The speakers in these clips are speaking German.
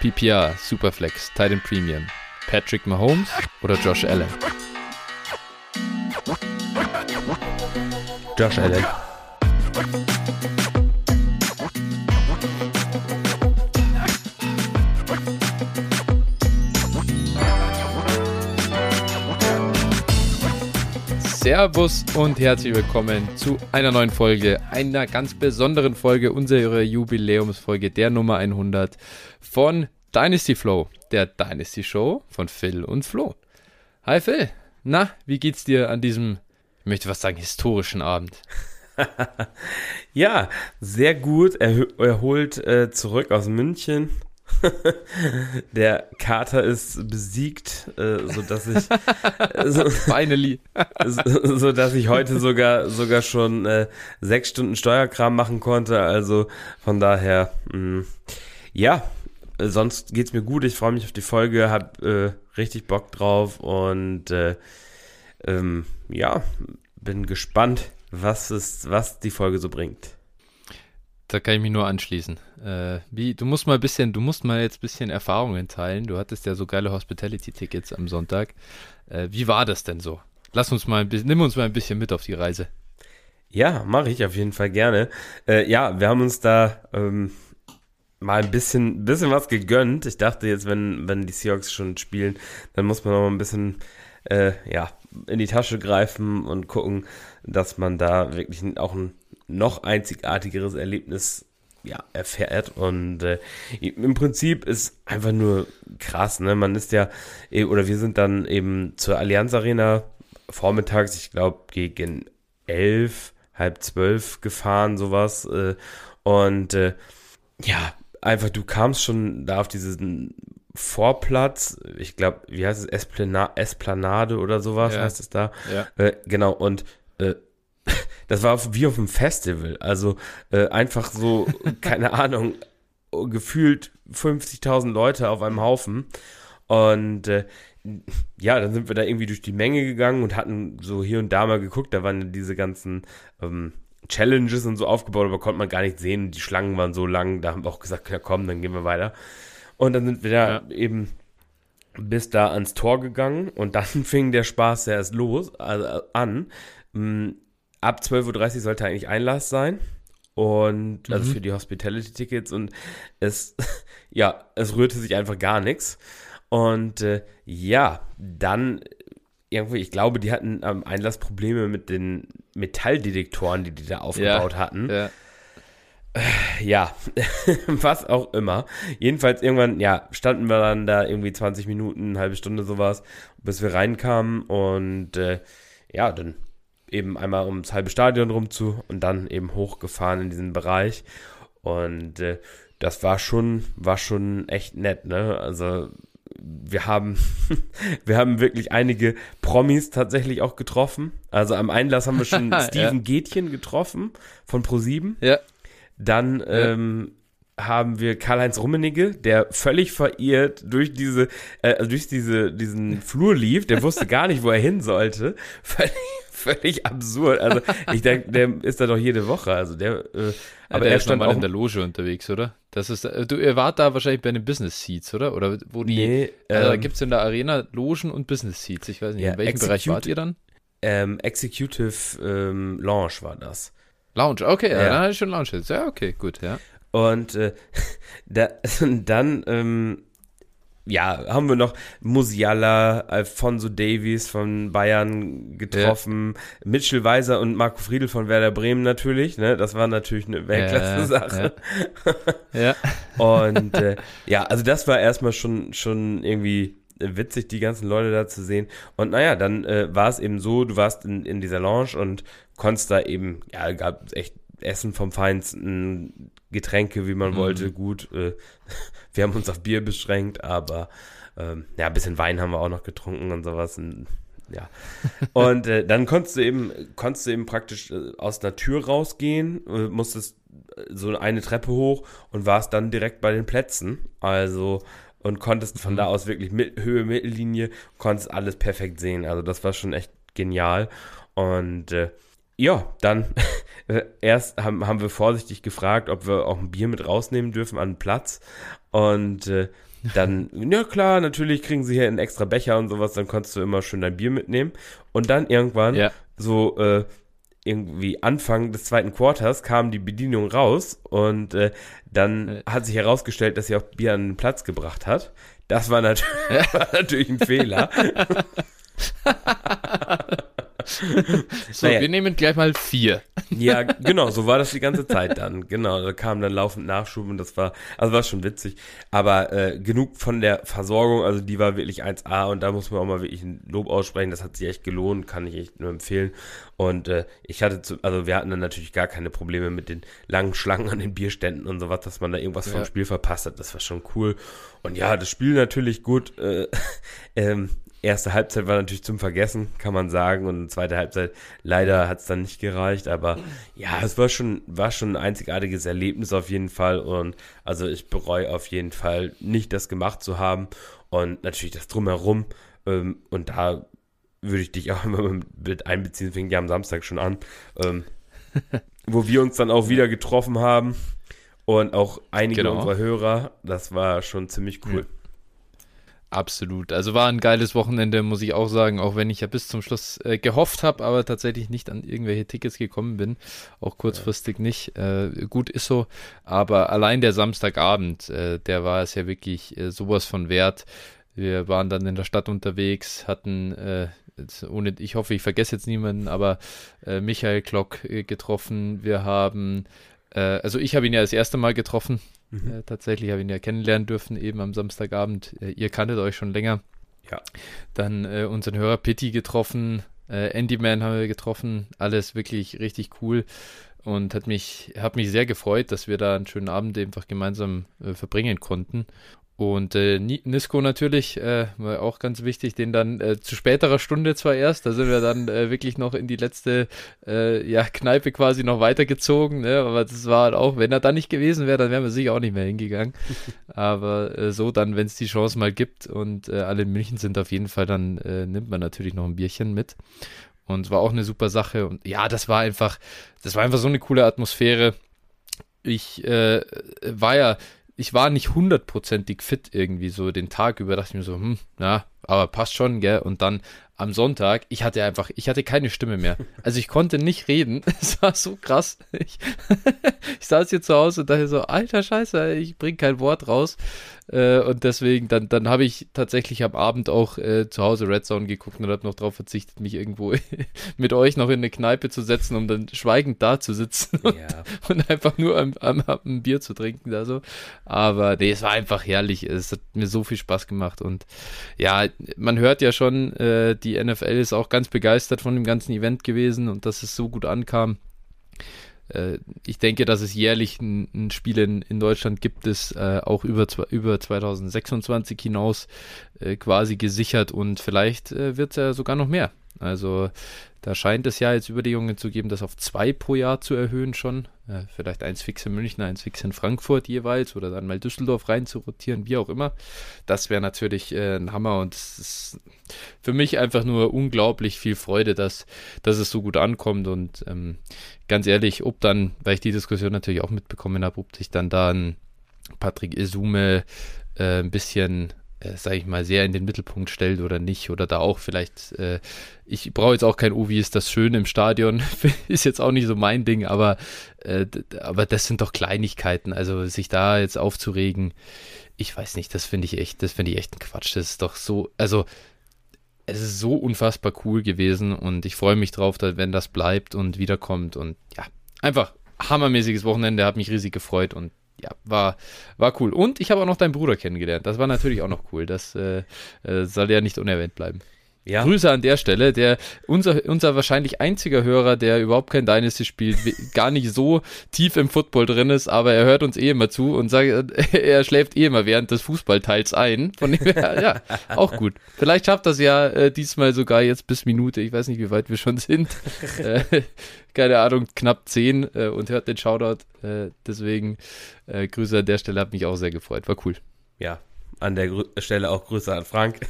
PPR, Superflex, Titan Premium, Patrick Mahomes oder Josh Allen? Josh Allen. Servus und herzlich willkommen zu einer neuen Folge, einer ganz besonderen Folge, unserer Jubiläumsfolge der Nummer 100 von Dynasty Flow, der Dynasty Show von Phil und Flo. Hi Phil, na, wie geht's dir an diesem, ich möchte was sagen, historischen Abend? ja, sehr gut, er, erholt äh, zurück aus München der Kater ist besiegt, äh, so dass ich so, Finally. so, so, dass ich heute sogar sogar schon äh, sechs Stunden Steuerkram machen konnte. Also von daher, mh, mm, ja, sonst geht's mir gut. Ich freue mich auf die Folge, hab äh, richtig Bock drauf und äh, ähm, ja, bin gespannt, was es was die Folge so bringt. Da kann ich mich nur anschließen. Äh, wie, du musst mal bisschen, du musst mal jetzt ein bisschen Erfahrungen teilen. Du hattest ja so geile Hospitality-Tickets am Sonntag. Äh, wie war das denn so? Lass uns mal ein bisschen, nimm uns mal ein bisschen mit auf die Reise. Ja, mache ich auf jeden Fall gerne. Äh, ja, wir haben uns da ähm, mal ein bisschen, bisschen was gegönnt. Ich dachte jetzt, wenn, wenn die Seahawks schon spielen, dann muss man noch mal ein bisschen äh, ja, in die Tasche greifen und gucken, dass man da wirklich auch ein noch einzigartigeres Erlebnis ja, erfährt. Und äh, im Prinzip ist einfach nur krass, ne? Man ist ja, eh, oder wir sind dann eben zur Allianz Arena vormittags, ich glaube, gegen elf, halb zwölf gefahren, sowas. Äh, und äh, ja, einfach, du kamst schon da auf diesen Vorplatz, ich glaube, wie heißt es, Esplana Esplanade oder sowas ja. heißt es da. Ja. Äh, genau, und äh, das war wie auf einem Festival. Also äh, einfach so, keine Ahnung, gefühlt 50.000 Leute auf einem Haufen. Und äh, ja, dann sind wir da irgendwie durch die Menge gegangen und hatten so hier und da mal geguckt. Da waren diese ganzen ähm, Challenges und so aufgebaut, aber konnte man gar nicht sehen. Die Schlangen waren so lang. Da haben wir auch gesagt, ja komm, dann gehen wir weiter. Und dann sind wir da ja. eben bis da ans Tor gegangen und dann fing der Spaß erst los, also an. Ab 12.30 Uhr sollte eigentlich Einlass sein. Und also mhm. für die Hospitality-Tickets und es, ja, es rührte sich einfach gar nichts. Und äh, ja, dann irgendwie, ich glaube, die hatten am Einlass Probleme mit den Metalldetektoren, die die da aufgebaut ja, hatten. Ja. Äh, ja, was auch immer. Jedenfalls irgendwann, ja, standen wir dann da irgendwie 20 Minuten, eine halbe Stunde sowas, bis wir reinkamen und äh, ja, dann eben einmal ums halbe Stadion rum zu und dann eben hochgefahren in diesen Bereich. Und äh, das war schon, war schon echt nett, ne? Also wir haben, wir haben wirklich einige Promis tatsächlich auch getroffen. Also am Einlass haben wir schon Steven ja. Gätchen getroffen von Pro7. Ja. Dann ja. Ähm, haben wir Karl-Heinz Rummenigge, der völlig verirrt durch diese, äh, durch diese, diesen Flur lief. Der wusste gar nicht, wo er hin sollte. Völlig, völlig absurd. Also ich denke, der ist da doch jede Woche. Also der, äh, aber der er stand auch in der Loge unterwegs, oder? Das ist, äh, du, ihr wart da wahrscheinlich bei den Business Seats, oder? Oder wo die, nee, also ähm, gibt es in der Arena Logen und Business Seats? Ich weiß nicht, ja, in welchem Bereich wart ihr dann? Ähm, Executive ähm, Lounge war das. Lounge, okay, ja, ja dann hatte ich schon Lounge jetzt. Ja, okay, gut, ja. Und äh, da, dann ähm, ja, haben wir noch Musiala, Alfonso Davies von Bayern getroffen, ja. Mitchell Weiser und Marco Friedl von Werder Bremen natürlich, ne? Das war natürlich eine Weltklasse-Sache. Ja. ja. und äh, ja, also das war erstmal schon, schon irgendwie witzig, die ganzen Leute da zu sehen. Und naja, dann äh, war es eben so, du warst in, in dieser Lounge und konntest da eben, ja, gab echt Essen vom Feinsten, Getränke, wie man mhm. wollte, gut. Äh, wir haben uns auf Bier beschränkt, aber ähm, ja, ein bisschen Wein haben wir auch noch getrunken und sowas. Und, ja. Und äh, dann konntest du eben, konntest du eben praktisch äh, aus einer Tür rausgehen, äh, musstest äh, so eine Treppe hoch und warst dann direkt bei den Plätzen. Also und konntest von mhm. da aus wirklich mit, Höhe, Mittellinie, konntest alles perfekt sehen. Also das war schon echt genial. Und äh, ja, dann äh, erst haben, haben wir vorsichtig gefragt, ob wir auch ein Bier mit rausnehmen dürfen an den Platz. Und äh, dann, ja klar, natürlich kriegen sie hier einen extra Becher und sowas, dann konntest du immer schön dein Bier mitnehmen. Und dann irgendwann, ja. so äh, irgendwie Anfang des zweiten Quarters, kam die Bedienung raus und äh, dann hat sich herausgestellt, dass sie auch Bier an den Platz gebracht hat. Das war, nat war natürlich ein Fehler. so, naja. wir nehmen gleich mal vier. ja, genau, so war das die ganze Zeit dann. Genau, da kam dann laufend Nachschub und das war, also war schon witzig. Aber äh, genug von der Versorgung, also die war wirklich 1A und da muss man auch mal wirklich ein Lob aussprechen. Das hat sich echt gelohnt, kann ich echt nur empfehlen. Und äh, ich hatte, zu, also wir hatten dann natürlich gar keine Probleme mit den langen Schlangen an den Bierständen und sowas, dass man da irgendwas ja. vom Spiel verpasst hat. Das war schon cool. Und ja, das Spiel natürlich gut. Äh, ähm, erste Halbzeit war natürlich zum Vergessen, kann man sagen. Und zweite Halbzeit, leider hat es dann nicht gereicht. Aber ja, es war schon, war schon ein einzigartiges Erlebnis auf jeden Fall. Und also ich bereue auf jeden Fall nicht, das gemacht zu haben. Und natürlich das drumherum. Ähm, und da würde ich dich auch immer mit einbeziehen, fing ja am Samstag schon an. Ähm, wo wir uns dann auch wieder getroffen haben. Und auch einige genau. unserer Hörer. Das war schon ziemlich cool. Ja. Absolut. Also war ein geiles Wochenende, muss ich auch sagen, auch wenn ich ja bis zum Schluss äh, gehofft habe, aber tatsächlich nicht an irgendwelche Tickets gekommen bin. Auch kurzfristig ja. nicht. Äh, gut ist so. Aber allein der Samstagabend, äh, der war es ja wirklich äh, sowas von wert. Wir waren dann in der Stadt unterwegs, hatten, äh, ohne, ich hoffe, ich vergesse jetzt niemanden, aber äh, Michael Klock getroffen. Wir haben, also ich habe ihn ja das erste Mal getroffen Mhm. Äh, tatsächlich habe ich ihn ja kennenlernen dürfen, eben am Samstagabend. Äh, ihr kanntet euch schon länger. Ja. Dann äh, unseren Hörer Pitti getroffen, äh, Andyman haben wir getroffen. Alles wirklich richtig cool und hat mich, hat mich sehr gefreut, dass wir da einen schönen Abend einfach gemeinsam äh, verbringen konnten. Und äh, Nisko natürlich, äh, war auch ganz wichtig, den dann äh, zu späterer Stunde zwar erst, da sind wir dann äh, wirklich noch in die letzte äh, ja, Kneipe quasi noch weitergezogen, ne? aber das war halt auch, wenn er da nicht gewesen wäre, dann wären wir sicher auch nicht mehr hingegangen. aber äh, so dann, wenn es die Chance mal gibt und alle in München sind auf jeden Fall, dann nimmt man natürlich noch ein Bierchen mit. Und es war auch eine super Sache und ja, das war einfach, das war einfach so eine coole Atmosphäre. Ich war ja ich war nicht hundertprozentig fit irgendwie so den Tag über, dachte ich mir so, hm, ja, aber passt schon, gell? Und dann am Sonntag, ich hatte einfach, ich hatte keine Stimme mehr. Also ich konnte nicht reden. Es war so krass. Ich, ich saß hier zu Hause und dachte so, alter Scheiße, ich bring kein Wort raus. Äh, und deswegen, dann, dann habe ich tatsächlich am Abend auch äh, zu Hause Red Zone geguckt und habe noch darauf verzichtet, mich irgendwo mit euch noch in eine Kneipe zu setzen, um dann schweigend da zu sitzen und, ja. und einfach nur am, am, am, Bier zu trinken. Da so. Aber nee, es war einfach herrlich. Es hat mir so viel Spaß gemacht. Und ja, man hört ja schon, äh, die NFL ist auch ganz begeistert von dem ganzen Event gewesen und dass es so gut ankam. Äh, ich denke, dass es jährlich ein, ein Spiel in, in, Deutschland gibt, es äh, auch über, über 2026 hinaus äh, quasi gesichert und vielleicht äh, wird es ja sogar noch mehr. Also da scheint es ja jetzt Überlegungen zu geben, das auf zwei pro Jahr zu erhöhen schon. Äh, vielleicht eins fix in München, eins fix in Frankfurt jeweils oder dann mal Düsseldorf rein zu rotieren, wie auch immer. Das wäre natürlich äh, ein Hammer und es ist für mich einfach nur unglaublich viel Freude, dass, dass es so gut ankommt und ähm, ganz ehrlich, ob dann, weil ich die Diskussion natürlich auch mitbekommen habe, ob sich dann da ein Patrick Isume äh, ein bisschen äh, sage ich mal, sehr in den Mittelpunkt stellt oder nicht. Oder da auch vielleicht, äh, ich brauche jetzt auch kein Uvi, ist das schön im Stadion, ist jetzt auch nicht so mein Ding, aber, äh, aber das sind doch Kleinigkeiten. Also sich da jetzt aufzuregen, ich weiß nicht, das finde ich echt, das finde ich echt ein Quatsch. Das ist doch so, also es ist so unfassbar cool gewesen und ich freue mich drauf, dass, wenn das bleibt und wiederkommt und ja, einfach hammermäßiges Wochenende, hat mich riesig gefreut und ja, war, war cool. Und ich habe auch noch deinen Bruder kennengelernt. Das war natürlich auch noch cool. Das äh, äh, soll ja nicht unerwähnt bleiben. Ja. Grüße an der Stelle. Der, unser, unser wahrscheinlich einziger Hörer, der überhaupt kein Dynasty spielt, gar nicht so tief im Football drin ist, aber er hört uns eh immer zu und sagt, er schläft eh immer während des Fußballteils ein. Von dem her, ja, auch gut. Vielleicht schafft das ja äh, diesmal sogar jetzt bis Minute. Ich weiß nicht, wie weit wir schon sind. äh, keine Ahnung, knapp zehn äh, und hört den Shoutout. Äh, deswegen äh, Grüße an der Stelle, hat mich auch sehr gefreut. War cool. Ja, an der Gru Stelle auch Grüße an Frank,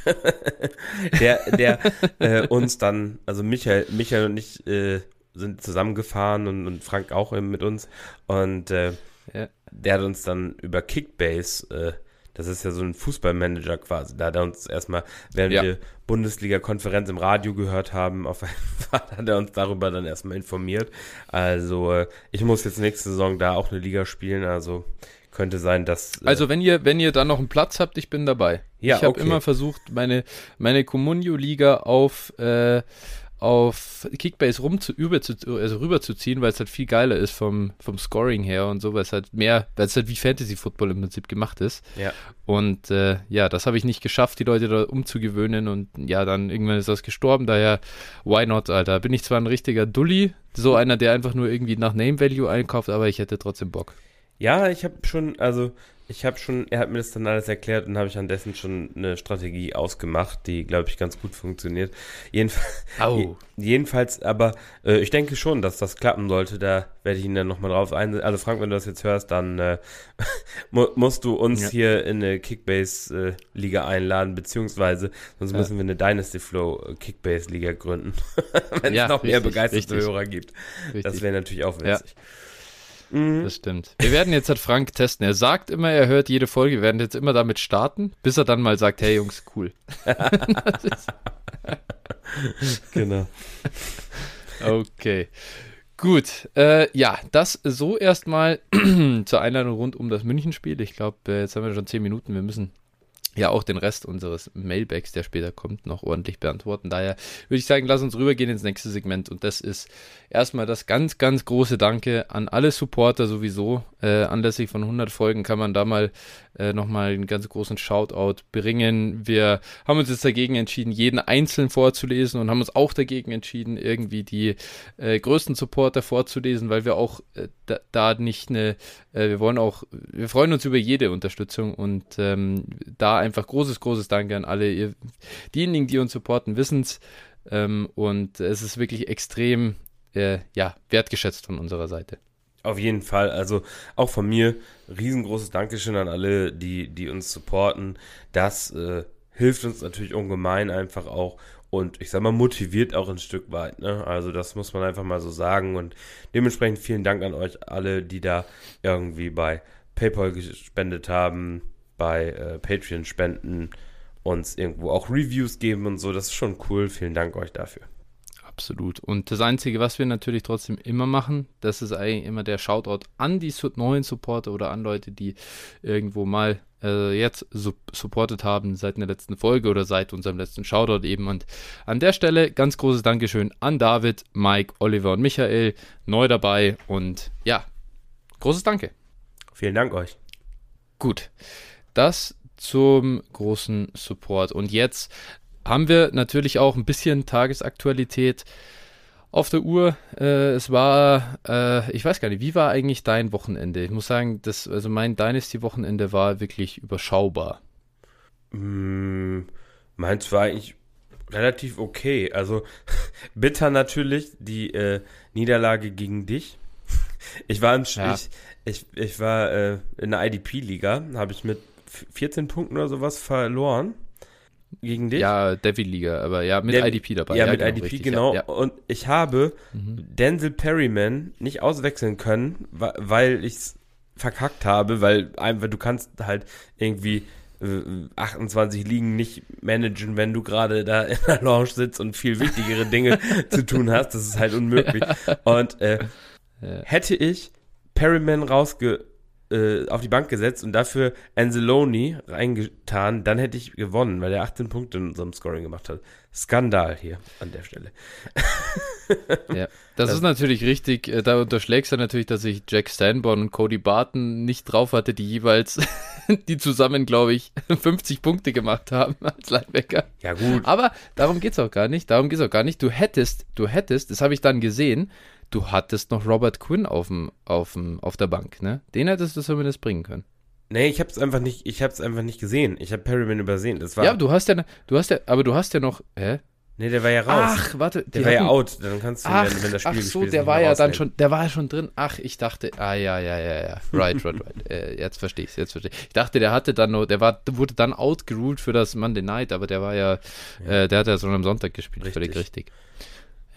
der, der äh, uns dann, also Michael, Michael und ich äh, sind zusammengefahren und, und Frank auch mit uns und äh, ja. der hat uns dann über Kickbase äh, Das ist ja so ein Fußballmanager quasi. Da hat er uns erstmal, während Ja. wir Bundesliga-Konferenz im Radio gehört haben, auf Fall hat er uns darüber dann erstmal informiert. Also äh, ich muss jetzt nächste Saison da auch eine Liga spielen, also könnte sein, dass. äh, Also wenn ihr, wenn ihr dann noch einen Platz habt, ich bin dabei. Ja, ich habe okay. immer versucht, meine, meine Comunio-Liga auf, äh, auf Kickbase rum zu, über zu, also rüberzuziehen, weil es halt viel geiler ist vom, vom Scoring her und so, weil es halt mehr, weil es halt wie Fantasy Football im Prinzip gemacht ist. Ja. Und äh, ja, das habe ich nicht geschafft, die Leute da umzugewöhnen und ja, dann irgendwann ist das gestorben, daher why not, Alter. Bin ich zwar ein richtiger Dulli, so einer, der einfach nur irgendwie nach Name Value einkauft, aber ich hätte trotzdem Bock. Ja, ich habe schon, also ich habe schon, er hat mir das dann alles erklärt und habe ich an dessen schon eine Strategie ausgemacht, die, glaube ich, ganz gut funktioniert. Jedenfalls, Au. jedenfalls aber äh, ich denke schon, dass das klappen sollte. Da werde ich ihn dann nochmal drauf ein. Also Frank, wenn du das jetzt hörst, dann äh, mu musst du uns Ja. hier in eine Kickbase-Liga einladen, beziehungsweise sonst Ja. müssen wir eine Dynasty Flow äh, Kickbase-Liga gründen, wenn es Ja, noch mehr richtig, begeisterte richtig. Hörer gibt. Richtig. Das wäre natürlich auch witzig. Mhm. Das stimmt. Wir werden jetzt halt Frank testen. Er sagt immer, er hört jede Folge. Wir werden jetzt immer damit starten, bis er dann mal sagt, hey Jungs, cool. Genau. okay. Gut. Äh, ja, das so erstmal zur Einladung rund um das Münchenspiel. Ich glaube, äh, jetzt haben wir schon zehn Minuten. Wir müssen ja auch den Rest unseres Mailbags, der später kommt, noch ordentlich beantworten. Daher würde ich sagen, lass uns rübergehen ins nächste Segment. Und das ist erstmal das ganz, ganz große Danke an alle Supporter sowieso. Äh, anlässlich von 100 Folgen kann man da mal äh, nochmal einen ganz großen Shoutout bringen. Wir haben uns jetzt dagegen entschieden, jeden einzeln vorzulesen und haben uns auch dagegen entschieden, irgendwie die äh, größten Supporter vorzulesen, weil wir auch äh, da, da nicht eine, äh, wir wollen auch, wir freuen uns über jede Unterstützung und ähm, da einfach großes, großes Danke an alle. Ihr, diejenigen, die uns supporten, wissen es ähm, und es ist wirklich extrem äh, ja, wertgeschätzt von unserer Seite. Auf jeden Fall. Also auch von mir riesengroßes Dankeschön an alle, die, die uns supporten. Das äh, hilft uns natürlich ungemein einfach auch und ich sag mal motiviert auch ein Stück weit. Ne? Also das muss man einfach mal so sagen und dementsprechend vielen Dank an euch alle, die da irgendwie bei PayPal gespendet haben, bei äh, Patreon spenden, uns irgendwo auch Reviews geben und so. Das ist schon cool. Vielen Dank euch dafür. Absolut. Und das Einzige, was wir natürlich trotzdem immer machen, das ist eigentlich immer der Shoutout an die neuen Supporter oder an Leute, die irgendwo mal äh, jetzt su supportet haben seit der letzten Folge oder seit unserem letzten Shoutout eben. Und an der Stelle ganz großes Dankeschön an David, Mike, Oliver und Michael, neu dabei. Und ja, großes Danke. Vielen Dank euch. Gut, das zum großen Support. Und jetzt haben wir natürlich auch ein bisschen Tagesaktualität auf der Uhr. Äh, es war, äh, ich weiß gar nicht, wie war eigentlich dein Wochenende? Ich muss sagen, das, also mein Dynasty-Wochenende war wirklich überschaubar. Mm, Meins war eigentlich relativ okay. Also bitter natürlich die äh, Niederlage gegen dich. Ich war, im, Ja. ich, ich, ich war äh, in der IDP-Liga, habe ich mit 14 Punkten oder sowas verloren gegen dich. Ja, Devil-Liga, aber ja, mit Der- IDP dabei. Ja, mit genau, IDP, richtig, genau. Ja, ja. Und ich habe Mhm. Denzel Perryman nicht auswechseln können, weil ich es verkackt habe, weil einfach du kannst halt irgendwie äh, 28 Ligen nicht managen, wenn du gerade da in der Lounge sitzt und viel wichtigere Dinge zu tun hast. Das ist halt unmöglich. Und äh, Ja. hätte ich Perryman rausge äh, auf die Bank gesetzt und dafür Anzalone reingetan, dann hätte ich gewonnen, weil er 18 Punkte in unserem Scoring gemacht hat. Skandal hier an der Stelle. Ja, das, Das- ist natürlich richtig. Äh, Da unterschlägst du natürlich, dass ich Jack Sanborn und Cody Barton nicht drauf hatte, die jeweils, die zusammen, glaube ich, 50 Punkte gemacht haben als Linebacker. Ja gut, Aber darum geht's auch gar nicht. Darum geht's auch gar nicht. Du hättest, du hättest, das habe ich dann gesehen, du hattest noch Robert Quinn auf, dem, auf, der Bank, ne? Den hättest du zumindest bringen können. Nee, ich hab's einfach nicht, ich hab's einfach nicht gesehen. Ich habe Perryman übersehen. Das war, ja, du hast ja, du hast ja, aber du hast ja noch, hä? nee, der war ja raus. Ach, warte, der war ja hatten- out. Dann kannst du, Ach, wenn, wenn das Spiel ach so, der war ja dann schon, der war ja schon drin. Ach, ich dachte, ah ja, ja, ja, ja, right, right, right. äh, jetzt verstehe ich jetzt verstehe ich. Ich dachte, der hatte dann noch, der war, wurde dann outgeruled für das Monday Night, aber der war ja, Äh, der hat ja schon am Sonntag gespielt, Richtig. völlig richtig.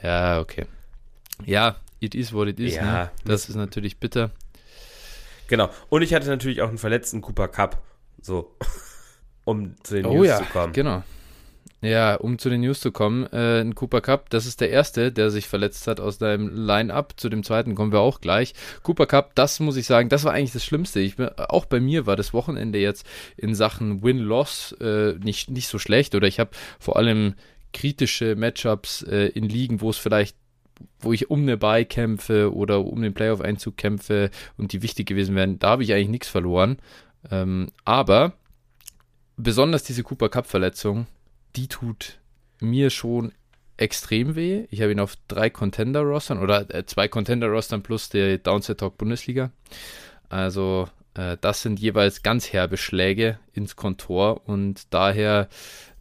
Ja, okay. Ja, it is what it is, Ja, ne? Das ist natürlich bitter. Genau. Und ich hatte natürlich auch einen verletzten Cooper Cup. So. um zu den Oh News ja, zu kommen. genau. Ja, um zu den News zu kommen, äh, ein Cooper Cup, das ist der erste, der sich verletzt hat aus deinem Line-Up. Zu dem zweiten kommen wir auch gleich. Cooper Cup, das muss ich sagen, das war eigentlich das Schlimmste. Ich, auch bei mir war das Wochenende jetzt in Sachen Win-Loss äh, nicht, nicht so schlecht. Oder ich habe vor allem kritische Matchups äh, in Ligen, wo es vielleicht wo ich um eine Bye kämpfe oder um den Playoff-Einzug kämpfe und die wichtig gewesen wären, da habe ich eigentlich nichts verloren. Ähm, aber besonders diese Cooper Cup-Verletzung, die tut mir schon extrem weh. Ich habe ihn auf drei Contender-Rostern oder äh, zwei Contender-Rostern plus der Downset Talk Bundesliga. Also äh, das sind jeweils ganz herbe Schläge ins Kontor und daher,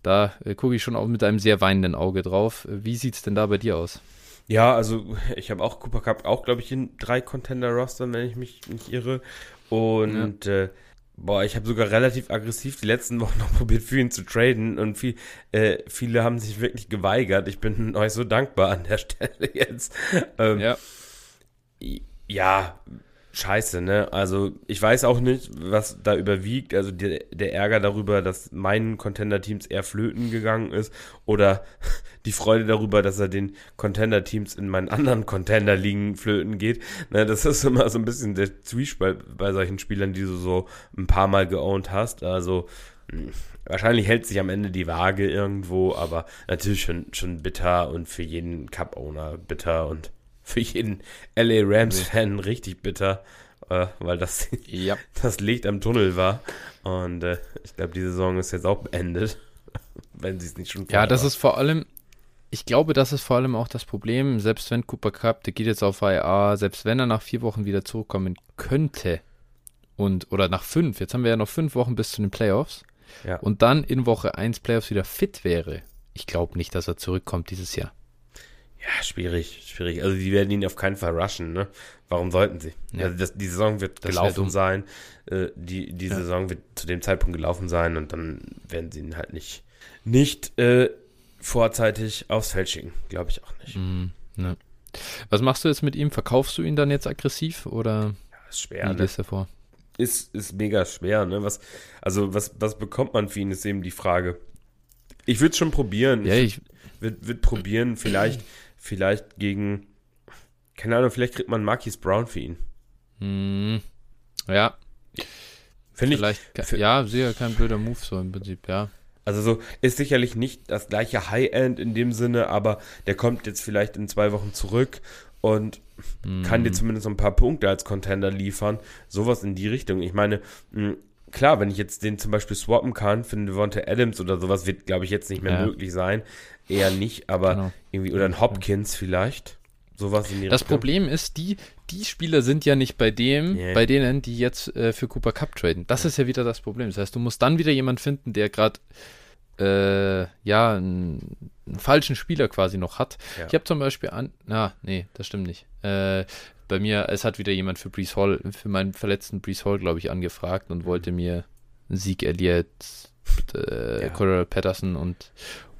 da äh, gucke ich schon auch mit einem sehr weinenden Auge drauf. Wie sieht es denn da bei dir aus? Ja, also ich habe auch Cooper Cup auch, glaube ich, in drei Contender-Rostern, wenn ich mich nicht irre. Und äh, boah, ich habe sogar relativ aggressiv die letzten Wochen noch probiert, für ihn zu traden. Und viel, äh, viele haben sich wirklich geweigert. Ich bin euch so dankbar an der Stelle jetzt. Ähm, Ja. ja, scheiße, ne? Also ich weiß auch nicht, was da überwiegt. Also der, der Ärger darüber, dass meinen Contender-Teams eher flöten gegangen ist oder die Freude darüber, dass er den Contender-Teams in meinen anderen Contender-Ligen flöten geht. Ne, das ist immer so ein bisschen der Zwiespalt bei solchen Spielern, die du so ein paar Mal geowned hast. Also mh, wahrscheinlich hält sich am Ende die Waage irgendwo, aber natürlich schon, schon bitter und für jeden Cup-Owner bitter und für jeden LA Rams-Fan richtig bitter, äh, weil das, Ja. das Licht am Tunnel war. Und äh, ich glaube, die Saison ist jetzt auch beendet, wenn sie es nicht schon Ja, das war. ist vor allem, ich glaube, das ist vor allem auch das Problem, selbst wenn Cooper Cup, der geht jetzt auf IA, selbst wenn er nach vier Wochen wieder zurückkommen könnte und, oder nach fünf, jetzt haben wir ja noch fünf Wochen bis zu den Playoffs Ja. und dann in Woche 1 Playoffs wieder fit wäre, ich glaube nicht, dass er zurückkommt dieses Jahr. Ja, schwierig, schwierig. Also die werden ihn auf keinen Fall rushen, ne? Warum sollten sie? Ja. Also das, die Saison wird Das gelaufen sein. Äh, die die Ja. Saison wird zu dem Zeitpunkt gelaufen sein und dann werden sie ihn halt nicht, nicht äh, vorzeitig aufs Feld schicken. Glaube ich auch nicht. Mhm, ne. Was machst du jetzt mit ihm? Verkaufst du ihn dann jetzt aggressiv oder Ja, ist wie schwer, ne? gehst du vor? Ist, ist mega schwer, ne? Was, also was, was bekommt man für ihn, ist eben die Frage. Ich würde schon probieren. Ja, ich, wird, wird probieren, vielleicht, vielleicht gegen, keine Ahnung, vielleicht kriegt man Marquis Brown für ihn. mh, ja, Finde ich, vielleicht, für- ja, sicher kein blöder Move so im Prinzip, ja. also so, ist sicherlich nicht das gleiche High-End in dem Sinne, aber der kommt jetzt vielleicht in zwei Wochen zurück und kann dir Mhm. zumindest ein paar Punkte als Contender liefern. Sowas in die Richtung. Ich meine, mh, klar, wenn ich jetzt den zum Beispiel swappen kann für einen Devonta Adams oder sowas, wird, glaube ich, jetzt nicht mehr Ja. möglich sein. Eher nicht, aber Genau. irgendwie, oder ein Hopkins vielleicht. Sowas in die Das Richtung. Problem ist, die, die Spieler sind ja nicht bei dem, Yeah. bei denen, die jetzt äh, für Cooper Cup traden. Das ist ja wieder das Problem. Das heißt, du musst dann wieder jemanden finden, der gerade äh, ja einen, einen falschen Spieler quasi noch hat. Ja. Ich habe zum Beispiel an, na, nee, das stimmt nicht. Äh, bei mir, es hat wieder jemand für Brees Hall, für meinen verletzten Brees Hall, glaube ich, angefragt und wollte mir Sieg Elliott, äh, Ja. Cordell Patterson und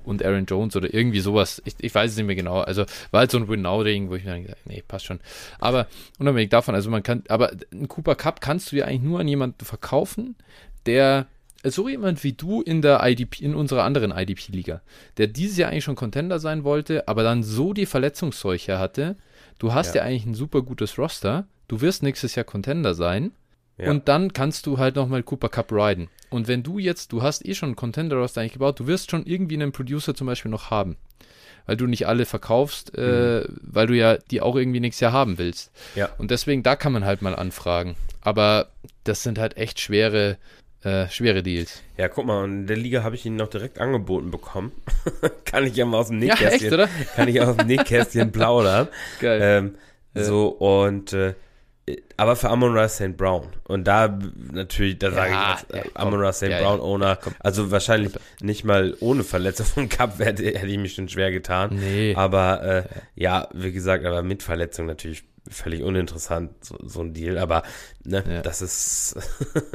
und Aaron Jones oder irgendwie sowas. Ich, ich weiß es nicht mehr genau. Also war halt so ein Win-Now-Ding, wo ich mir dann gesagt nee, passt schon. Aber unabhängig davon, also man kann, aber einen Cooper Cup kannst du ja eigentlich nur an jemanden verkaufen, der so jemand wie du in der IDP, in unserer anderen IDP-Liga, der dieses Jahr eigentlich schon Contender sein wollte, aber dann so die Verletzungsseuche hatte, du hast ja, Ja. eigentlich ein super gutes Roster, du wirst nächstes Jahr Contender sein Ja. und dann kannst du halt nochmal Cooper Cup riden. Und wenn du jetzt, du hast eh schon einen Contender-Roster eigentlich gebaut, du wirst schon irgendwie einen Producer zum Beispiel noch haben. Weil du nicht alle verkaufst, äh, weil du ja die auch irgendwie nächstes Jahr haben willst. Ja. Und deswegen, da kann man halt mal anfragen. Aber das sind halt echt schwere, äh, schwere Deals. Ja, guck mal, in der Liga habe ich ihn noch direkt angeboten bekommen. kann ich ja mal aus dem Ja, Nähkästchen, echt, oder? kann ich aus dem Nähkästchen plaudern. Geil. Ähm, Ja. So, und äh, aber für Amon Ra St. Brown. Und da natürlich, da sage Ja, ich jetzt, ja, äh. Amon Ra St. Ja, ja. Brown Owner, also wahrscheinlich nicht mal ohne Verletzung vom Cup hätte, hätte ich mich schon schwer getan. nee. Aber äh, ja, wie gesagt, aber mit Verletzung natürlich völlig uninteressant, so, so ein Deal. Aber ne, Ja. das ist,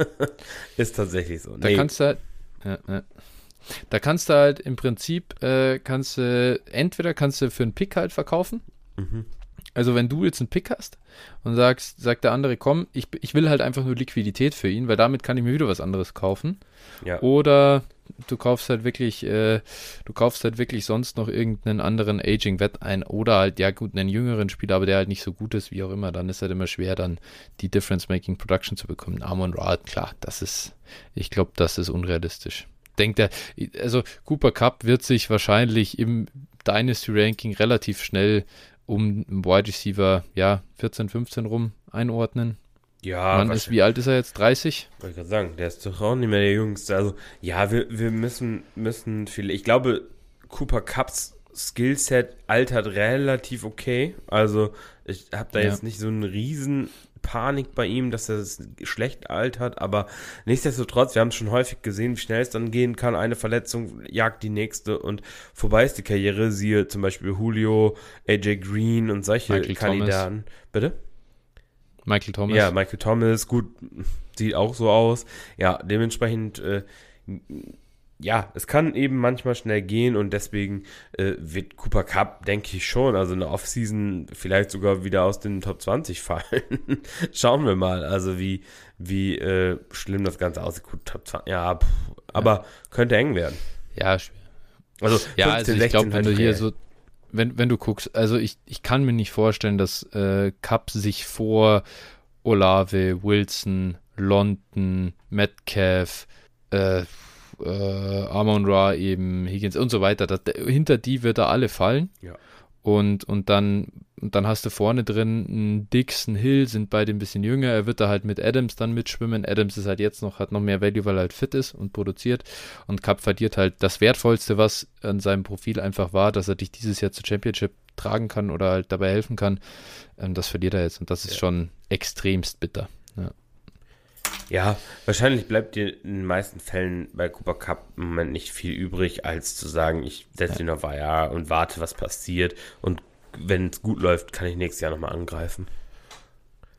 ist tatsächlich so. Da Nee, kannst du halt, ja, ja. da kannst du halt im Prinzip, äh, kannst du, entweder kannst du für einen Pick halt verkaufen, Mhm. Also wenn du jetzt einen Pick hast und sagst, sagt der andere, komm, ich, ich will halt einfach nur Liquidität für ihn, weil damit kann ich mir wieder was anderes kaufen. Ja. Oder du kaufst halt wirklich, äh, du kaufst halt wirklich sonst noch irgendeinen anderen Aging-Wett ein oder halt, ja gut, einen jüngeren Spieler, aber der halt nicht so gut ist, wie auch immer, dann ist halt immer schwer, dann die Difference-Making Production zu bekommen. Amon Ra, klar, das ist, ich glaube, das ist unrealistisch. Denkt er, also Cooper Cup wird sich wahrscheinlich im Dynasty Ranking relativ schnell um Wide Receiver, ja, 14, 15 rum einordnen. Ja, Mann ist, wie alt ist er jetzt? 30? Wollte ich gerade sagen, der ist doch auch nicht mehr der Jüngste. Also, ja, wir, wir müssen, müssen viel. Ich glaube, Cooper Cups Skillset altert relativ okay. Also, ich habe da Ja. jetzt nicht so einen riesen Panik bei ihm, dass er schlecht altert, aber nichtsdestotrotz, wir haben es schon häufig gesehen, wie schnell es dann gehen kann. Eine Verletzung jagt die nächste und vorbei ist die Karriere. Siehe zum Beispiel Julio, AJ Green und solche Michael Kandidaten. Bitte? Michael Thomas. Ja, Michael Thomas, gut, sieht auch so aus. Ja, dementsprechend, äh, ja, es kann eben manchmal schnell gehen und deswegen äh, wird Cooper Cup, denke ich schon, also eine Offseason vielleicht sogar wieder aus den Top 20 fallen. Schauen wir mal, also wie, wie äh, schlimm das Ganze aussieht. Gut, Top 20, ja, pff, aber könnte eng werden. ja, schwer. Also, Ja, 15, also ich 16 glaube, wenn du hier so, wenn, wenn du guckst, also ich, ich kann mir nicht vorstellen, dass äh, Cup sich vor Olave, Wilson, London, Metcalf, äh, äh, Amon Ra eben, Higgins und so weiter, das, hinter die wird er alle fallen. Ja. Und, und dann und dann hast du vorne drin einen Dix, einen Hill, sind beide ein bisschen jünger. Er wird da halt mit Adams dann mitschwimmen. Adams ist halt jetzt noch, hat noch mehr Value, weil er halt fit ist und produziert. Und Cup verliert halt das Wertvollste, was an seinem Profil einfach war, dass er dich dieses Jahr zur Championship tragen kann oder halt dabei helfen kann. Ähm, das verliert er jetzt und das ist Ja. schon extremst bitter. Ja. Ja, wahrscheinlich bleibt dir in den meisten Fällen bei Cooper Cup im Moment nicht viel übrig, als zu sagen, ich setze ihn auf IR und warte, was passiert. Und wenn es gut läuft, kann ich nächstes Jahr nochmal angreifen.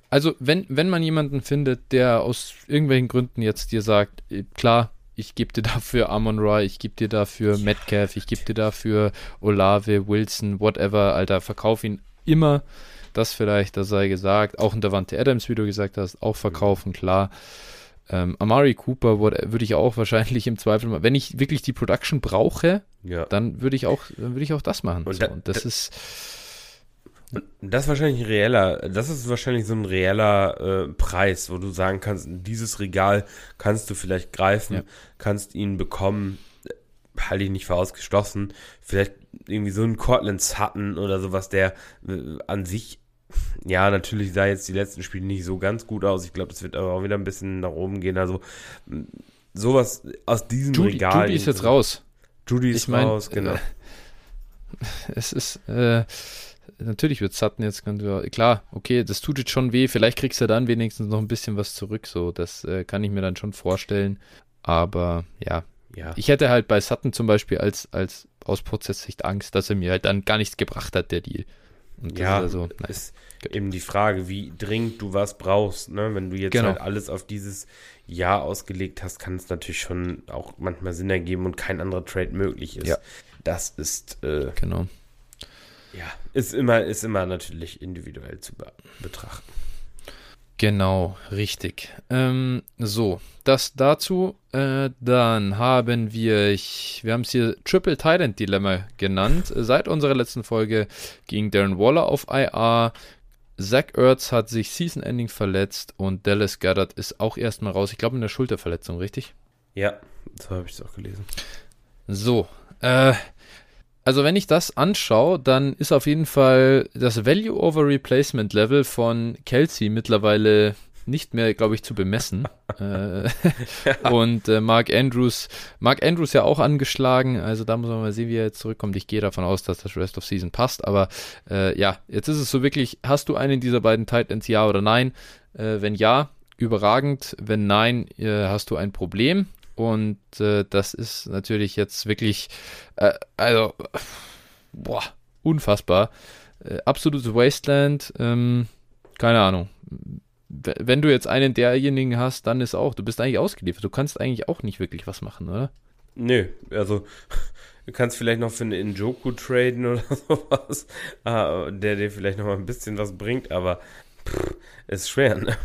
Also, wenn, wenn man jemanden findet, der aus irgendwelchen Gründen jetzt dir sagt, äh, klar, ich gebe dir dafür Amon Ra, ich gebe dir dafür Metcalf, ich gebe dir dafür Olave, Wilson, whatever, Alter, verkauf ihn immer. Das vielleicht, das sei gesagt. Auch ein Davante Adams, wie du gesagt hast, auch verkaufen, klar. Ähm, Amari Cooper würde ich auch wahrscheinlich im Zweifel mal, wenn ich wirklich die Production brauche, Ja. dann würde ich auch, dann würde ich auch das machen. Und so. da- und das da- ist, das ist wahrscheinlich ein reeller, das ist wahrscheinlich so ein reeller äh, Preis, wo du sagen kannst, dieses Regal kannst du vielleicht greifen, Ja. kannst ihn bekommen, äh, halte ich nicht für ausgeschlossen. Vielleicht irgendwie so ein Cortland Sutton oder sowas, der äh, an sich, ja, natürlich sah jetzt die letzten Spiele nicht so ganz gut aus. Ich glaube, es wird aber auch wieder ein bisschen nach oben gehen. Also sowas aus diesem Judy, Regal. Judy ist jetzt raus. Judy ist Ich mein, raus, genau. äh, es ist, äh, natürlich wird Sutton jetzt ganz, klar, okay, das tut jetzt schon weh, vielleicht kriegst du dann wenigstens noch ein bisschen was zurück, so, das äh, kann ich mir dann schon vorstellen, aber ja, ja. ich hätte halt bei Sutton zum Beispiel als, als aus Prozesssicht Angst, dass er mir halt dann gar nichts gebracht hat, der Deal. Und das Ja, ist also, ist eben die Frage, wie dringend du was brauchst. Ne? Wenn du jetzt Genau. halt alles auf dieses Jahr ausgelegt hast, kann es natürlich schon auch manchmal Sinn ergeben und kein anderer Trade möglich ist. Ja. Das ist, äh, genau. Ja, ist immer, ist immer natürlich individuell zu be betrachten. Genau, richtig. Ähm, so, das dazu. Äh, dann haben wir, ich, wir haben es hier Triple Titan Dilemma genannt. Seit unserer letzten Folge ging Darren Waller auf IR. Zach Ertz hat sich Season Ending verletzt und Dallas Goddard ist auch erstmal raus. Ich glaube in der Schulterverletzung, richtig? Ja, so habe ich es auch gelesen. So, äh, also wenn ich das anschaue, dann ist auf jeden Fall das Value over Replacement Level von Kelsey mittlerweile nicht mehr, glaube ich, zu bemessen. äh, und äh, Mark Andrews, Mark Andrews ja auch angeschlagen, also da muss man mal sehen, wie er jetzt zurückkommt. Ich gehe davon aus, dass das Rest of Season passt, aber äh, ja, jetzt ist es so wirklich, hast du einen dieser beiden Titans, ja oder nein? Äh, wenn ja, überragend, wenn nein, äh, hast du ein Problem. Und äh, das ist natürlich jetzt wirklich, äh, also, boah, unfassbar. Äh, absolutes Wasteland, ähm, keine Ahnung. Wenn du jetzt einen derjenigen hast, dann ist auch, du bist eigentlich ausgeliefert. Du kannst eigentlich auch nicht wirklich was machen, oder? Nö, also du kannst vielleicht noch für einen Njoku traden oder sowas, ah, der dir vielleicht noch mal ein bisschen was bringt, aber pff, ist schwer, ne?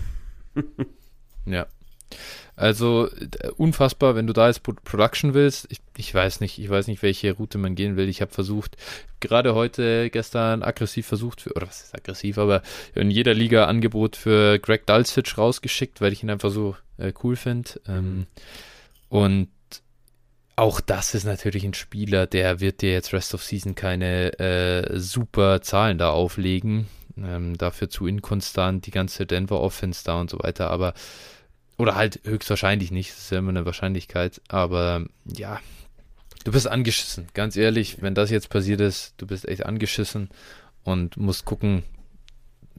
ja. Also unfassbar, wenn du da jetzt Production willst. Ich, ich weiß nicht, ich weiß nicht, welche Route man gehen will. Ich habe versucht, gerade heute, gestern aggressiv versucht, für, oder was ist aggressiv, aber in jeder Liga Angebot für Greg Dulcich rausgeschickt, weil ich ihn einfach so äh, cool finde. Ähm, und auch das ist natürlich ein Spieler, der wird dir jetzt Rest of Season keine äh, super Zahlen da auflegen. Ähm, dafür zu inkonstant, die ganze Denver Offense da und so weiter, aber oder halt höchstwahrscheinlich nicht, das ist ja immer eine Wahrscheinlichkeit, aber ja, du bist angeschissen, ganz ehrlich, wenn das jetzt passiert ist, du bist echt angeschissen und musst gucken,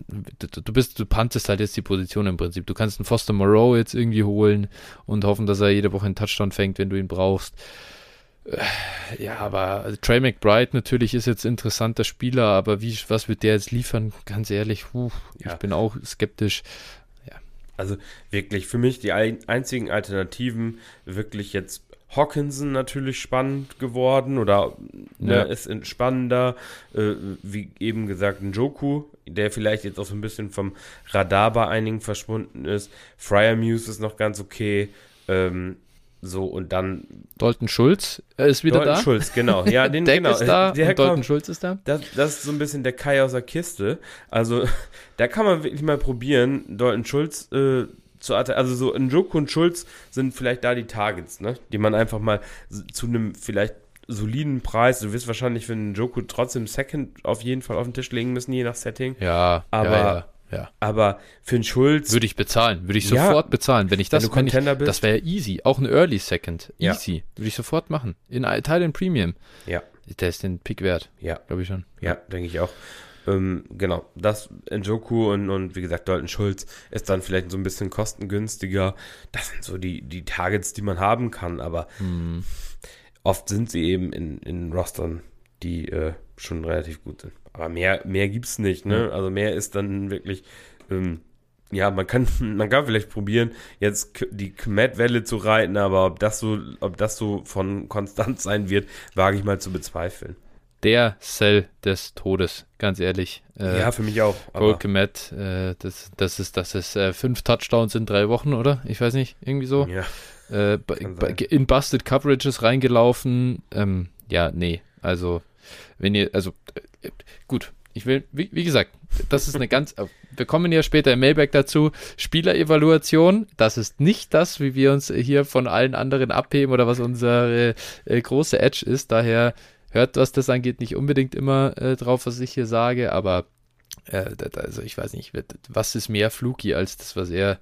du bist, du pantest halt jetzt die Position im Prinzip. Du kannst einen Foster Moreau jetzt irgendwie holen und hoffen, dass er jede Woche einen Touchdown fängt, wenn du ihn brauchst. Äh, ja, aber Trey McBride natürlich ist jetzt interessanter Spieler, aber wie, was wird der jetzt liefern? Ganz ehrlich, puh, ja. ich bin auch skeptisch. Also wirklich für mich die einzigen Alternativen wirklich jetzt Hawkinson natürlich spannend geworden oder ne, ja. ist spannender, äh, wie eben gesagt, ein Joku, der vielleicht jetzt auch so ein bisschen vom Radar bei einigen verschwunden ist. Fryer Muse ist noch ganz okay. Ähm, so und dann. Dalton Schulz ist wieder Dalton da. Schulz, genau. Ja, den Deck genau. ist da der und Dalton Schulz ist da. Das, das ist so ein bisschen der Kai aus der Kiste. Also, da kann man wirklich mal probieren, Dalton Schulz äh, zu also so Njoku und Schulz sind vielleicht da die Targets, ne? Die man einfach mal zu einem vielleicht soliden Preis. Du wirst wahrscheinlich für einen Joku trotzdem Second auf jeden Fall auf den Tisch legen müssen, je nach Setting. Ja, aber ja, ja. Ja. Aber für einen Schulz. Würde ich bezahlen. Würde ich ja, sofort bezahlen. Wenn ich das, wenn du ich, das wäre easy. Auch ein Early Second. Easy. Ja. Würde ich sofort machen. In Thailand Premium. Ja. Der ist den Pick wert. Ja. Glaube ich schon. Ja, denke ich auch. Ähm, genau. Das Njoku und, und wie gesagt, Dalton Schulz ist dann vielleicht so ein bisschen kostengünstiger. Das sind so die, die Targets, die man haben kann. Aber hm. oft sind sie eben in, in Rostern, die äh, schon relativ gut sind. Aber mehr, mehr es nicht, ne? Also mehr ist dann wirklich, ähm, ja, man kann, man kann vielleicht probieren, jetzt die Kmet-Welle zu reiten, aber ob das so, ob das so von konstant sein wird, wage ich mal zu bezweifeln. Der Cell des Todes, ganz ehrlich. Äh, ja, für mich auch. Gold Kmet, äh, das, das ist, das ist äh, fünf Touchdowns in drei Wochen, oder? Ich weiß nicht, irgendwie so. Ja. Äh, in Busted Coverages reingelaufen. Ähm, ja, nee, also wenn ihr, also gut, ich will, wie, wie, gesagt, das ist eine ganz, äh, wir kommen ja später im Mailback dazu, Spielerevaluation, das ist nicht das, wie wir uns hier von allen anderen abheben oder was unsere äh, große Edge ist, daher hört, was das angeht, nicht unbedingt immer äh, drauf, was ich hier sage, aber äh, also ich weiß nicht, was ist mehr fluky als das, was er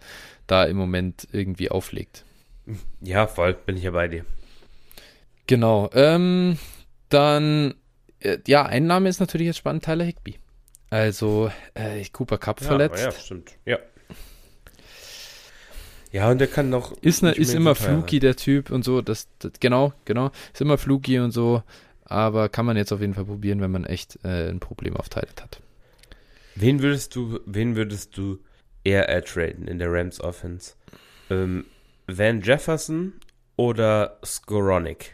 da im Moment irgendwie auflegt. Ja, voll, bin ich ja bei dir. Genau, ähm, dann äh, ja, Einnahme ist natürlich jetzt spannend, Tyler Higby. Also, äh, Cooper Cup ja, verletzt. Ja, stimmt. Ja. Ja, und der kann noch. Ist, ne, ist immer fluky, der Typ und so. Das, das, genau, genau. Ist immer fluky und so. Aber kann man jetzt auf jeden Fall probieren, wenn man echt äh, ein Problem auf Tight hat. Wen würdest du, wen würdest du eher ertraden in der Rams Offense? Ähm, Van Jefferson oder Skoronik?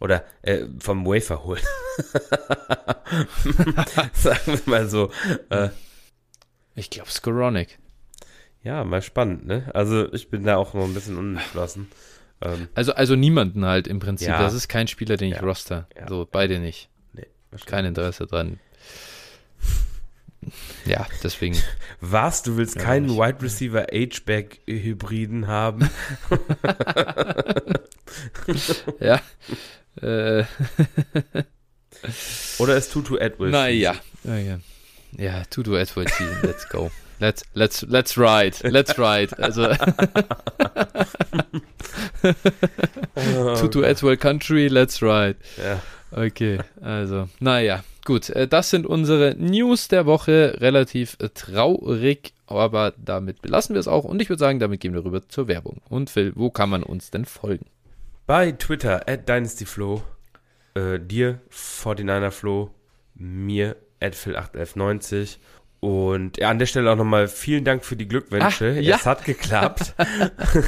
Oder äh, vom Wafer holen. Sagen wir mal so. Äh, ich glaube Skoronic. Ja, mal spannend, ne? Also ich bin da auch noch ein bisschen unentschlossen. Ähm, also, also niemanden halt im Prinzip. Ja. Das ist kein Spieler, den ich ja. roster. Ja. So, beide nicht. Nee, kein Interesse dran. Ja, deswegen. Was? Du willst keinen nicht. Wide Receiver H-Back-Hybriden haben? ja. Äh. Oder ist Tutu Edwards? Naja. Ja, ja. Tutu Edwards Let's go. Let's, let's, let's ride. Let's ride. Also. Tutu Edward Country, let's ride. Ja. Okay, also, naja, gut. Äh, das sind unsere News der Woche. Relativ traurig, aber damit belassen wir es auch. Und ich würde sagen, damit gehen wir rüber zur Werbung. Und Phil, wo kann man uns denn folgen? Bei Twitter, at DynastyFlow, äh, dir, 49erFlow, mir, at Phil81190 Und ja, an der Stelle auch nochmal vielen Dank für die Glückwünsche. Ach, ja. Es hat geklappt.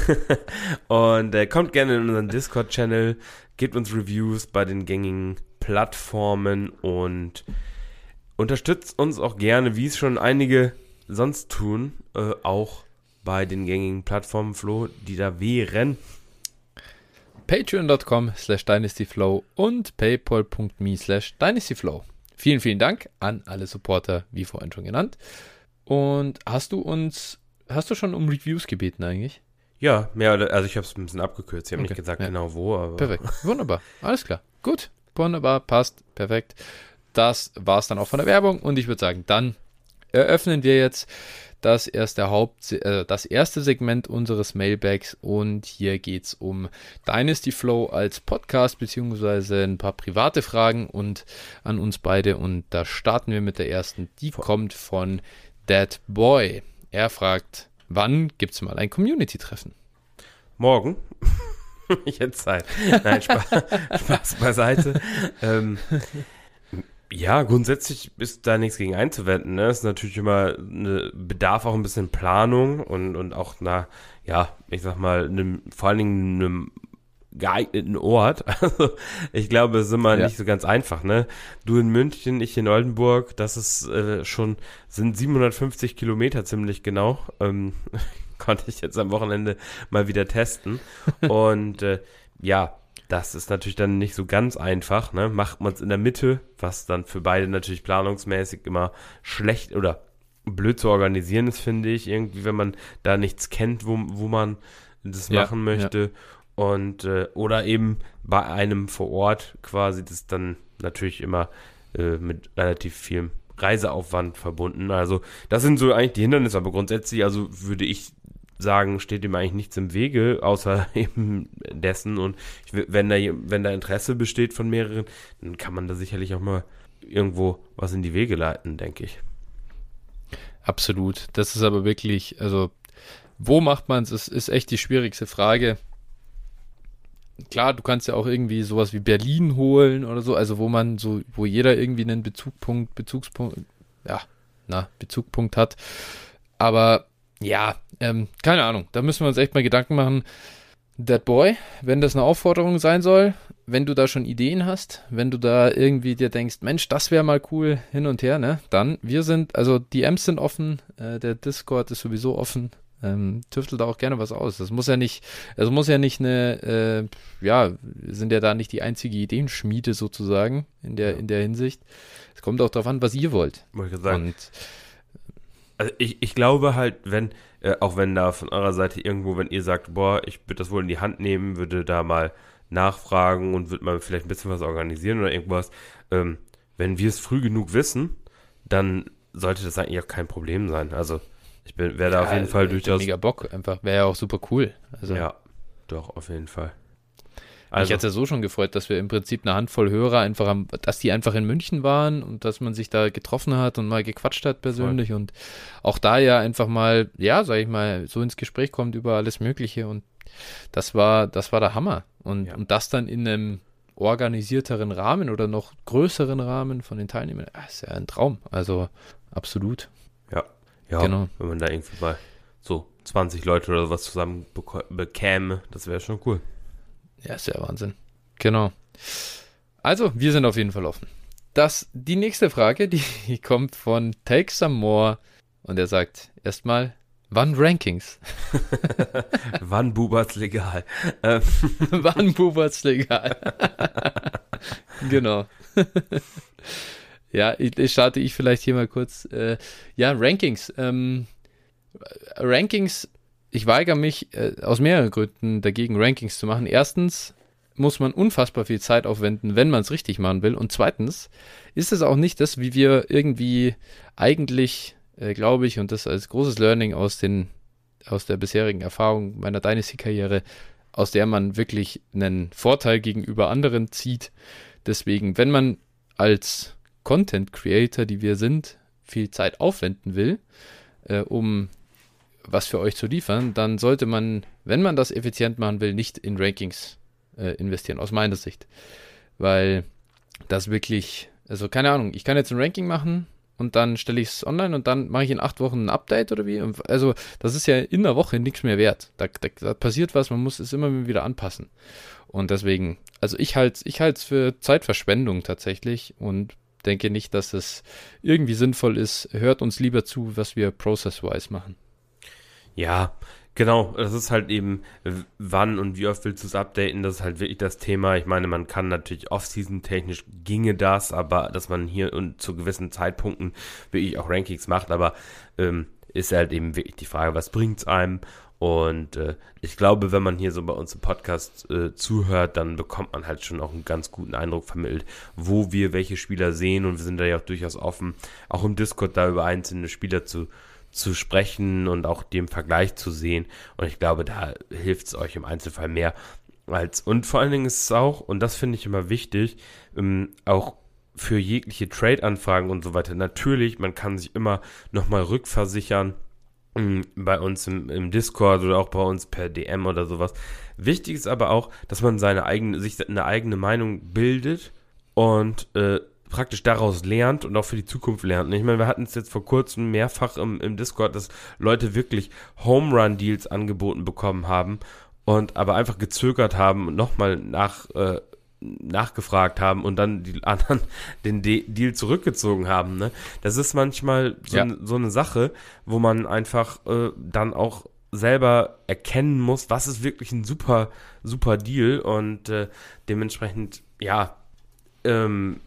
und äh, kommt gerne in unseren Discord-Channel, gebt uns Reviews bei den gängigen Plattformen und unterstützt uns auch gerne, wie es schon einige sonst tun, äh, auch bei den gängigen Plattformen, Flo, die da wären. Patreon.com slash dynastyflow und paypal.me slash dynastyflow. Vielen, vielen Dank an alle Supporter, wie vorhin schon genannt. Und hast du uns, hast du schon um Reviews gebeten eigentlich? Ja, mehr oder, also ich habe es ein bisschen abgekürzt. Ich habe Okay, nicht gesagt ja. genau wo, aber. Perfekt. Wunderbar. Alles klar. Gut. Wunderbar. Passt. Perfekt. Das war's dann auch von der Werbung. Und ich würde sagen, dann eröffnen wir jetzt das erste Haupt, äh, das erste Segment unseres Mailbags. Und hier geht's um Dynasty Flow als Podcast, beziehungsweise ein paar private Fragen und an uns beide. Und da starten wir mit der ersten. Die kommt von Dead Boy. Er fragt, wann gibt's mal ein Community-Treffen? Morgen. ich hätte Zeit. Nein, Spaß, Spaß beiseite. Ähm, ja, grundsätzlich ist da nichts gegen einzuwenden. Ne? Es ist natürlich immer eine, bedarf auch ein bisschen Planung und, und auch na ja, ich sag mal, einem, vor allen Dingen einem geeigneten Ort. Also ich glaube, es ist immer Ja. nicht so ganz einfach, ne? Du in München, ich in Oldenburg, das ist äh, schon, sind 750 Kilometer ziemlich genau. Ähm, konnte ich jetzt am Wochenende mal wieder testen. Und äh, ja, das ist natürlich dann nicht so ganz einfach, ne? Macht man es in der Mitte, was dann für beide natürlich planungsmäßig immer schlecht oder blöd zu organisieren ist, finde ich. Irgendwie, wenn man da nichts kennt, wo, wo man das Ja, machen möchte. Und äh, oder eben bei einem vor Ort quasi, das ist dann natürlich immer äh, mit relativ viel Reiseaufwand verbunden. Also das sind so eigentlich die Hindernisse, aber grundsätzlich, also würde ich sagen, steht dem eigentlich nichts im Wege, außer eben dessen. Und wenn da, wenn da Interesse besteht von mehreren, dann kann man da sicherlich auch mal irgendwo was in die Wege leiten, denke ich. Absolut. Das ist aber wirklich, also, wo macht man es? Ist, ist echt die schwierigste Frage. Klar, du kannst ja auch irgendwie sowas wie Berlin holen oder so, also wo man so, wo jeder irgendwie einen Bezugpunkt, Bezugspunkt, ja, na, Bezugpunkt hat. Aber ja, ähm, keine Ahnung, da müssen wir uns echt mal Gedanken machen. That Boy, wenn das eine Aufforderung sein soll, wenn du da schon Ideen hast, wenn du da irgendwie dir denkst, Mensch, das wäre mal cool hin und her, ne? Dann, wir sind, also die M's sind offen, äh, der Discord ist sowieso offen. Ähm, tüftelt da auch gerne was aus. Das muss ja nicht, also muss ja nicht eine, äh, ja, sind ja da nicht die einzige Ideenschmiede sozusagen in der, Ja. in der Hinsicht. Es kommt auch darauf an, was ihr wollt. Wollte ich sagen. Und Also ich, ich glaube halt, wenn, äh, auch wenn da von eurer Seite irgendwo, wenn ihr sagt, boah, ich würde das wohl in die Hand nehmen, würde da mal nachfragen und würde mal vielleicht ein bisschen was organisieren oder irgendwas, ähm, wenn wir es früh genug wissen, dann sollte das eigentlich auch kein Problem sein. Also ich bin, wäre da auf Ja, jeden Fall durchaus. Mega Bock, einfach. Wäre ja auch super cool. Also, Ja, doch, auf jeden Fall. Mich Also, hätte ja so schon gefreut, dass wir im Prinzip eine Handvoll Hörer einfach am, dass die einfach in München waren und dass man sich da getroffen hat und mal gequatscht hat persönlich und auch da ja einfach mal, ja, sag ich mal, so ins Gespräch kommt über alles Mögliche und das war, das war der Hammer. Und, Ja. und das dann in einem organisierteren Rahmen oder noch größeren Rahmen von den Teilnehmern, ah, ist ja ein Traum. Also absolut. ja, ja Genau. wenn man da irgendwie mal so 20 Leute oder sowas zusammen bekäme, das wäre schon cool. Ja, ist ja Wahnsinn. Genau. Also, wir sind auf jeden Fall offen. Das, die nächste Frage, die kommt von Take Some More und er sagt erstmal, wann Rankings? Wann Buberts legal? Wann Buberts legal? genau. ja, ich, ich starte ich vielleicht hier mal kurz. Äh, ja, Rankings. Ähm, Rankings, ich weigere mich äh, aus mehreren Gründen dagegen, Rankings zu machen. Erstens muss man unfassbar viel Zeit aufwenden, wenn man es richtig machen will. Und zweitens ist es auch nicht das, wie wir irgendwie eigentlich, äh, glaube ich, und das als großes Learning aus den aus der bisherigen Erfahrung meiner Dynasty-Karriere, aus der man wirklich einen Vorteil gegenüber anderen zieht. Deswegen, wenn man als Content Creator, die wir sind, viel Zeit aufwenden will, äh, um was für euch zu liefern, dann sollte man, wenn man das effizient machen will, nicht in Rankings äh, investieren, aus meiner Sicht. Weil das wirklich, also keine Ahnung, ich kann jetzt ein Ranking machen und dann stelle ich es online und dann mache ich in acht Wochen ein Update oder wie? Also, das ist ja in der Woche nichts mehr wert. Da, da, da passiert was, man muss es immer wieder anpassen. Und deswegen, also ich halte ich es für Zeitverschwendung tatsächlich und denke nicht, dass es irgendwie sinnvoll ist. Hört uns lieber zu, was wir process-wise machen. Ja, Genau, das ist halt eben, wann und wie oft willst du es updaten, das ist halt wirklich das Thema. Ich meine, man kann natürlich off-season technisch ginge das, aber dass man hier und zu gewissen Zeitpunkten wirklich auch Rankings macht, aber ähm, ist halt eben wirklich die Frage, was bringt es einem? Und äh, ich glaube, wenn man hier so bei uns im Podcast äh, zuhört, dann bekommt man halt schon auch einen ganz guten Eindruck vermittelt, wo wir welche Spieler sehen. Und wir sind da ja auch durchaus offen, auch im Discord da über einzelne Spieler zu zu sprechen und auch dem Vergleich zu sehen. Und ich glaube, da hilft es euch im Einzelfall mehr als. Und vor allen Dingen ist es auch, und das finde ich immer wichtig, ähm, auch für jegliche Trade-Anfragen und so weiter. Natürlich, man kann sich immer nochmal rückversichern ähm, bei uns im, im, Discord oder auch bei uns per DM oder sowas. Wichtig ist aber auch, dass man seine eigene, sich eine eigene Meinung bildet und äh, praktisch daraus lernt und auch für die Zukunft lernt. Ich meine, wir hatten es jetzt vor kurzem mehrfach im, im Discord, dass Leute wirklich Home Run Deals angeboten bekommen haben und aber einfach gezögert haben und nochmal nach, äh, nachgefragt haben und dann die anderen den De Deal zurückgezogen haben. Ne? Das ist manchmal so, ja. so eine Sache, wo man einfach äh, dann auch selber erkennen muss, was ist wirklich ein super, super Deal und äh, dementsprechend, ja, ähm,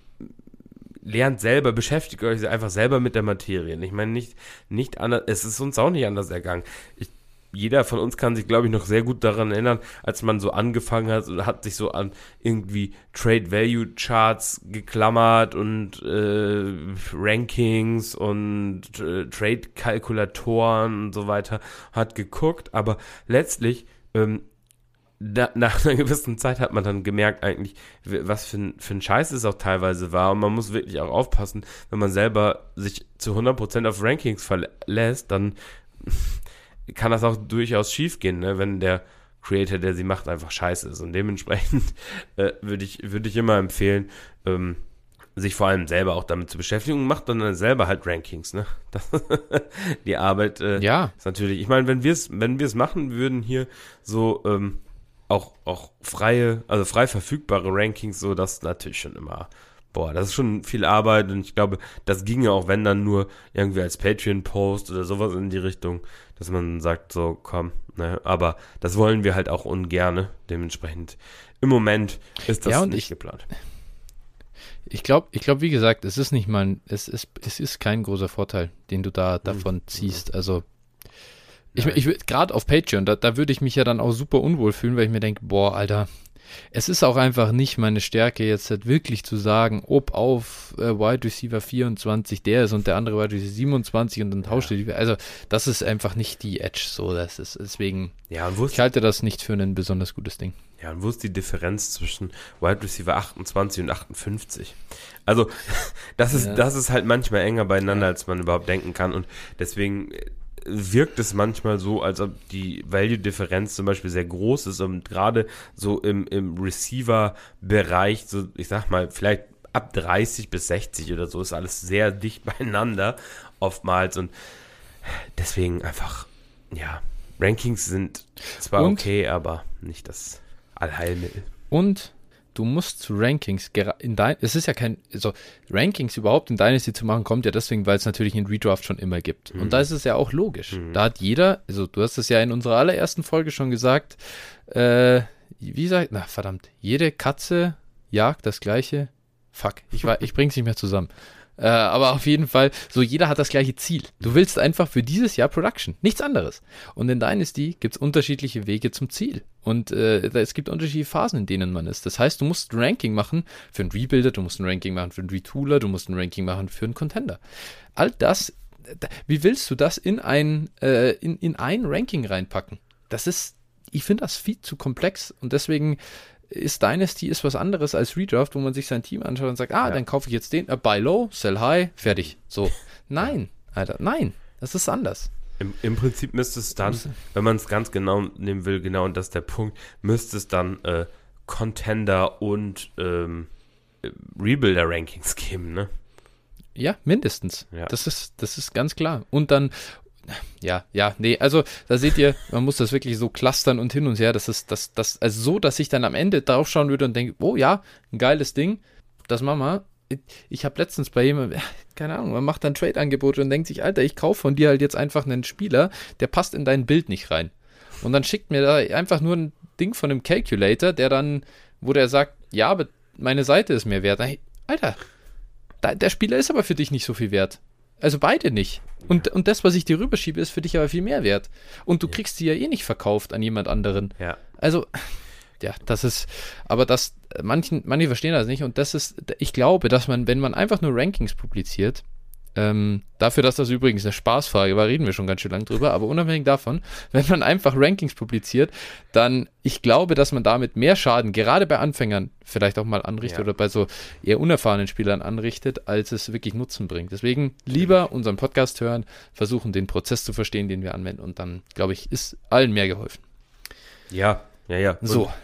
lernt selber, beschäftigt euch einfach selber mit der Materie. Ich meine, nicht, nicht anders, es ist uns auch nicht anders ergangen. Ich, jeder von uns kann sich, glaube ich, noch sehr gut daran erinnern, als man so angefangen hat, hat sich so an irgendwie Trade Value Charts geklammert und äh, Rankings und äh, Trade Kalkulatoren und so weiter hat geguckt, aber letztlich ähm, da, nach einer gewissen Zeit hat man dann gemerkt eigentlich, was für ein, für ein Scheiß es auch teilweise war. Und man muss wirklich auch aufpassen, wenn man selber sich zu 100% auf Rankings verlässt, dann kann das auch durchaus schief gehen, ne? wenn der Creator, der sie macht, einfach scheiße ist. Und dementsprechend äh, würde ich, würd ich immer empfehlen, ähm, sich vor allem selber auch damit zu beschäftigen und macht dann selber halt Rankings, ne? Das, die Arbeit äh, ja. ist natürlich, ich meine, wenn wir es, wenn wir es machen würden hier so, ähm, auch, auch freie, also frei verfügbare Rankings, so das natürlich schon immer, boah, das ist schon viel Arbeit und ich glaube, das ginge auch, wenn dann nur irgendwie als Patreon-Post oder sowas in die Richtung, dass man sagt, so, komm, ne, aber das wollen wir halt auch ungerne, dementsprechend im Moment ist das ja, nicht ich, geplant. Ich glaube, ich glaube, wie gesagt, es ist nicht mal, es ist, es ist kein großer Vorteil, den du da hm, davon ziehst. Also ich, ich gerade auf Patreon, da, da würde ich mich ja dann auch super unwohl fühlen, weil ich mir denke, boah, Alter, es ist auch einfach nicht meine Stärke, jetzt halt wirklich zu sagen, ob auf äh, Wide Receiver 24 der ist und der andere Wide Receiver 27 und dann tauscht ja. die. Also, das ist einfach nicht die Edge, so. Das ist deswegen. Ja, und ich halte das nicht für ein besonders gutes Ding. Ja, und wo ist die Differenz zwischen Wide Receiver 28 und 58? Also, das ist, ja. das ist halt manchmal enger beieinander, als man überhaupt denken kann. Und deswegen wirkt es manchmal so, als ob die Value-Differenz zum Beispiel sehr groß ist und gerade so im, im Receiver-Bereich, so ich sag mal, vielleicht ab 30 bis 60 oder so ist alles sehr dicht beieinander oftmals und deswegen einfach, ja, Rankings sind zwar und, okay, aber nicht das Allheilmittel. Und du musst zu Rankings, in dein, es ist ja kein, also Rankings überhaupt in Dynasty zu machen, kommt ja deswegen, weil es natürlich in Redraft schon immer gibt. Mhm. Und da ist es ja auch logisch. Mhm. Da hat jeder, also du hast es ja in unserer allerersten Folge schon gesagt, äh, wie sagt, na verdammt, jede Katze jagt das gleiche. Fuck, ich, war, ich bring's nicht mehr zusammen. Äh, aber auf jeden Fall, so jeder hat das gleiche Ziel. Du willst einfach für dieses Jahr Production, nichts anderes. Und in Dynasty gibt es unterschiedliche Wege zum Ziel. Und äh, es gibt unterschiedliche Phasen, in denen man ist. Das heißt, du musst ein Ranking machen für einen Rebuilder, du musst ein Ranking machen für einen Retooler, du musst ein Ranking machen für einen Contender. All das, wie willst du das in ein, äh, in, in ein Ranking reinpacken? Das ist, ich finde das viel zu komplex und deswegen ist Dynasty ist was anderes als Redraft, wo man sich sein Team anschaut und sagt, ah, ja. dann kaufe ich jetzt den, uh, buy low, sell high, fertig. So. Nein, Alter, nein, das ist anders. Im, Im, Prinzip müsste es dann, wenn man es ganz genau nehmen will, genau, und das ist der Punkt, müsste es dann äh, Contender und ähm, Rebuilder-Rankings geben, ne? Ja, mindestens. Ja. Das, ist, das ist ganz klar. Und dann, ja, ja, nee, also da seht ihr, man muss das wirklich so clustern und hin und her. Das ist das, das, also so, dass ich dann am Ende draufschauen würde und denke, oh ja, ein geiles Ding, das machen wir. Ich, habe letztens bei jemandem, keine Ahnung, man macht dann Trade-Angebote und denkt sich, Alter, ich kaufe von dir halt jetzt einfach einen Spieler, der passt in dein Bild nicht rein. Und dann schickt mir da einfach nur ein Ding von einem Calculator, der dann, wo der sagt, ja, aber meine Seite ist mehr wert. Alter, der Spieler ist aber für dich nicht so viel wert. Also beide nicht. Und, und das, was ich dir rüberschiebe, ist für dich aber viel mehr wert. Und du kriegst die ja eh nicht verkauft an jemand anderen. Ja. Also, ja, das ist, aber das, manchen, manche verstehen das nicht und das ist, ich glaube, dass man, wenn man einfach nur Rankings publiziert, ähm, dafür, dass das übrigens eine Spaßfrage war, reden wir schon ganz schön lang drüber, aber unabhängig davon, wenn man einfach Rankings publiziert, dann, ich glaube, dass man damit mehr Schaden, gerade bei Anfängern, vielleicht auch mal anrichtet ja. oder bei so eher unerfahrenen Spielern anrichtet, als es wirklich Nutzen bringt. Deswegen lieber unseren Podcast hören, versuchen, den Prozess zu verstehen, den wir anwenden und dann, glaube ich, ist allen mehr geholfen. Ja, ja, ja. So.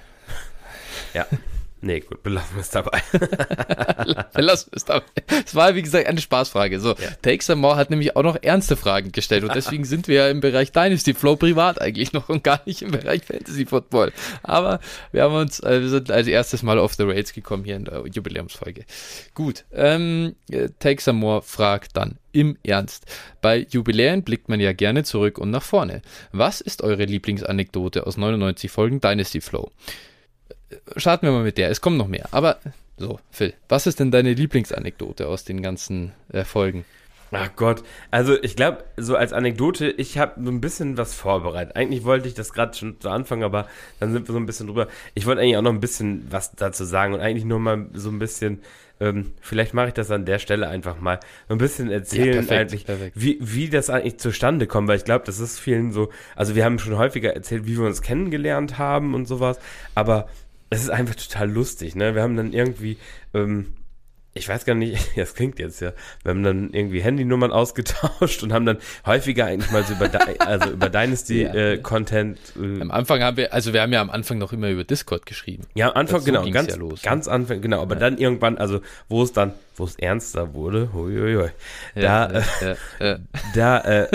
Ja. Nee, gut, belassen wir es dabei. belassen wir es dabei. Es war, wie gesagt, eine Spaßfrage. So, ja. Take Some More hat nämlich auch noch ernste Fragen gestellt und deswegen sind wir ja im Bereich Dynasty Flow privat eigentlich noch und gar nicht im Bereich Fantasy Football. Aber wir haben uns, äh, wir sind als erstes Mal auf the Rails gekommen hier in der Jubiläumsfolge. Gut, ähm, Take Some More fragt dann im Ernst. Bei Jubiläen blickt man ja gerne zurück und nach vorne. Was ist eure Lieblingsanekdote aus 99 Folgen Dynasty Flow? Starten wir mal mit der. Es kommt noch mehr. Aber so, Phil, was ist denn deine Lieblingsanekdote aus den ganzen äh, Folgen? Ach Gott, also ich glaube, so als Anekdote, ich habe so ein bisschen was vorbereitet. Eigentlich wollte ich das gerade schon zu Anfang, aber dann sind wir so ein bisschen drüber. Ich wollte eigentlich auch noch ein bisschen was dazu sagen und eigentlich nur mal so ein bisschen, ähm, vielleicht mache ich das an der Stelle einfach mal, so ein bisschen erzählen, ja, perfekt, eigentlich, perfekt. Wie, wie das eigentlich zustande kommt, weil ich glaube, das ist vielen so, also wir haben schon häufiger erzählt, wie wir uns kennengelernt haben und sowas, aber es ist einfach total lustig, ne? Wir haben dann irgendwie, ähm, ich weiß gar nicht, das klingt jetzt ja, wir haben dann irgendwie Handynummern ausgetauscht und haben dann häufiger eigentlich mal so über, also über Dynasty-Content. Ja. Äh, am Anfang haben wir, also wir haben ja am Anfang noch immer über Discord geschrieben. Ja, am Anfang, genau, ganz, ja los, ganz ne? Anfang, genau, aber ja. dann irgendwann, also wo es dann, wo es ernster wurde, huiuiui, da, äh, da, äh,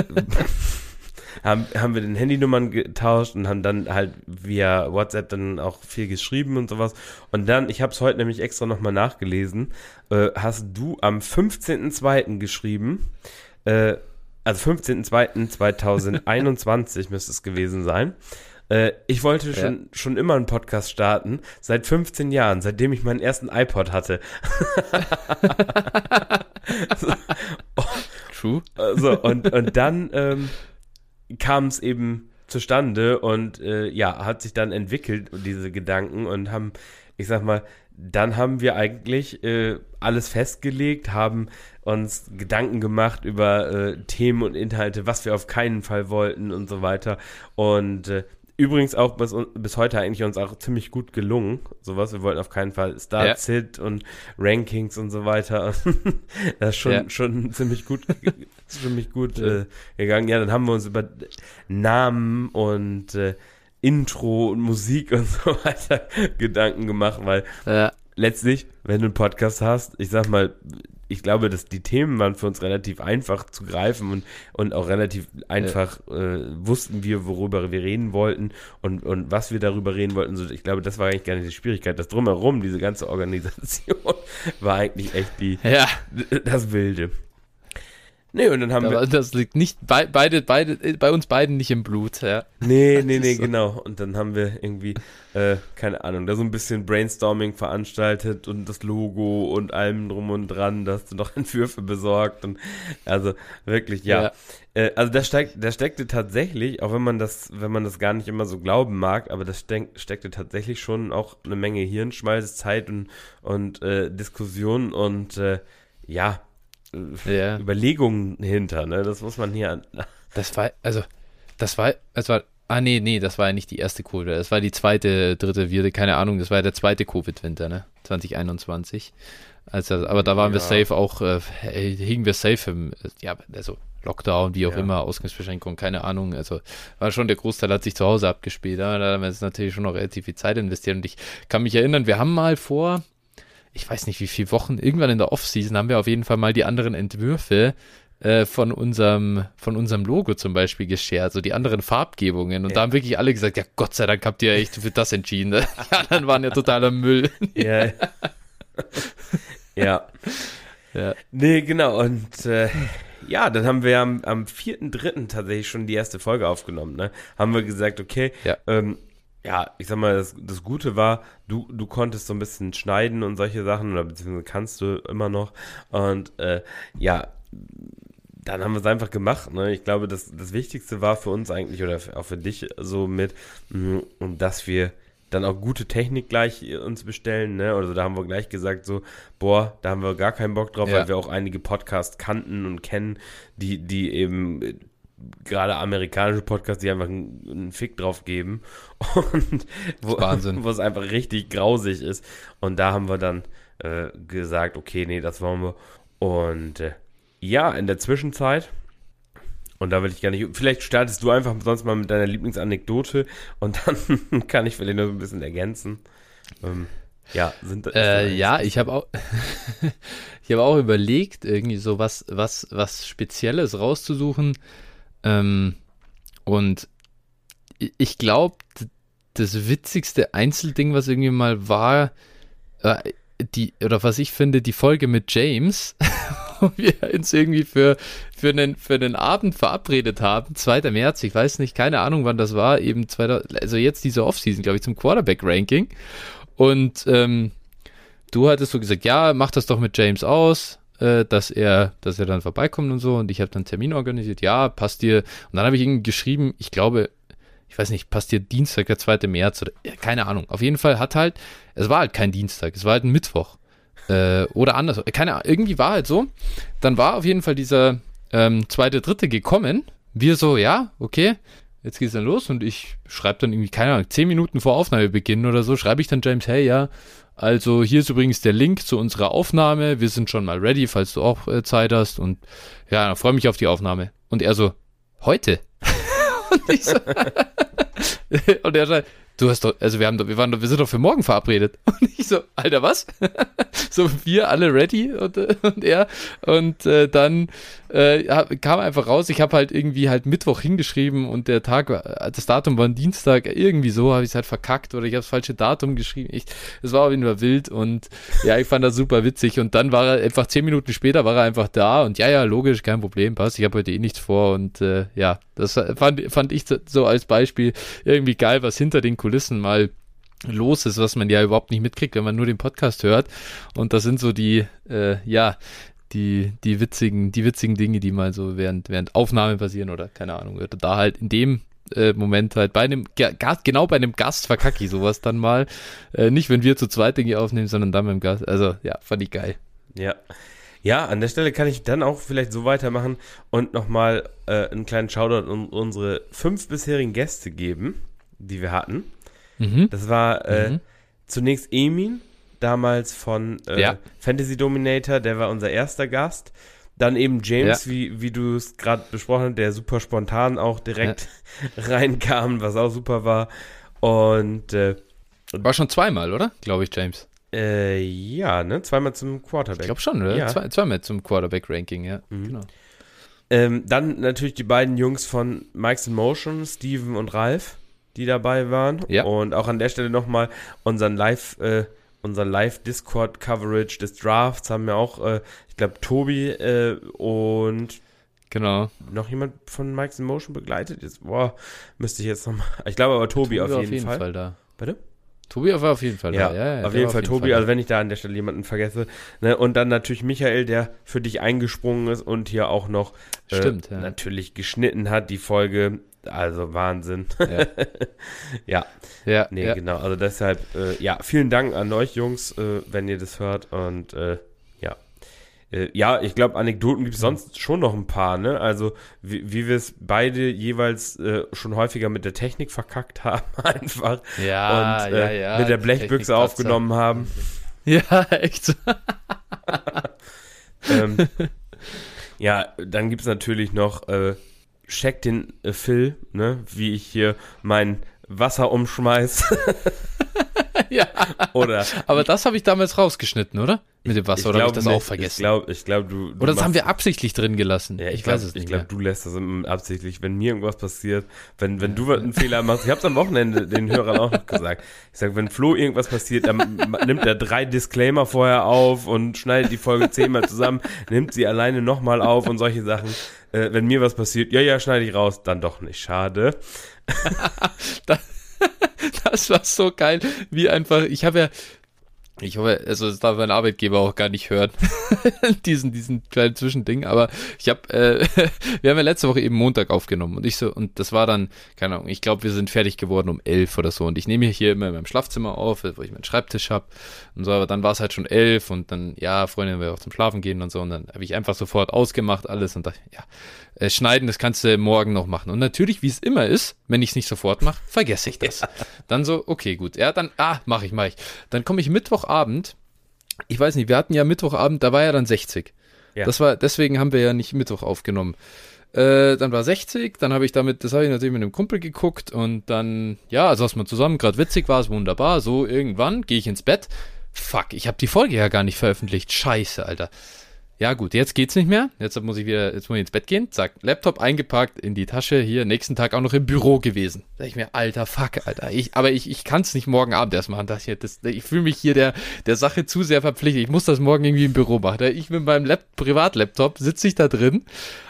haben, haben wir den Handynummern getauscht und haben dann halt via WhatsApp dann auch viel geschrieben und sowas. Und dann, ich habe es heute nämlich extra nochmal nachgelesen, äh, hast du am 15.02. geschrieben, äh, also 15.02.2021 müsste es gewesen sein. Äh, ich wollte schon, ja. schon immer einen Podcast starten, seit 15 Jahren, seitdem ich meinen ersten iPod hatte. so, oh, True. So, und, und dann ähm, kam es eben zustande und äh, ja, hat sich dann entwickelt, diese Gedanken und haben, ich sag mal, dann haben wir eigentlich äh, alles festgelegt, haben uns Gedanken gemacht über äh, Themen und Inhalte, was wir auf keinen Fall wollten und so weiter. Und äh, Übrigens auch bis, bis heute eigentlich uns auch ziemlich gut gelungen. Sowas, wir wollten auf keinen Fall Starts, ja. Und Rankings und so weiter. das ist schon, ja. schon ziemlich gut, ziemlich gut ja. äh, gegangen. Ja, dann haben wir uns über Namen und äh, Intro und Musik und so weiter Gedanken gemacht, weil ja. letztlich, wenn du einen Podcast hast, ich sag mal, ich glaube, dass die Themen waren für uns relativ einfach zu greifen und, und auch relativ einfach ja. äh, wussten wir, worüber wir reden wollten und, und was wir darüber reden wollten. So, ich glaube, das war eigentlich gar nicht die Schwierigkeit. Das drumherum, diese ganze Organisation, war eigentlich echt die, ja. das Wilde. Nee, und dann haben Aber wir. Das liegt nicht bei, beide, beide, bei uns beiden nicht im Blut, ja. Nee, nee, nee, so. genau. Und dann haben wir irgendwie, äh, keine Ahnung, da so ein bisschen Brainstorming veranstaltet und das Logo und allem drum und dran, da hast du noch Entwürfe besorgt und also wirklich, ja. ja. Äh, also da steckt, da steckte tatsächlich, auch wenn man das, wenn man das gar nicht immer so glauben mag, aber das steck, steckte tatsächlich schon auch eine Menge Hirnschmalz, Zeit und, und äh, Diskussion und äh, ja, ja. Überlegungen hinter, ne? Das muss man hier. Das war, also, das war, es war, ah, nee, nee, das war ja nicht die erste Covid, das war die zweite, dritte, vierte, keine Ahnung, das war ja der zweite Covid-Winter, ne? 2021. Also, aber da waren ja. wir safe auch, äh, hingen wir safe im, ja, also Lockdown, wie auch ja. immer, Ausgangsbeschränkung, keine Ahnung. Also war schon der Großteil hat sich zu Hause abgespielt. Da haben wir jetzt natürlich schon noch relativ viel Zeit investiert. Und ich kann mich erinnern, wir haben mal vor, ich weiß nicht wie viele Wochen, irgendwann in der Offseason haben wir auf jeden Fall mal die anderen Entwürfe äh, von unserem, von unserem Logo zum Beispiel geshared, so die anderen Farbgebungen. Und ja. da haben wirklich alle gesagt, ja Gott sei Dank habt ihr echt für das entschieden. Ne? Die anderen waren ja totaler Müll. Ja. ja. ja. Nee, genau. Und äh, ja, dann haben wir am, am 4.3. tatsächlich schon die erste Folge aufgenommen. Ne? Haben wir gesagt, okay, ja. Ähm, ja, ich sag mal, das, das Gute war, du, du konntest so ein bisschen schneiden und solche Sachen, oder beziehungsweise kannst du immer noch. Und äh, ja, dann haben wir es einfach gemacht. Ne? Ich glaube, das, das Wichtigste war für uns eigentlich, oder auch für dich so mit, mh, dass wir dann auch gute Technik gleich uns bestellen, ne? Oder da haben wir gleich gesagt, so, boah, da haben wir gar keinen Bock drauf, ja. weil wir auch einige Podcasts kannten und kennen, die, die eben gerade amerikanische Podcasts, die einfach einen, Fick drauf geben und wo, wo es einfach richtig grausig ist. Und da haben wir dann äh, gesagt, okay, nee, das wollen wir. Und äh, ja, in der Zwischenzeit, und da will ich gar nicht, vielleicht startest du einfach sonst mal mit deiner Lieblingsanekdote und dann kann ich vielleicht noch ein bisschen ergänzen. Ähm, ja, sind äh, ja, ich habe auch, ich habe auch überlegt, irgendwie so was, was, was Spezielles rauszusuchen. Ähm, und ich glaube, das witzigste Einzelding, was irgendwie mal war, äh, die, oder was ich finde, die Folge mit James, wo wir uns irgendwie für, für, einen, für einen Abend verabredet haben, 2. März, ich weiß nicht, keine Ahnung, wann das war, eben 2000, also jetzt diese Offseason, glaube ich, zum Quarterback-Ranking. Und ähm, du hattest so gesagt, ja, mach das doch mit James aus, äh, dass er, dass er dann vorbeikommt und so. Und ich habe dann einen Termin organisiert, ja, passt dir. Und dann habe ich ihm geschrieben, ich glaube, ich weiß nicht, passt dir Dienstag, der 2. März oder keine Ahnung. Auf jeden Fall hat halt, es war halt kein Dienstag, es war halt ein Mittwoch. Äh, oder anders, keine Ahnung, irgendwie war halt so. Dann war auf jeden Fall dieser ähm, zweite, dritte gekommen. Wir so, ja, okay, jetzt geht's dann los und ich schreibe dann irgendwie, keine Ahnung, zehn Minuten vor Aufnahmebeginn oder so, schreibe ich dann James, hey, ja, also hier ist übrigens der Link zu unserer Aufnahme. Wir sind schon mal ready, falls du auch äh, Zeit hast. Und ja, freue mich auf die Aufnahme. Und er so, heute? und ich so, und er sagt, du hast doch, also wir haben doch, wir waren doch, wir sind doch für morgen verabredet. Und ich so, Alter, was? so wir alle ready und, und er. Und äh, dann äh, kam einfach raus, ich habe halt irgendwie halt Mittwoch hingeschrieben und der Tag war, das Datum war ein Dienstag, irgendwie so habe ich es halt verkackt oder ich habe das falsche Datum geschrieben. Es war auf jeden Fall wild und ja, ich fand das super witzig. Und dann war er einfach zehn Minuten später war er einfach da und ja, ja, logisch, kein Problem, passt. Ich habe heute eh nichts vor und äh, ja, das fand, fand ich so als Beispiel irgendwie geil, was hinter den Kulissen mal los ist, was man ja überhaupt nicht mitkriegt, wenn man nur den Podcast hört. Und das sind so die, äh, ja, die, die witzigen, die witzigen Dinge, die mal so während, während Aufnahme passieren oder keine Ahnung, da halt in dem äh, Moment halt bei einem, genau bei einem Gast verkacke ich sowas dann mal. Äh, nicht, wenn wir zu zweit Dinge aufnehmen, sondern dann beim Gast. Also, ja, fand ich geil. Ja. Ja, an der Stelle kann ich dann auch vielleicht so weitermachen und nochmal äh, einen kleinen Shoutout an unsere fünf bisherigen Gäste geben, die wir hatten. Mhm. Das war äh, mhm. zunächst Emin, damals von äh, ja. Fantasy Dominator, der war unser erster Gast. Dann eben James, ja. wie, wie du es gerade besprochen hast, der super spontan auch direkt ja. reinkam, was auch super war. Und äh, war schon zweimal, oder? Glaube ich, James. Äh, ja, ne? Zweimal zum Quarterback. Ich glaube schon, oder? Ja. Zwei, zweimal zum Quarterback-Ranking, ja. Mhm. Genau. Ähm, dann natürlich die beiden Jungs von Mike's in Motion, Steven und Ralf die dabei waren. Ja. Und auch an der Stelle nochmal unseren Live, äh, unseren Live-Discord-Coverage des Drafts haben wir auch, äh, ich glaube, Tobi äh, und Genau. Noch jemand von Mike's in Motion begleitet? Jetzt, boah, müsste ich jetzt nochmal. Ich glaube aber Tobi, Tobi auf, jeden auf jeden Fall. Fall da. Bitte? Tobi war auf jeden Fall ja, da. Ja, ja auf jeden Fall auf jeden Tobi, Fall also wenn ich da an der Stelle jemanden vergesse. Ne? Und dann natürlich Michael, der für dich eingesprungen ist und hier auch noch äh, Stimmt, ja. natürlich geschnitten hat, die Folge. Also Wahnsinn. Ja. ja. ja. Nee, ja. genau. Also deshalb, äh, ja, vielen Dank an euch Jungs, äh, wenn ihr das hört. Und äh, ja. Äh, ja, ich glaube, Anekdoten gibt es sonst schon noch ein paar, ne? Also, wie, wie wir es beide jeweils äh, schon häufiger mit der Technik verkackt haben, einfach. Ja, und ja, ja. mit der Blechbüchse aufgenommen haben. Ja, echt ähm, ja, dann gibt es natürlich noch äh, check den äh, Phil, ne, wie ich hier mein Wasser umschmeiß. ja. Oder. Aber das habe ich damals rausgeschnitten, oder? Mit dem Wasser, oder habe ich das nicht, auch vergessen? Ich glaube, ich glaub, du, du. Oder das haben wir absichtlich drin gelassen. Ja, ich, ich glaub, weiß es nicht. Ich glaube, du lässt das absichtlich. Wenn mir irgendwas passiert, wenn, wenn du einen Fehler machst, ich habe es am Wochenende den Hörern auch noch gesagt. Ich sage, wenn Flo irgendwas passiert, dann nimmt er drei Disclaimer vorher auf und schneidet die Folge zehnmal zusammen, nimmt sie alleine nochmal auf und solche Sachen. Äh, wenn mir was passiert, ja, ja, schneide ich raus, dann doch nicht. Schade. das, das war so geil, wie einfach, ich habe ja, ich hoffe, also das darf mein Arbeitgeber auch gar nicht hören, diesen, diesen kleinen Zwischending, aber ich habe, äh, wir haben ja letzte Woche eben Montag aufgenommen und ich so, und das war dann, keine Ahnung, ich glaube, wir sind fertig geworden um elf oder so und ich nehme hier immer in meinem Schlafzimmer auf, wo ich meinen Schreibtisch habe und so, aber dann war es halt schon elf und dann, ja, Freundin will auch zum Schlafen gehen und so und dann habe ich einfach sofort ausgemacht alles und dachte, ja, äh, schneiden, das kannst du morgen noch machen. Und natürlich, wie es immer ist, wenn ich es nicht sofort mache, vergesse ich das. Dann so, okay, gut. Ja, dann, ah, mache ich, mache ich. Dann komme ich Mittwochabend. Ich weiß nicht, wir hatten ja Mittwochabend, da war ja dann 60. Ja. Das war, deswegen haben wir ja nicht Mittwoch aufgenommen. Äh, dann war 60, dann habe ich damit, das habe ich natürlich mit einem Kumpel geguckt und dann, ja, saß man zusammen, gerade witzig war es, wunderbar. So, irgendwann gehe ich ins Bett. Fuck, ich habe die Folge ja gar nicht veröffentlicht. Scheiße, Alter ja gut, jetzt geht's nicht mehr. Jetzt muss ich wieder, jetzt muss ich ins Bett gehen. Zack, Laptop eingepackt, in die Tasche, hier, nächsten Tag auch noch im Büro gewesen. Sag ich mir, alter Fuck, Alter. Ich, aber ich, ich kann es nicht morgen Abend erst machen. Das hier, das, ich fühle mich hier der, der Sache zu sehr verpflichtet. Ich muss das morgen irgendwie im Büro machen. Ich mit meinem Lap Privatlaptop sitze ich da drin.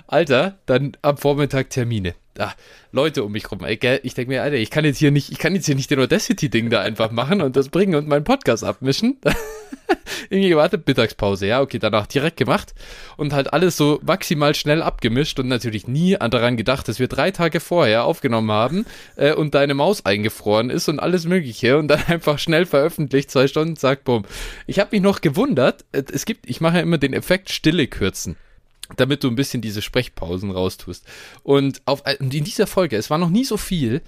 Alter, dann am Vormittag Termine ah, Leute um mich rum. Ey, ich denke mir, Alter, ich kann jetzt hier nicht, ich kann jetzt hier nicht den Audacity-Ding da einfach machen und das bringen und meinen Podcast abmischen. Irgendwie gewartet, Mittagspause, ja, okay, danach direkt gemacht und halt alles so maximal schnell abgemischt und natürlich nie daran gedacht, dass wir drei Tage vorher aufgenommen haben äh, und deine Maus eingefroren ist und alles Mögliche und dann einfach schnell veröffentlicht, zwei Stunden, zack, bumm. Ich habe mich noch gewundert, äh, es gibt, ich mache ja immer den Effekt Stille kürzen damit du ein bisschen diese Sprechpausen raustust. Und auf, äh, in dieser Folge, es war noch nie so viel,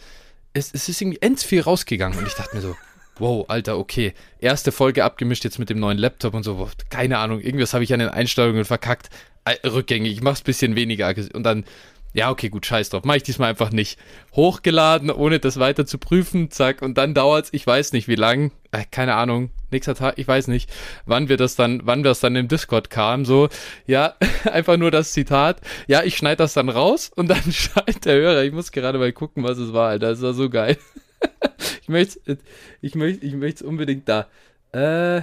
es, es ist irgendwie ends viel rausgegangen und ich dachte mir so, wow, Alter, okay, erste Folge abgemischt jetzt mit dem neuen Laptop und so, keine Ahnung, irgendwas habe ich an den Einstellungen verkackt, äh, rückgängig, ich mach's ein bisschen weniger und dann ja, okay, gut, scheiß drauf. Mach ich diesmal einfach nicht. Hochgeladen, ohne das weiter zu prüfen, zack, und dann dauert's, ich weiß nicht wie lang, äh, keine Ahnung, nächster Tag, ich weiß nicht, wann wir das dann, wann wir das dann im Discord kam, so, ja, einfach nur das Zitat, ja, ich schneide das dann raus und dann schneidet der Hörer, ich muss gerade mal gucken, was es war, Alter, das war so geil. ich möchte, ich möchte, ich möchte unbedingt da, äh,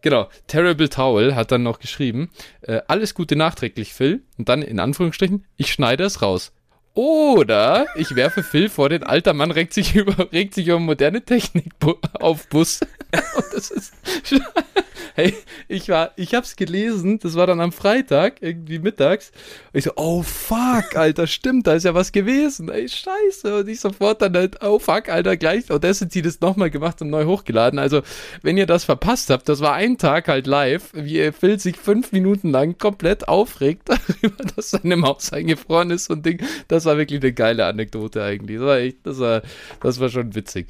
Genau, Terrible Towel hat dann noch geschrieben, äh, alles Gute nachträglich, Phil. Und dann in Anführungsstrichen, ich schneide es raus. Oder ich werfe Phil vor, den alter Mann regt sich über, regt sich über moderne Technik auf Bus. Und das ist, hey, ich war, ich hab's gelesen, das war dann am Freitag, irgendwie mittags. Und ich so, oh fuck, Alter, stimmt, da ist ja was gewesen. Ey, scheiße. Und ich sofort dann halt, oh fuck, Alter, gleich Audacity das nochmal gemacht und neu hochgeladen. Also, wenn ihr das verpasst habt, das war ein Tag halt live, wie Phil sich fünf Minuten lang komplett aufregt darüber, dass seine Maus eingefroren ist und Ding. Das war wirklich eine geile Anekdote eigentlich. Das war echt, das war, das war schon witzig.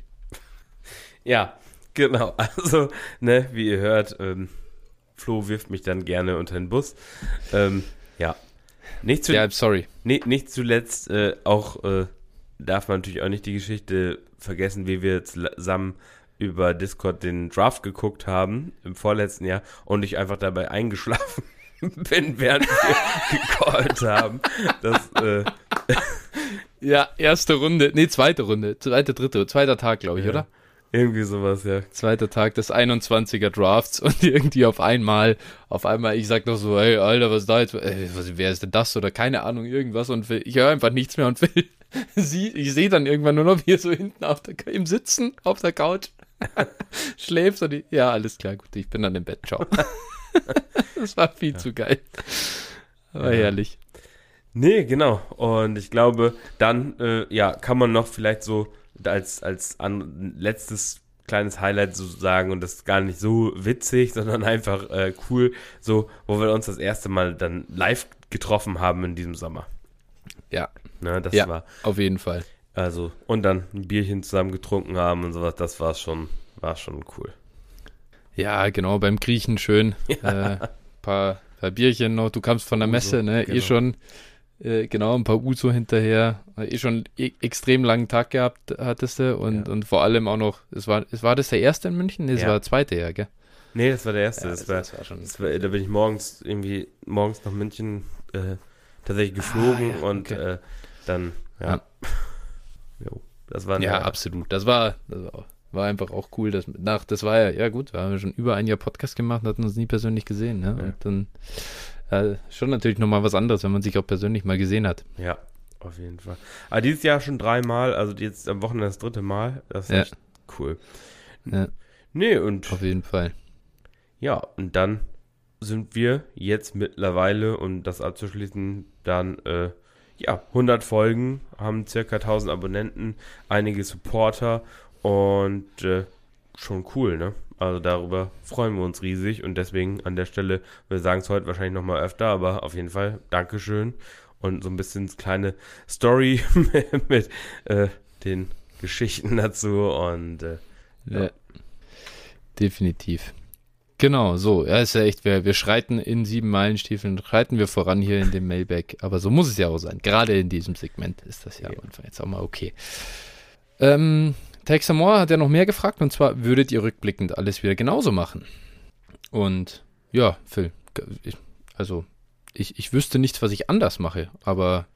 Ja, Genau, also, ne, wie ihr hört, ähm, Flo wirft mich dann gerne unter den Bus. Ähm, ja. Nicht zu, ja, sorry. Nicht, nicht zuletzt äh, auch äh, darf man natürlich auch nicht die Geschichte vergessen, wie wir zusammen über Discord den Draft geguckt haben im vorletzten Jahr und ich einfach dabei eingeschlafen bin, während wir gecallt haben. Das, äh, ja, erste Runde, nee, zweite Runde, zweite, dritte, zweiter Tag, glaube ich, ja. oder? Irgendwie sowas, ja. Zweiter Tag des 21er Drafts und irgendwie auf einmal, auf einmal, ich sag noch so, hey, Alter, was ist da jetzt, ey, was, wer ist denn das oder keine Ahnung, irgendwas und will, ich höre einfach nichts mehr und will, sie, ich sehe dann irgendwann nur noch, wie er so hinten auf der, im Sitzen, auf der Couch, schläft und ich, ja, alles klar, gut, ich bin dann im Bett, ciao. das war viel ja. zu geil. Aber ja. herrlich. Nee, genau. Und ich glaube, dann, äh, ja, kann man noch vielleicht so als, als an, letztes kleines Highlight sozusagen und das ist gar nicht so witzig, sondern einfach äh, cool, so, wo wir uns das erste Mal dann live getroffen haben in diesem Sommer. Ja. Ne, das ja, war. Auf jeden Fall. Also, und dann ein Bierchen zusammen getrunken haben und sowas, das war schon, war schon cool. Ja, genau, beim Griechen schön. Ja. Äh, paar, paar Bierchen noch, du kamst von der Messe, ne? Eh genau. Eh schon Äh, genau, ein paar Uso hinterher. Eh schon e extrem langen Tag gehabt hattest du und, ja. und vor allem auch noch, es war, es war das der erste in München? Nee, es ja. war der zweite, ja, gell? Nee, das war der erste. Ja, das, das, war, das war schon. Das war, da bin ich morgens irgendwie morgens nach München äh, tatsächlich geflogen ah, ja, und okay. äh, dann, ja. ja. jo, das war Ja, absolut. Das war, das war, war, einfach auch cool. Dass nach, das war ja, ja gut, wir haben schon über ein Jahr Podcast gemacht und hatten uns nie persönlich gesehen. Ne? Und dann ja, schon natürlich nochmal was anderes, wenn man sich auch persönlich mal gesehen hat. Ja, auf jeden Fall. Aber dieses Jahr schon dreimal, also jetzt am Wochenende das dritte Mal. Das ist ja. echt cool. Ja. Nee, und. Auf jeden Fall. Ja, und dann sind wir jetzt mittlerweile, um das abzuschließen, dann, äh, ja, 100 Folgen, haben circa 1000 Abonnenten, einige Supporter und äh, schon cool, ne? Also darüber freuen wir uns riesig und deswegen an der Stelle, wir sagen es heute wahrscheinlich nochmal öfter, aber auf jeden Fall Dankeschön und so ein bisschen kleine Story mit, mit äh, den Geschichten dazu und äh, ja. ja. Definitiv. Genau, so. Ja, ist ja echt, wir, wir schreiten in sieben Meilenstiefeln, schreiten wir voran hier in dem Mailback. Aber so muss es ja auch sein. Gerade in diesem Segment ist das ja, ja. jetzt auch mal okay. Ähm, Texas Moore hat ja noch mehr gefragt und zwar, würdet ihr rückblickend alles wieder genauso machen? Und ja, Phil, also ich, ich wüsste nichts, was ich anders mache, aber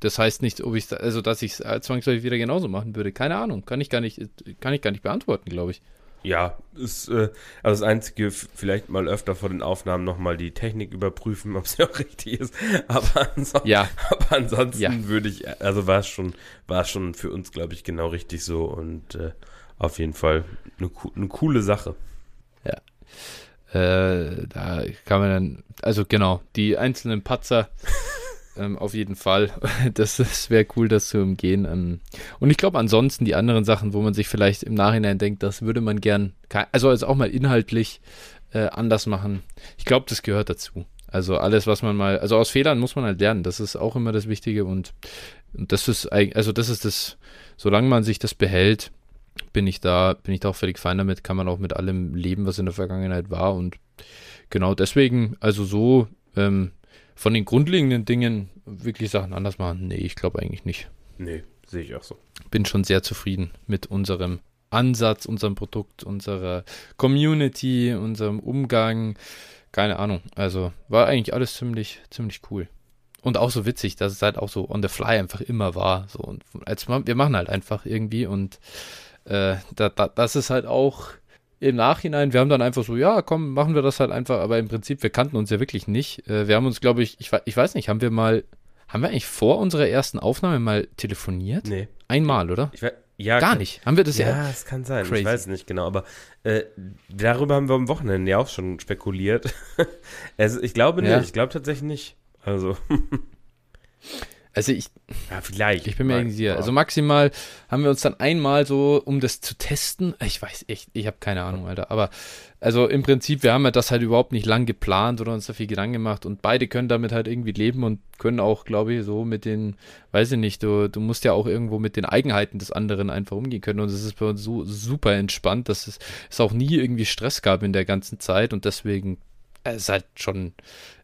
das heißt nicht, ob ich also dass ich es zwangsläufig wieder genauso machen würde. Keine Ahnung, kann ich gar nicht, kann ich gar nicht beantworten, glaube ich ja, ist äh, also das Einzige, vielleicht mal öfter vor den Aufnahmen nochmal die Technik überprüfen, ob sie auch richtig ist. Aber, anso ja. aber ansonsten ja. würde ich, also war es schon, war es schon für uns, glaube ich, genau richtig so und äh, auf jeden Fall eine, eine coole Sache. Ja. Äh, da kann man dann, also genau, die einzelnen Patzer ähm, auf jeden Fall. Das, das wäre cool, das zu umgehen. Ähm, und ich glaube, ansonsten die anderen Sachen, wo man sich vielleicht im Nachhinein denkt, das würde man gern, also jetzt auch mal inhaltlich äh, anders machen. Ich glaube, das gehört dazu. Also alles, was man mal, also aus Fehlern muss man halt lernen. Das ist auch immer das Wichtige und, und das ist eigentlich, also das ist das, solange man sich das behält, bin ich da, bin ich da auch völlig fein damit, kann man auch mit allem leben, was in der Vergangenheit war und genau deswegen, also so, ähm, von den grundlegenden Dingen wirklich Sachen anders machen? Nee, ich glaube eigentlich nicht. Nee, sehe ich auch so. Bin schon sehr zufrieden mit unserem Ansatz, unserem Produkt, unserer Community, unserem Umgang. Keine Ahnung. Also war eigentlich alles ziemlich, ziemlich cool. Und auch so witzig, dass es halt auch so on the fly einfach immer war. So, und als wir machen halt einfach irgendwie und äh, da, da, das ist halt auch im Nachhinein, wir haben dann einfach so, ja, komm, machen wir das halt einfach, aber im Prinzip, wir kannten uns ja wirklich nicht. Äh, wir haben uns, glaube ich, ich, ich weiß nicht, haben wir mal, haben wir eigentlich vor unserer ersten Aufnahme mal telefoniert? Nee. Einmal, oder? Ich weiß, ja, Gar kann, nicht. Haben wir das ja? Ja, es kann sein. Crazy. Ich weiß nicht genau, aber äh, darüber haben wir am Wochenende ja auch schon spekuliert. also, ich glaube nicht. Ja. Ich glaube tatsächlich nicht. Also. Also ich. Ja, vielleicht. Ich bin mir irgendwie sicher. Also maximal haben wir uns dann einmal so, um das zu testen. Ich weiß echt, ich habe keine Ahnung, Alter. Aber also im Prinzip, wir haben ja das halt überhaupt nicht lang geplant oder uns da viel Gedanken gemacht und beide können damit halt irgendwie leben und können auch, glaube ich, so mit den, weiß ich nicht, du, du musst ja auch irgendwo mit den Eigenheiten des anderen einfach umgehen können und es ist bei uns so super entspannt, dass es, es auch nie irgendwie Stress gab in der ganzen Zeit und deswegen es ist halt schon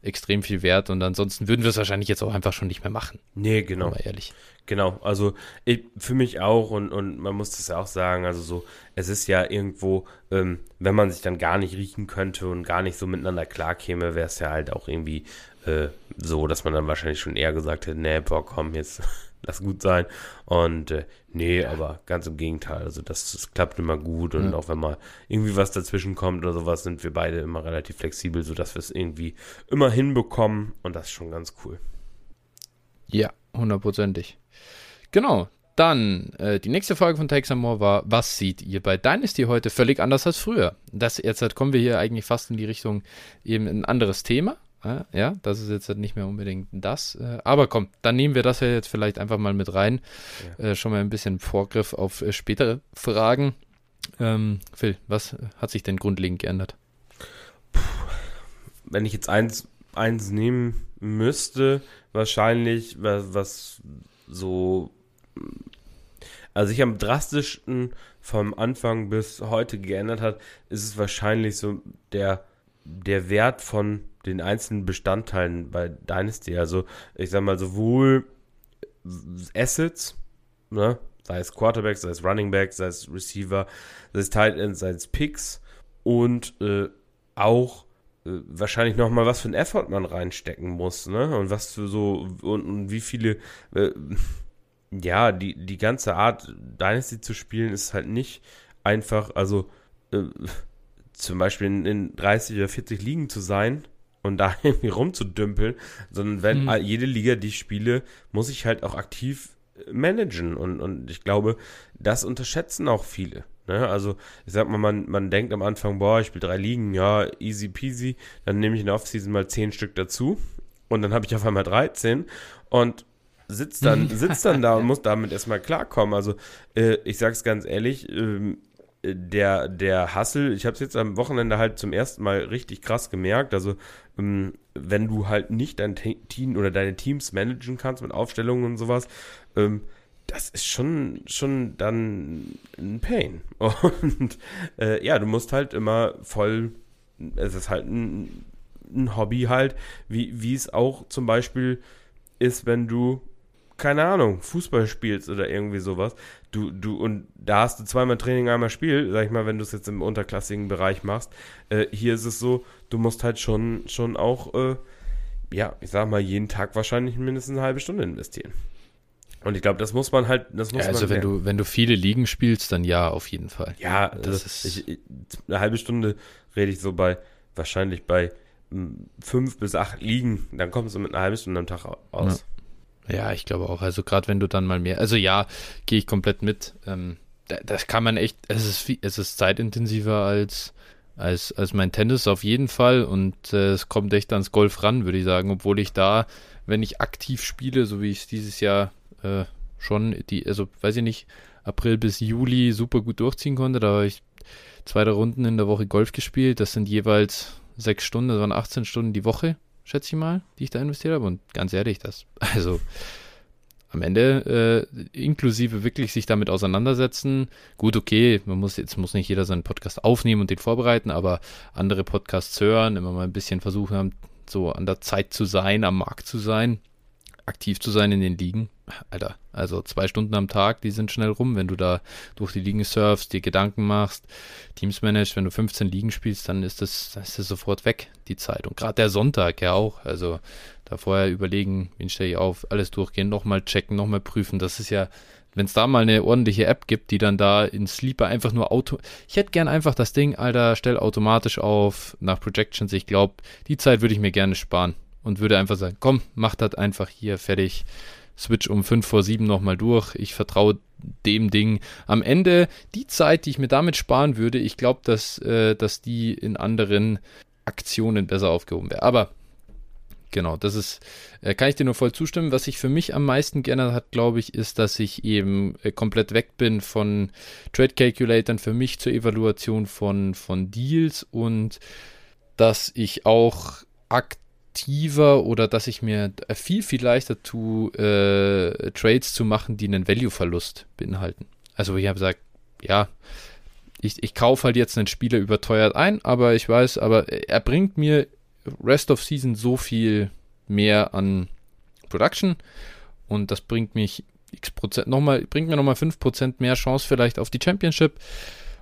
extrem viel wert und ansonsten würden wir es wahrscheinlich jetzt auch einfach schon nicht mehr machen. Nee, genau. Mal ehrlich. Genau, also ich, für mich auch und, und man muss das ja auch sagen, also so, es ist ja irgendwo, ähm, wenn man sich dann gar nicht riechen könnte und gar nicht so miteinander klarkäme, wäre es ja halt auch irgendwie äh, so, dass man dann wahrscheinlich schon eher gesagt hätte, nee, boah, komm, jetzt lass gut sein. Und äh, nee, ja. aber ganz im Gegenteil. Also das, das klappt immer gut und ja. auch wenn mal irgendwie was dazwischen kommt oder sowas, sind wir beide immer relativ flexibel, sodass wir es irgendwie immer hinbekommen und das ist schon ganz cool. Ja, hundertprozentig. Genau. Dann, äh, die nächste Frage von Takes More war, was seht ihr bei Dynasty heute völlig anders als früher? Das, jetzt kommen wir hier eigentlich fast in die Richtung eben ein anderes Thema, ja, das ist jetzt nicht mehr unbedingt das. Äh, aber komm, dann nehmen wir das ja jetzt vielleicht einfach mal mit rein. Ja. Äh, schon mal ein bisschen Vorgriff auf äh, spätere Fragen. Ähm, Phil, was hat sich denn grundlegend geändert? Puh, wenn ich jetzt eins, eins nehmen müsste, wahrscheinlich, was, so. Also sich am drastischsten vom Anfang bis heute geändert hat, ist es wahrscheinlich so der, der Wert von den einzelnen Bestandteilen bei Dynasty. Also ich sag mal, sowohl Assets, ne, sei es Quarterback, sei es Running Back, sei es Receiver, sei es Tight End, sei es Picks und äh, auch äh, wahrscheinlich noch mal was für ein Effort man reinstecken muss, ne? Und was für so und, und wie viele äh, ja, die die ganze Art Dynasty zu spielen ist halt nicht einfach, also äh, zum Beispiel in 30 oder 40 Ligen zu sein und da irgendwie rumzudümpeln, sondern wenn mhm. jede Liga, die ich spiele, muss ich halt auch aktiv äh, managen und, und ich glaube, das unterschätzen auch viele. Ne? Also ich sag mal, man, man denkt am Anfang, boah, ich spiele drei Ligen, ja, easy peasy, dann nehme ich in der Offseason mal zehn Stück dazu und dann habe ich auf einmal 13 und sitzt dann, sitzt dann da und muss damit erstmal klarkommen. Also äh, ich sag's ganz ehrlich, ähm, der, der Hassel, ich habe es jetzt am Wochenende halt zum ersten Mal richtig krass gemerkt. Also, ähm, wenn du halt nicht dein Team oder deine Teams managen kannst mit Aufstellungen und sowas, ähm, das ist schon, schon dann ein Pain. Und äh, ja, du musst halt immer voll, es ist halt ein, ein Hobby halt, wie, wie es auch zum Beispiel ist, wenn du keine Ahnung, Fußball spielst oder irgendwie sowas, du, du, und da hast du zweimal Training, einmal Spiel, sag ich mal, wenn du es jetzt im unterklassigen Bereich machst. Äh, hier ist es so, du musst halt schon, schon auch, äh, ja, ich sag mal, jeden Tag wahrscheinlich mindestens eine halbe Stunde investieren. Und ich glaube, das muss man halt, das muss ja, also man. wenn du, wenn du viele Ligen spielst, dann ja, auf jeden Fall. Ja, das, das ist. Ich, eine halbe Stunde rede ich so bei, wahrscheinlich bei hm, fünf bis acht Ligen, dann kommst du mit einer halben Stunde am Tag aus. Ja. Ja, ich glaube auch. Also gerade wenn du dann mal mehr, also ja, gehe ich komplett mit. Ähm, das kann man echt, es ist, es ist zeitintensiver als, als, als mein Tennis auf jeden Fall und äh, es kommt echt ans Golf ran, würde ich sagen, obwohl ich da, wenn ich aktiv spiele, so wie ich es dieses Jahr äh, schon, die, also weiß ich nicht, April bis Juli super gut durchziehen konnte, da habe ich zwei, Runden in der Woche Golf gespielt, das sind jeweils sechs Stunden, das waren 18 Stunden die Woche schätze ich mal, die ich da investiert habe. Und ganz ehrlich, das, also am Ende äh, inklusive wirklich sich damit auseinandersetzen. Gut, okay, man muss jetzt muss nicht jeder seinen Podcast aufnehmen und den vorbereiten, aber andere Podcasts hören, immer mal ein bisschen versuchen, so an der Zeit zu sein, am Markt zu sein, aktiv zu sein in den Ligen. Alter, also zwei Stunden am Tag, die sind schnell rum, wenn du da durch die Ligen surfst, dir Gedanken machst, Teams managst, wenn du 15 Ligen spielst, dann ist das, dann ist das sofort weg, die Zeit. Und gerade der Sonntag ja auch, also da vorher überlegen, wen stelle ich auf, alles durchgehen, nochmal checken, nochmal prüfen, das ist ja, wenn es da mal eine ordentliche App gibt, die dann da in Sleeper einfach nur Auto. Ich hätte gern einfach das Ding, Alter, stell automatisch auf nach Projections. Ich glaube, die Zeit würde ich mir gerne sparen und würde einfach sagen, komm, mach das einfach hier fertig switch um 5 vor 7 nochmal durch. Ich vertraue dem Ding. Am Ende die Zeit, die ich mir damit sparen würde, ich glaube, dass, äh, dass die in anderen Aktionen besser aufgehoben wäre. Aber genau, das ist, äh, kann ich dir nur voll zustimmen. Was sich für mich am meisten geändert hat, glaube ich, ist, dass ich eben äh, komplett weg bin von Trade Calculatoren für mich zur Evaluation von, von Deals und dass ich auch aktiv aktiver oder dass ich mir viel, viel leichter tue, äh, Trades zu machen, die einen Value-Verlust beinhalten. Also ich habe gesagt, ja, ich, ich kaufe halt jetzt einen Spieler überteuert ein, aber ich weiß, aber er bringt mir Rest of Season so viel mehr an Production und das bringt mich x Prozent nochmal, bringt mir nochmal 5% mehr Chance vielleicht auf die Championship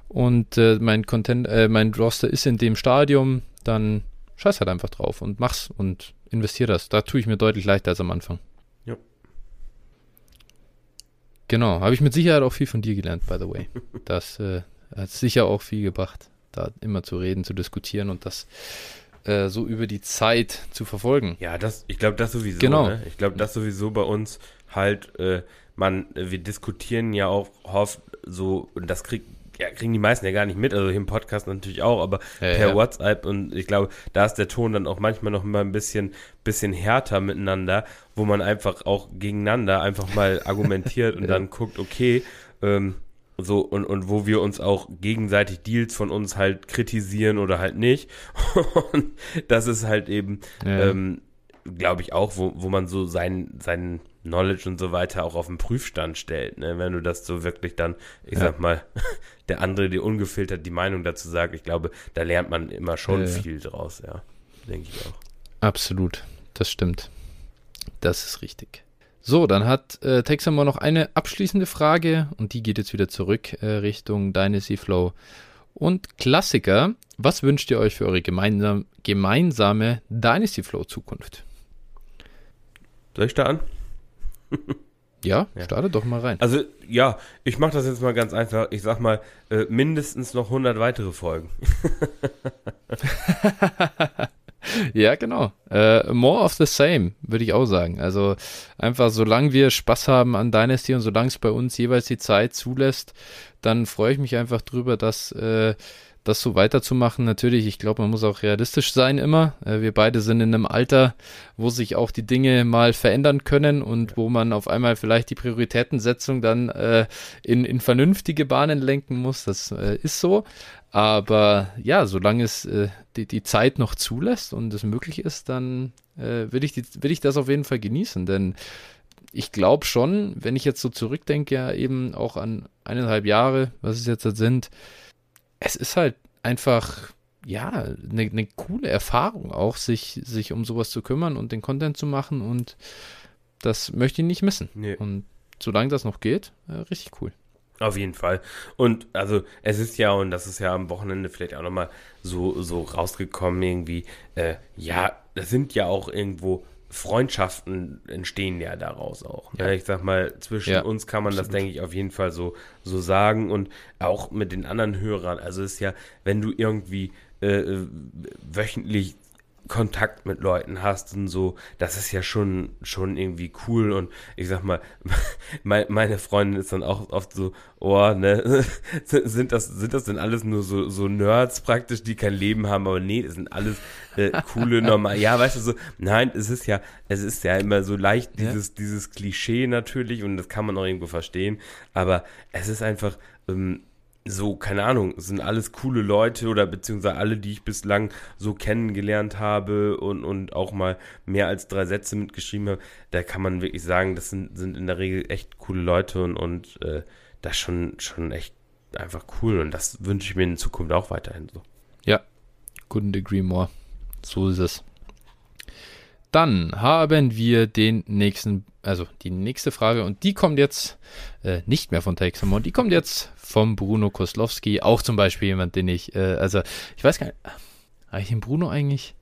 und äh, mein Content, äh, mein Roster ist in dem Stadium, dann scheiß halt einfach drauf und mach's und investier das. Da tue ich mir deutlich leichter als am Anfang. Ja. Genau, habe ich mit Sicherheit auch viel von dir gelernt, by the way. Das äh, hat sicher auch viel gebracht, da immer zu reden, zu diskutieren und das äh, so über die Zeit zu verfolgen. Ja, das, ich glaube, das sowieso. Genau. Ne? Ich glaube, das sowieso bei uns halt, äh, man, wir diskutieren ja auch oft so, und das kriegt ja, kriegen die meisten ja gar nicht mit, also hier im Podcast natürlich auch, aber ja, per ja. WhatsApp und ich glaube, da ist der Ton dann auch manchmal noch mal ein bisschen, bisschen härter miteinander, wo man einfach auch gegeneinander einfach mal argumentiert und dann guckt, okay, ähm, so und, und wo wir uns auch gegenseitig Deals von uns halt kritisieren oder halt nicht. und das ist halt eben, ähm, glaube ich, auch, wo, wo man so seinen, seinen Knowledge und so weiter auch auf den Prüfstand stellt. Ne? Wenn du das so wirklich dann, ich ja. sag mal, der andere dir ungefiltert die Meinung dazu sagt, ich glaube, da lernt man immer schon ja, viel draus, ja. Denke ich auch. Absolut, das stimmt. Das ist richtig. So, dann hat äh, Texamore noch eine abschließende Frage und die geht jetzt wieder zurück äh, Richtung Dynasty Flow. Und Klassiker, was wünscht ihr euch für eure gemeinsam, gemeinsame Dynasty Flow Zukunft? Soll ich da an? ja, ja, starte doch mal rein. Also, ja, ich mache das jetzt mal ganz einfach. Ich sag mal, äh, mindestens noch 100 weitere Folgen. ja, genau. Äh, more of the same, würde ich auch sagen. Also einfach, solange wir Spaß haben an Dynasty und solange es bei uns jeweils die Zeit zulässt, dann freue ich mich einfach drüber, dass äh, das so weiterzumachen. Natürlich, ich glaube, man muss auch realistisch sein immer. Äh, wir beide sind in einem Alter, wo sich auch die Dinge mal verändern können und wo man auf einmal vielleicht die Prioritätensetzung dann äh, in, in vernünftige Bahnen lenken muss. Das äh, ist so. Aber ja, solange es äh, die, die Zeit noch zulässt und es möglich ist, dann äh, will, ich die, will ich das auf jeden Fall genießen. Denn ich glaube schon, wenn ich jetzt so zurückdenke, ja eben auch an eineinhalb Jahre, was es jetzt sind, es ist halt einfach, ja, eine, eine coole Erfahrung auch, sich, sich um sowas zu kümmern und den Content zu machen und das möchte ich nicht missen. Nee. Und solange das noch geht, äh, richtig cool. Auf jeden Fall. Und also es ist ja, und das ist ja am Wochenende vielleicht auch nochmal so, so rausgekommen, irgendwie, äh, ja, das sind ja auch irgendwo Freundschaften entstehen ja daraus auch. Ja. Ich sag mal, zwischen ja, uns kann man absolut. das, denke ich, auf jeden Fall so, so sagen und auch mit den anderen Hörern. Also es ist ja, wenn du irgendwie äh, äh wöchentlich Kontakt mit Leuten hast und so, das ist ja schon, schon irgendwie cool und ich sag mal, meine Freundin ist dann auch oft so, oh, ne, sind das, sind das denn alles nur so, so Nerds praktisch, die kein Leben haben, aber nee, das sind alles äh, coole, normal, ja, weißt du, so, nein, es ist ja, es ist ja immer so leicht dieses, ja. dieses Klischee natürlich und das kann man auch irgendwo verstehen, aber es ist einfach, ähm, so, keine Ahnung, sind alles coole Leute oder beziehungsweise alle, die ich bislang so kennengelernt habe und, und auch mal mehr als drei Sätze mitgeschrieben habe, da kann man wirklich sagen, das sind, sind in der Regel echt coole Leute und, und äh, das schon, schon echt einfach cool und das wünsche ich mir in Zukunft auch weiterhin so. Ja, couldn't agree more. So ist es. Dann haben wir den nächsten, also die nächste Frage und die kommt jetzt äh, nicht mehr von Texamon, die kommt jetzt vom Bruno Koslowski, auch zum Beispiel jemand, den ich, äh, also ich weiß gar nicht, habe ich den Bruno eigentlich,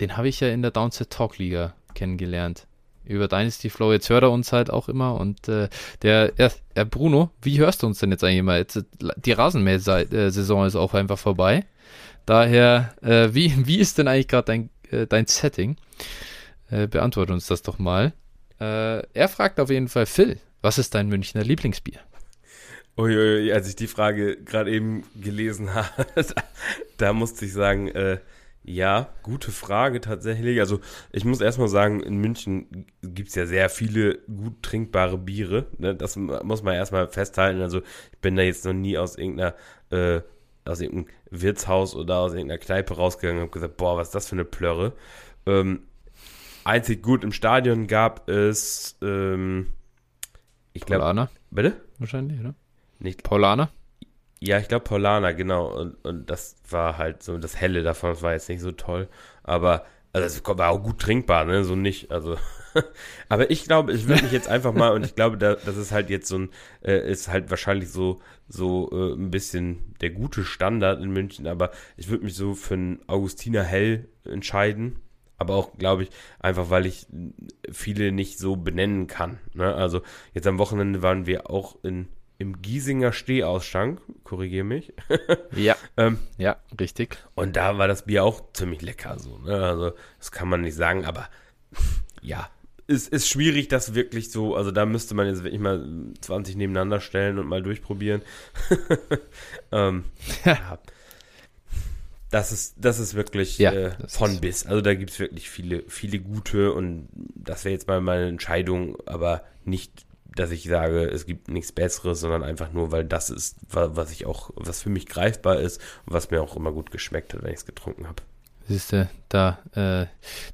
den habe ich ja in der Downset Talk Liga kennengelernt. Über Dynasty Flow, jetzt hört er uns halt auch immer und äh, der, ja, Bruno, wie hörst du uns denn jetzt eigentlich immer? Jetzt, die Rasenmäher-Saison ist auch einfach vorbei. Daher, äh, wie, wie ist denn eigentlich gerade dein äh, dein Setting? Äh, beantworte uns das doch mal. Äh, er fragt auf jeden Fall, Phil, was ist dein Münchner Lieblingsbier? Uiuiui, als ich die Frage gerade eben gelesen habe, da musste ich sagen, äh, ja, gute Frage tatsächlich. Also ich muss erstmal sagen, in München gibt es ja sehr viele gut trinkbare Biere. Ne? Das muss man erstmal festhalten. Also ich bin da jetzt noch nie aus irgendeiner äh, aus irgendeinem Wirtshaus oder aus irgendeiner Kneipe rausgegangen und habe gesagt, boah, was ist das für eine Plörre. Ähm, einzig gut im Stadion gab es, ähm, ich glaube. Paulaner? Bitte? Wahrscheinlich, oder? Nicht. Paulaner? Ja, ich glaube Paulaner, genau. Und, und das war halt so das Helle davon, das war jetzt nicht so toll. Aber also es war auch gut trinkbar, ne? So nicht, also. Aber ich glaube, ich würde mich jetzt einfach mal, und ich glaube, da, das ist halt jetzt so ein, äh, ist halt wahrscheinlich so, so äh, ein bisschen der gute Standard in München, aber ich würde mich so für einen Augustiner Hell entscheiden. Aber auch, glaube ich, einfach, weil ich viele nicht so benennen kann. Ne? Also jetzt am Wochenende waren wir auch in, im Giesinger Stehausschank, korrigiere mich. ja, ähm, ja, richtig. Und da war das Bier auch ziemlich lecker. So, ne? Also das kann man nicht sagen, aber ja, ist, ist schwierig, das wirklich so, also da müsste man jetzt wirklich mal 20 nebeneinander stellen und mal durchprobieren. ähm, ja. Das ist, das ist wirklich ja, äh, von ist. bis. Also da gibt es wirklich viele, viele gute und das wäre jetzt mal meine Entscheidung, aber nicht, dass ich sage, es gibt nichts Besseres, sondern einfach nur, weil das ist, was ich auch, was für mich greifbar ist und was mir auch immer gut geschmeckt hat, wenn ich es getrunken habe. Siehst du, da, äh,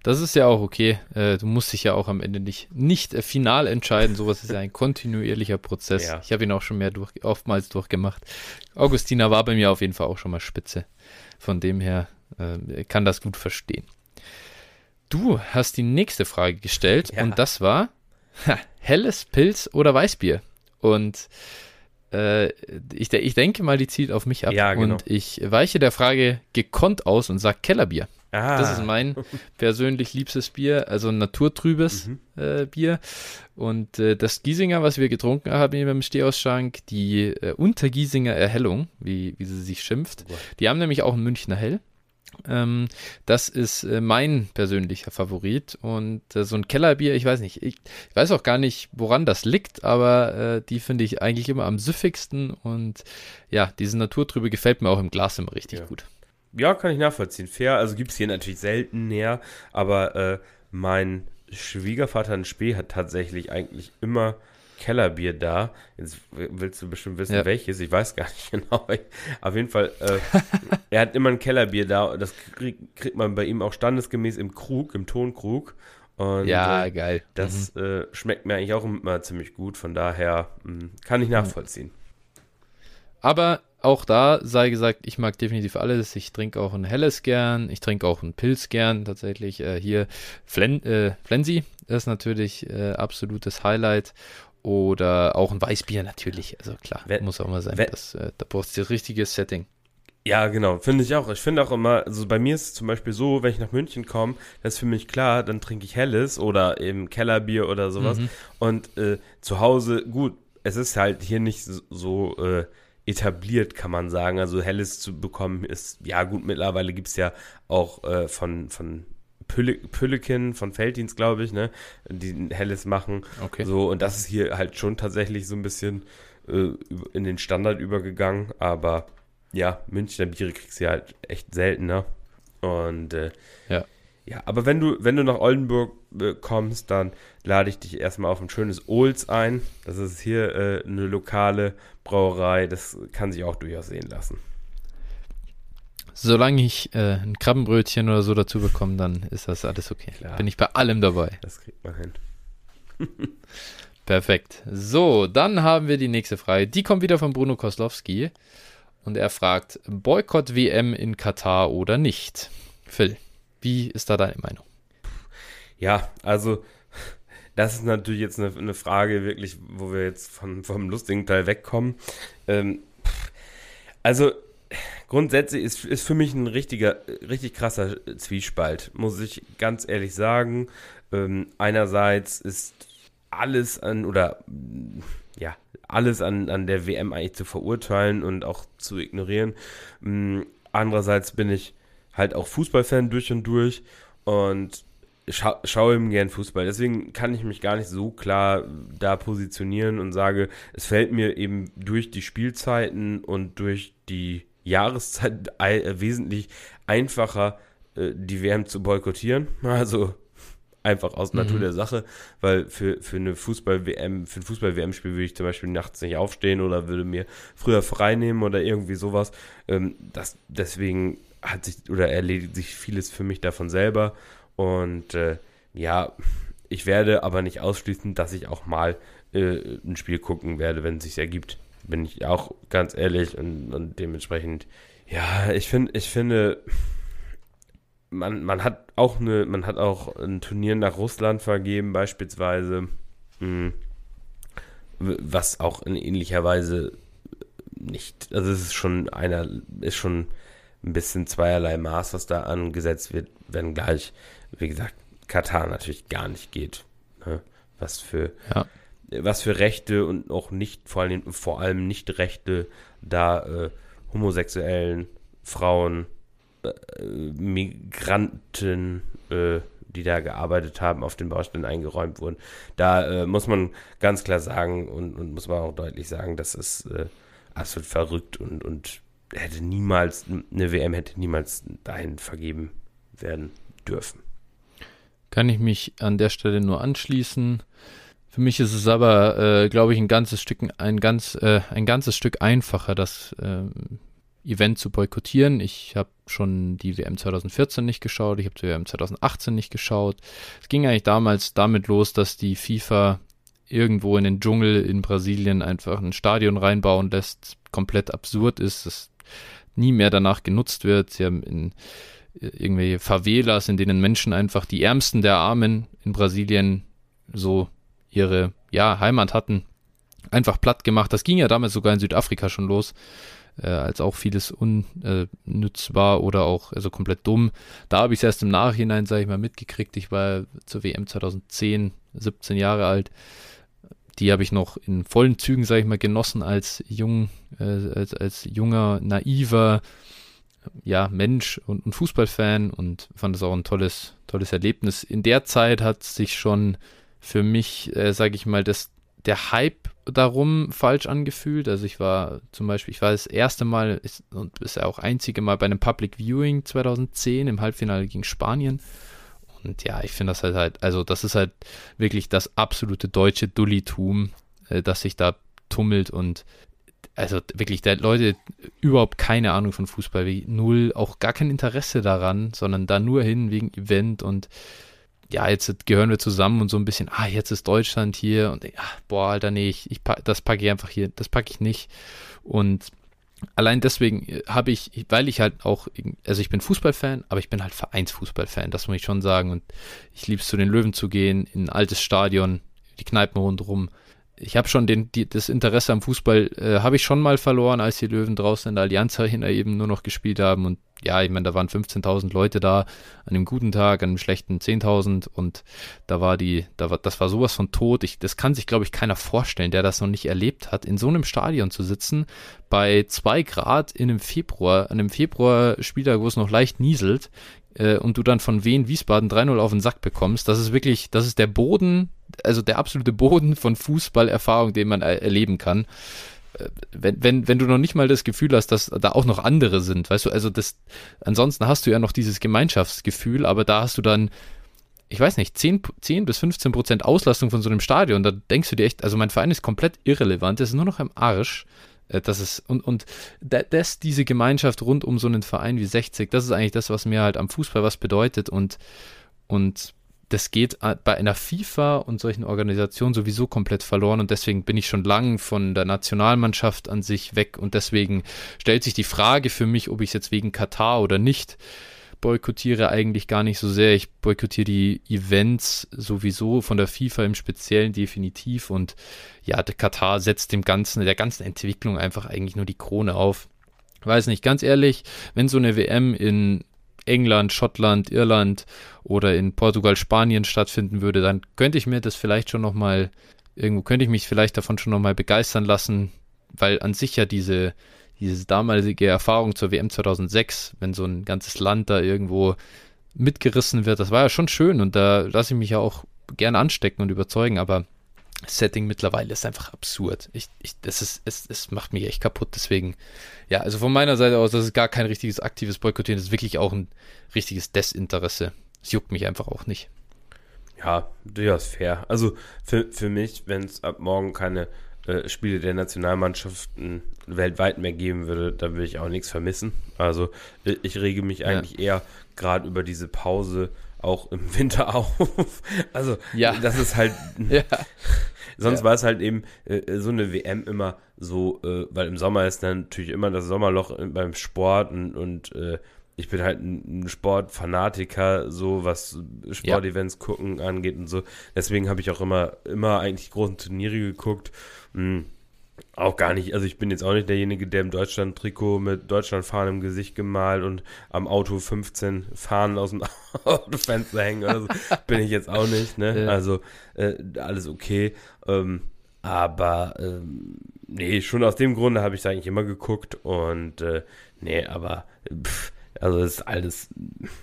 das ist ja auch okay. Äh, du musst dich ja auch am Ende nicht, nicht äh, final entscheiden. Sowas ist ja ein kontinuierlicher Prozess. Ja. Ich habe ihn auch schon mehr durch, oftmals durchgemacht. Augustina war bei mir auf jeden Fall auch schon mal spitze. Von dem her äh, kann das gut verstehen. du hast die nächste Frage gestellt ja. und das war ha, helles Pilz oder Weißbier. Und äh, ich, ich denke mal, die zielt auf mich ab. Ja, genau. Und ich weiche der Frage gekonnt aus und sage Kellerbier. Ah. Das ist mein persönlich liebstes Bier, also ein naturtrübes mhm. äh, Bier. Und äh, das Giesinger, was wir getrunken haben hier beim Stehausschank, die äh, Untergiesinger Erhellung, wie, wie sie sich schimpft, oh. die haben nämlich auch ein Münchner Hell. Ähm, das ist äh, mein persönlicher Favorit. Und äh, so ein Kellerbier, ich weiß nicht, ich, ich, weiß auch gar nicht, woran das liegt, aber äh, die finde ich eigentlich immer am süffigsten. Und ja, diese Naturtrübe gefällt mir auch im Glas immer richtig ja. gut. Ja, kann ich nachvollziehen. Fair, also gibt es hier natürlich selten näher, aber äh, mein Schwiegervater in Spee hat tatsächlich eigentlich immer Kellerbier da. Jetzt willst du bestimmt wissen, ja. welches. Ich weiß gar nicht genau. Auf jeden Fall, äh, er hat immer ein Kellerbier da. Das krieg, kriegt man bei ihm auch standesgemäß im Krug, im Tonkrug. Und, ja, äh, geil. Das mhm. äh, schmeckt mir eigentlich auch immer ziemlich gut. Von daher mh, hm, kann ich nachvollziehen. Aber auch da sei gesagt, ich mag definitiv alles. Ich trinke auch ein helles gern. Ich trinke auch einen Pilz gern. Tatsächlich äh, hier Flen, äh, Flensi ist natürlich äh, absolutes Highlight. Oder auch ein Weißbier natürlich. Also klar, wenn, muss auch mal sein. Wenn, das, äh, da brauchst du das richtige Setting. Ja, genau, finde ich auch. Ich finde auch immer, also bei mir ist es zum Beispiel so, wenn ich nach München komme, das ist für mich klar, dann trinke ich Helles oder eben Kellerbier oder sowas. Mhm. Und äh, zu Hause, gut, es ist halt hier nicht so, äh, etabliert, kann man sagen. Also Helles zu bekommen ist, ja gut, mittlerweile gibt es ja auch äh, von, von Püllekin von Felddienst, glaube ich, ne, die Helles machen. Okay. So, und das ist hier halt schon tatsächlich so ein bisschen äh, in den Standard übergegangen, aber ja, Münchner Biere kriegst du halt echt seltener. Und äh, ja. Ja, aber wenn du, wenn du nach Oldenburg äh, kommst, dann lade ich dich erstmal auf ein schönes Olds ein. Das ist hier äh, eine lokale Brauerei. Das kann sich auch durchaus sehen lassen. Solange ich äh, ein Krabbenbrötchen oder so dazu bekomme, dann ist das alles okay. Klar. Bin ich bei allem dabei. Das kriegt man hin. Perfekt. So, dann haben wir die nächste Frage. Die kommt wieder von Bruno Koslowski. Und er fragt: Boykott WM in Katar oder nicht? Phil, wie ist da deine Meinung? Ja, also das ist natürlich jetzt eine, eine Frage, wirklich, wo wir jetzt von, vom lustigen Teil wegkommen. Ähm, also grundsätzlich ist, ist für mich ein richtiger, richtig krasser Zwiespalt, muss ich ganz ehrlich sagen. Ähm, einerseits ist alles an, oder ja, alles an, an der WM eigentlich zu verurteilen und auch zu ignorieren. Ähm, andererseits bin ich halt auch Fußballfan durch und durch und scha schaue ihm gern Fußball. Deswegen kann ich mich gar nicht so klar da positionieren und sage, es fällt mir eben durch die Spielzeiten und durch die Jahreszeit äh, wesentlich einfacher, äh, die WM zu boykottieren. Also einfach aus Natur mhm. der Sache, weil für, für eine Fußball-WM, für ein Fußball-WM-Spiel würde ich zum Beispiel nachts nicht aufstehen oder würde mir früher frei nehmen oder irgendwie sowas. Ähm, das, deswegen hat sich oder erledigt sich vieles für mich davon selber. Und äh, ja, ich werde aber nicht ausschließen, dass ich auch mal äh, ein Spiel gucken werde, wenn es sich ergibt bin ich auch ganz ehrlich und, und dementsprechend, ja, ich finde, ich finde, man, man hat auch eine, man hat auch ein Turnier nach Russland vergeben, beispielsweise, hm, was auch in ähnlicher Weise nicht, also es ist schon einer, ist schon ein bisschen zweierlei Maß, was da angesetzt wird, wenn gleich, wie gesagt, Katar natürlich gar nicht geht. Ne? Was für ja was für Rechte und auch nicht, vor allem, vor allem nicht Rechte da äh, homosexuellen Frauen, äh, Migranten, äh, die da gearbeitet haben, auf den Baustellen eingeräumt wurden. Da äh, muss man ganz klar sagen und, und, muss man auch deutlich sagen, das ist äh, absolut verrückt und, und hätte niemals, eine WM hätte niemals dahin vergeben werden dürfen. Kann ich mich an der Stelle nur anschließen. Für mich ist es aber, äh, glaube ich, ein ganzes Stück, ein ganz, äh, ein ganzes Stück einfacher, das äh, Event zu boykottieren. Ich habe schon die WM 2014 nicht geschaut, ich habe die WM 2018 nicht geschaut. Es ging eigentlich damals damit los, dass die FIFA irgendwo in den Dschungel in Brasilien einfach ein Stadion reinbauen lässt, komplett absurd ist, das nie mehr danach genutzt wird. Sie haben in irgendwelche Favelas, in denen Menschen einfach die Ärmsten der Armen in Brasilien so ihre ja, Heimat hatten, einfach platt gemacht. Das ging ja damals sogar in Südafrika schon los, äh, als auch vieles unnütz war oder auch also komplett dumm. Da habe ich es erst im Nachhinein, sage ich mal, mitgekriegt. Ich war zur WM 2010, 17 Jahre alt. Die habe ich noch in vollen Zügen, sage ich mal, genossen als jung, äh, als, als junger, naiver, ja, Mensch und, und Fußballfan und fand es auch ein tolles, tolles Erlebnis. In der Zeit hat sich schon für mich, äh, sage ich mal, das, der Hype darum falsch angefühlt. Also ich war zum Beispiel, ich war das erste Mal ist, und bisher auch einzige Mal bei einem Public Viewing 2010 im Halbfinale gegen Spanien. Und ja, ich finde das halt halt, also das ist halt wirklich das absolute deutsche Dullitum, äh, das sich da tummelt und also wirklich, da Leute überhaupt keine Ahnung von Fußball, wie null, auch gar kein Interesse daran, sondern da nur hin wegen Event und ja, jetzt gehören wir zusammen und so ein bisschen, ah, jetzt ist Deutschland hier und ja, boah, Alter, nee, ich, ich das packe ich einfach hier, das packe ich nicht. Und allein deswegen äh, habe ich, weil ich halt auch, also ich bin Fußballfan, aber ich bin halt Vereinsfußballfan, das muss ich schon sagen. Und ich liebe es, zu den Löwen zu gehen, in ein altes Stadion, die Kneipen rundherum. Ich habe schon den, die, das Interesse am Fußball, äh, habe ich schon mal verloren, als die Löwen draußen in der Allianz Arena eben nur noch gespielt haben und ja, ich meine, da waren 15.000 Leute da, an einem guten Tag, an einem schlechten 10.000 und da war die, da war, das war sowas von tot. Ich, das kann sich, glaube ich, keiner vorstellen, der das noch nicht erlebt hat, in so einem Stadion zu sitzen, bei zwei Grad in einem Februar, an einem Februar-Spieltag, wo es noch leicht nieselt, äh, und du dann von Wien Wiesbaden 3-0 auf den Sack bekommst. Das ist wirklich, das ist der Boden, also der absolute Boden von Fußballerfahrung, den man er erleben kann wenn, wenn, wenn du noch nicht mal das Gefühl hast, dass da auch noch andere sind, weißt du, also das, ansonsten hast du ja noch dieses Gemeinschaftsgefühl, aber da hast du dann, ich weiß nicht, 10, 10 bis 15 Prozent Auslastung von so einem Stadion, da denkst du dir echt, also mein Verein ist komplett irrelevant, das ist nur noch im Arsch. Äh, das ist, und, und das, diese Gemeinschaft rund um so einen Verein wie 60, das ist eigentlich das, was mir halt am Fußball was bedeutet und, und das geht bei einer FIFA und solchen Organisationen sowieso komplett verloren und deswegen bin ich schon lange von der Nationalmannschaft an sich weg und deswegen stellt sich die Frage für mich, ob ich es jetzt wegen Katar oder nicht boykottiere eigentlich gar nicht so sehr. Ich boykottiere die Events sowieso von der FIFA im Speziellen definitiv und ja, der Katar setzt dem ganzen, der ganzen Entwicklung einfach eigentlich nur die Krone auf. Weiß nicht, ganz ehrlich, wenn so eine WM in England, Schottland, Irland oder in Portugal, Spanien stattfinden würde, dann könnte ich mir das vielleicht schon nochmal, irgendwo könnte ich mich vielleicht davon schon nochmal begeistern lassen, weil an sich ja diese, diese damalige Erfahrung zur WM 2006, wenn so ein ganzes Land da irgendwo mitgerissen wird, das war ja schon schön und da lasse ich mich ja auch gerne anstecken und überzeugen, aber Setting mittlerweile ist einfach absurd. Ich, ich, das ist, es, es macht mich echt kaputt. Deswegen, ja, also von meiner Seite aus, das ist gar kein richtiges aktives Boykottieren, das ist wirklich auch ein richtiges Desinteresse. Es juckt mich einfach auch nicht. Ja, durchaus fair. Also für, für mich, wenn es ab morgen keine äh, Spiele der Nationalmannschaften weltweit mehr geben würde, dann würde ich auch nichts vermissen. Also ich rege mich eigentlich ja. eher gerade über diese Pause auch im Winter auf. Also, ja. das ist halt. ja. Sonst ja. war es halt eben äh, so eine WM immer so, äh, weil im Sommer ist dann natürlich immer das Sommerloch beim Sport und, und äh, ich bin halt ein Sportfanatiker, so was Sportevents gucken angeht und so. Deswegen habe ich auch immer, immer eigentlich großen Turniere geguckt. Mhm auch gar nicht, also ich bin jetzt auch nicht derjenige, der im Deutschland-Trikot mit Deutschland-Fahnen im Gesicht gemalt und am Auto 15 Fahnen aus dem Autofenster hängen oder so. bin ich jetzt auch nicht, ne? Ja. Also äh, alles okay. Ähm, aber ähm, nee, schon aus dem Grunde habe ich es eigentlich immer geguckt und äh, nee, aber pff, also es ist alles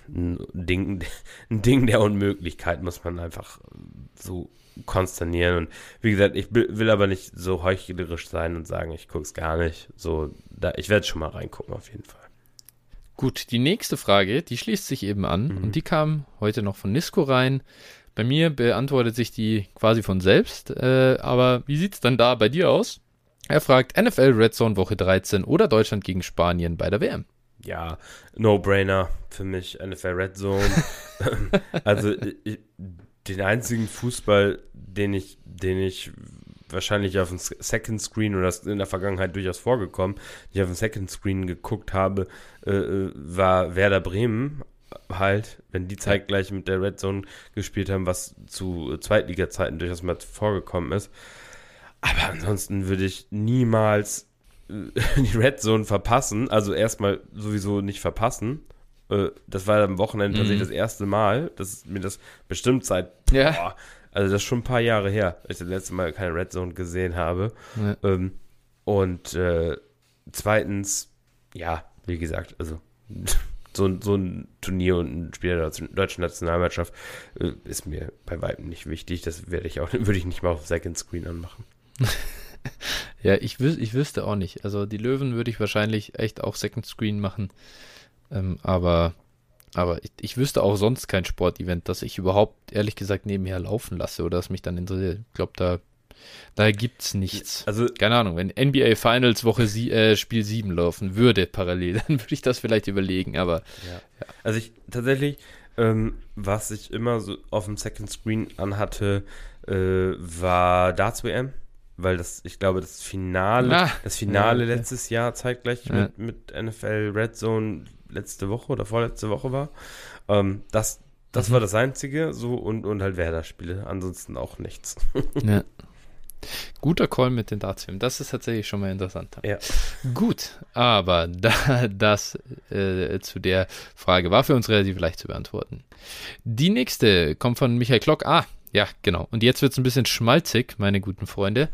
ein Ding, ein Ding der Unmöglichkeit, muss man einfach so konsternieren. Und wie gesagt, ich will aber nicht so heuchlerisch sein und sagen, ich gucke es gar nicht. So, da, ich werde schon mal reingucken, auf jeden Fall. Gut, die nächste Frage, die schließt sich eben an mhm. und die kam heute noch von Nisco rein. Bei mir beantwortet sich die quasi von selbst, äh, aber wie sieht es dann da bei dir aus? Er fragt NFL Red Zone Woche 13 oder Deutschland gegen Spanien bei der WM. Ja, No-Brainer für mich, NFL Red Zone. also ich, den einzigen Fußball, den ich, den ich wahrscheinlich auf dem Second Screen oder in der Vergangenheit durchaus vorgekommen, die ich auf dem Second Screen geguckt habe, äh, äh, war Werder Bremen. halt, wenn die zeitgleich mit der Red Zone gespielt haben, was zu Zweitliga-Zeiten durchaus mal vorgekommen ist. Aber ansonsten würde ich niemals äh, die Red Zone verpassen. Also erstmal sowieso nicht verpassen. Äh, das war am Wochenende mhm. tatsächlich das erste Mal, dass mir das bestimmt seit, ja. boah, also das ist schon ein paar Jahre her, dass ich das letzte Mal keine Red Zone gesehen habe. Ja. Ähm, und äh, zweitens, ja, wie gesagt, also so, so ein Turnier und ein Spiel der deutschen Nationalmannschaft äh, ist mir bei weitem nicht wichtig. Das werde ich auch, würde ich nicht mal auf Second Screen anmachen. ja, ich, wüs ich wüsste auch nicht. Also die Löwen würde ich wahrscheinlich echt auch Second Screen machen. Ähm, aber aber ich, ich, wüsste auch sonst kein Sportevent, das ich überhaupt ehrlich gesagt nebenher laufen lasse oder das mich dann interessiert. Ich glaube, da da gibt's nichts. Also, keine Ahnung, wenn NBA Finals Woche sie, äh, Spiel 7 laufen würde parallel, dann würde ich das vielleicht überlegen, aber. Ja. Ja. Also ich tatsächlich, ähm, was ich immer so auf dem Second Screen anhatte, äh, war Darts WM. Weil das, ich glaube, das Finale, ah, das Finale ja, okay. letztes Jahr zeitgleich mit, mit NFL Red Zone letzte Woche oder vorletzte Woche war. Ähm, das das mhm. war das Einzige, so und, und halt Werder-Spiele. Ansonsten auch nichts. ja. Guter Call mit den Dartsfilmen. Das ist tatsächlich schon mal interessant. Ja. Gut, aber da, das äh, zu der Frage war für uns relativ leicht zu beantworten. Die nächste kommt von Michael Klock. Ah, ja, genau. Und jetzt wird es ein bisschen schmalzig, meine guten Freunde.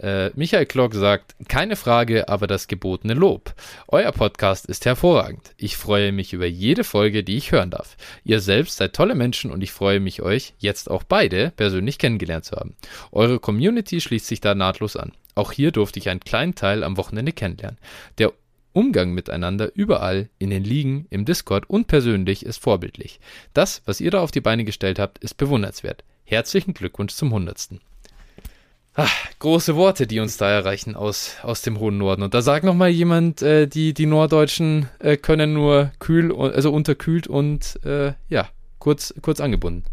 Äh, Michael Klock sagt, keine Frage, aber das gebotene Lob. Euer Podcast ist hervorragend. Ich freue mich über jede Folge, die ich hören darf. Ihr selbst seid tolle Menschen und ich freue mich, euch jetzt auch beide persönlich kennengelernt zu haben. Eure Community schließt sich da nahtlos an. Auch hier durfte ich einen kleinen Teil am Wochenende kennenlernen. Der Umgang miteinander überall, in den Ligen, im Discord und persönlich ist vorbildlich. Das, was ihr da auf die Beine gestellt habt, ist bewundernswert. Herzlichen Glückwunsch zum Hundertsten. Ach, große Worte, die uns da erreichen aus, aus dem hohen Norden. Und da sagt nochmal jemand, äh, die, die Norddeutschen äh, können nur kühl, also unterkühlt und äh, ja, kurz, kurz angebunden.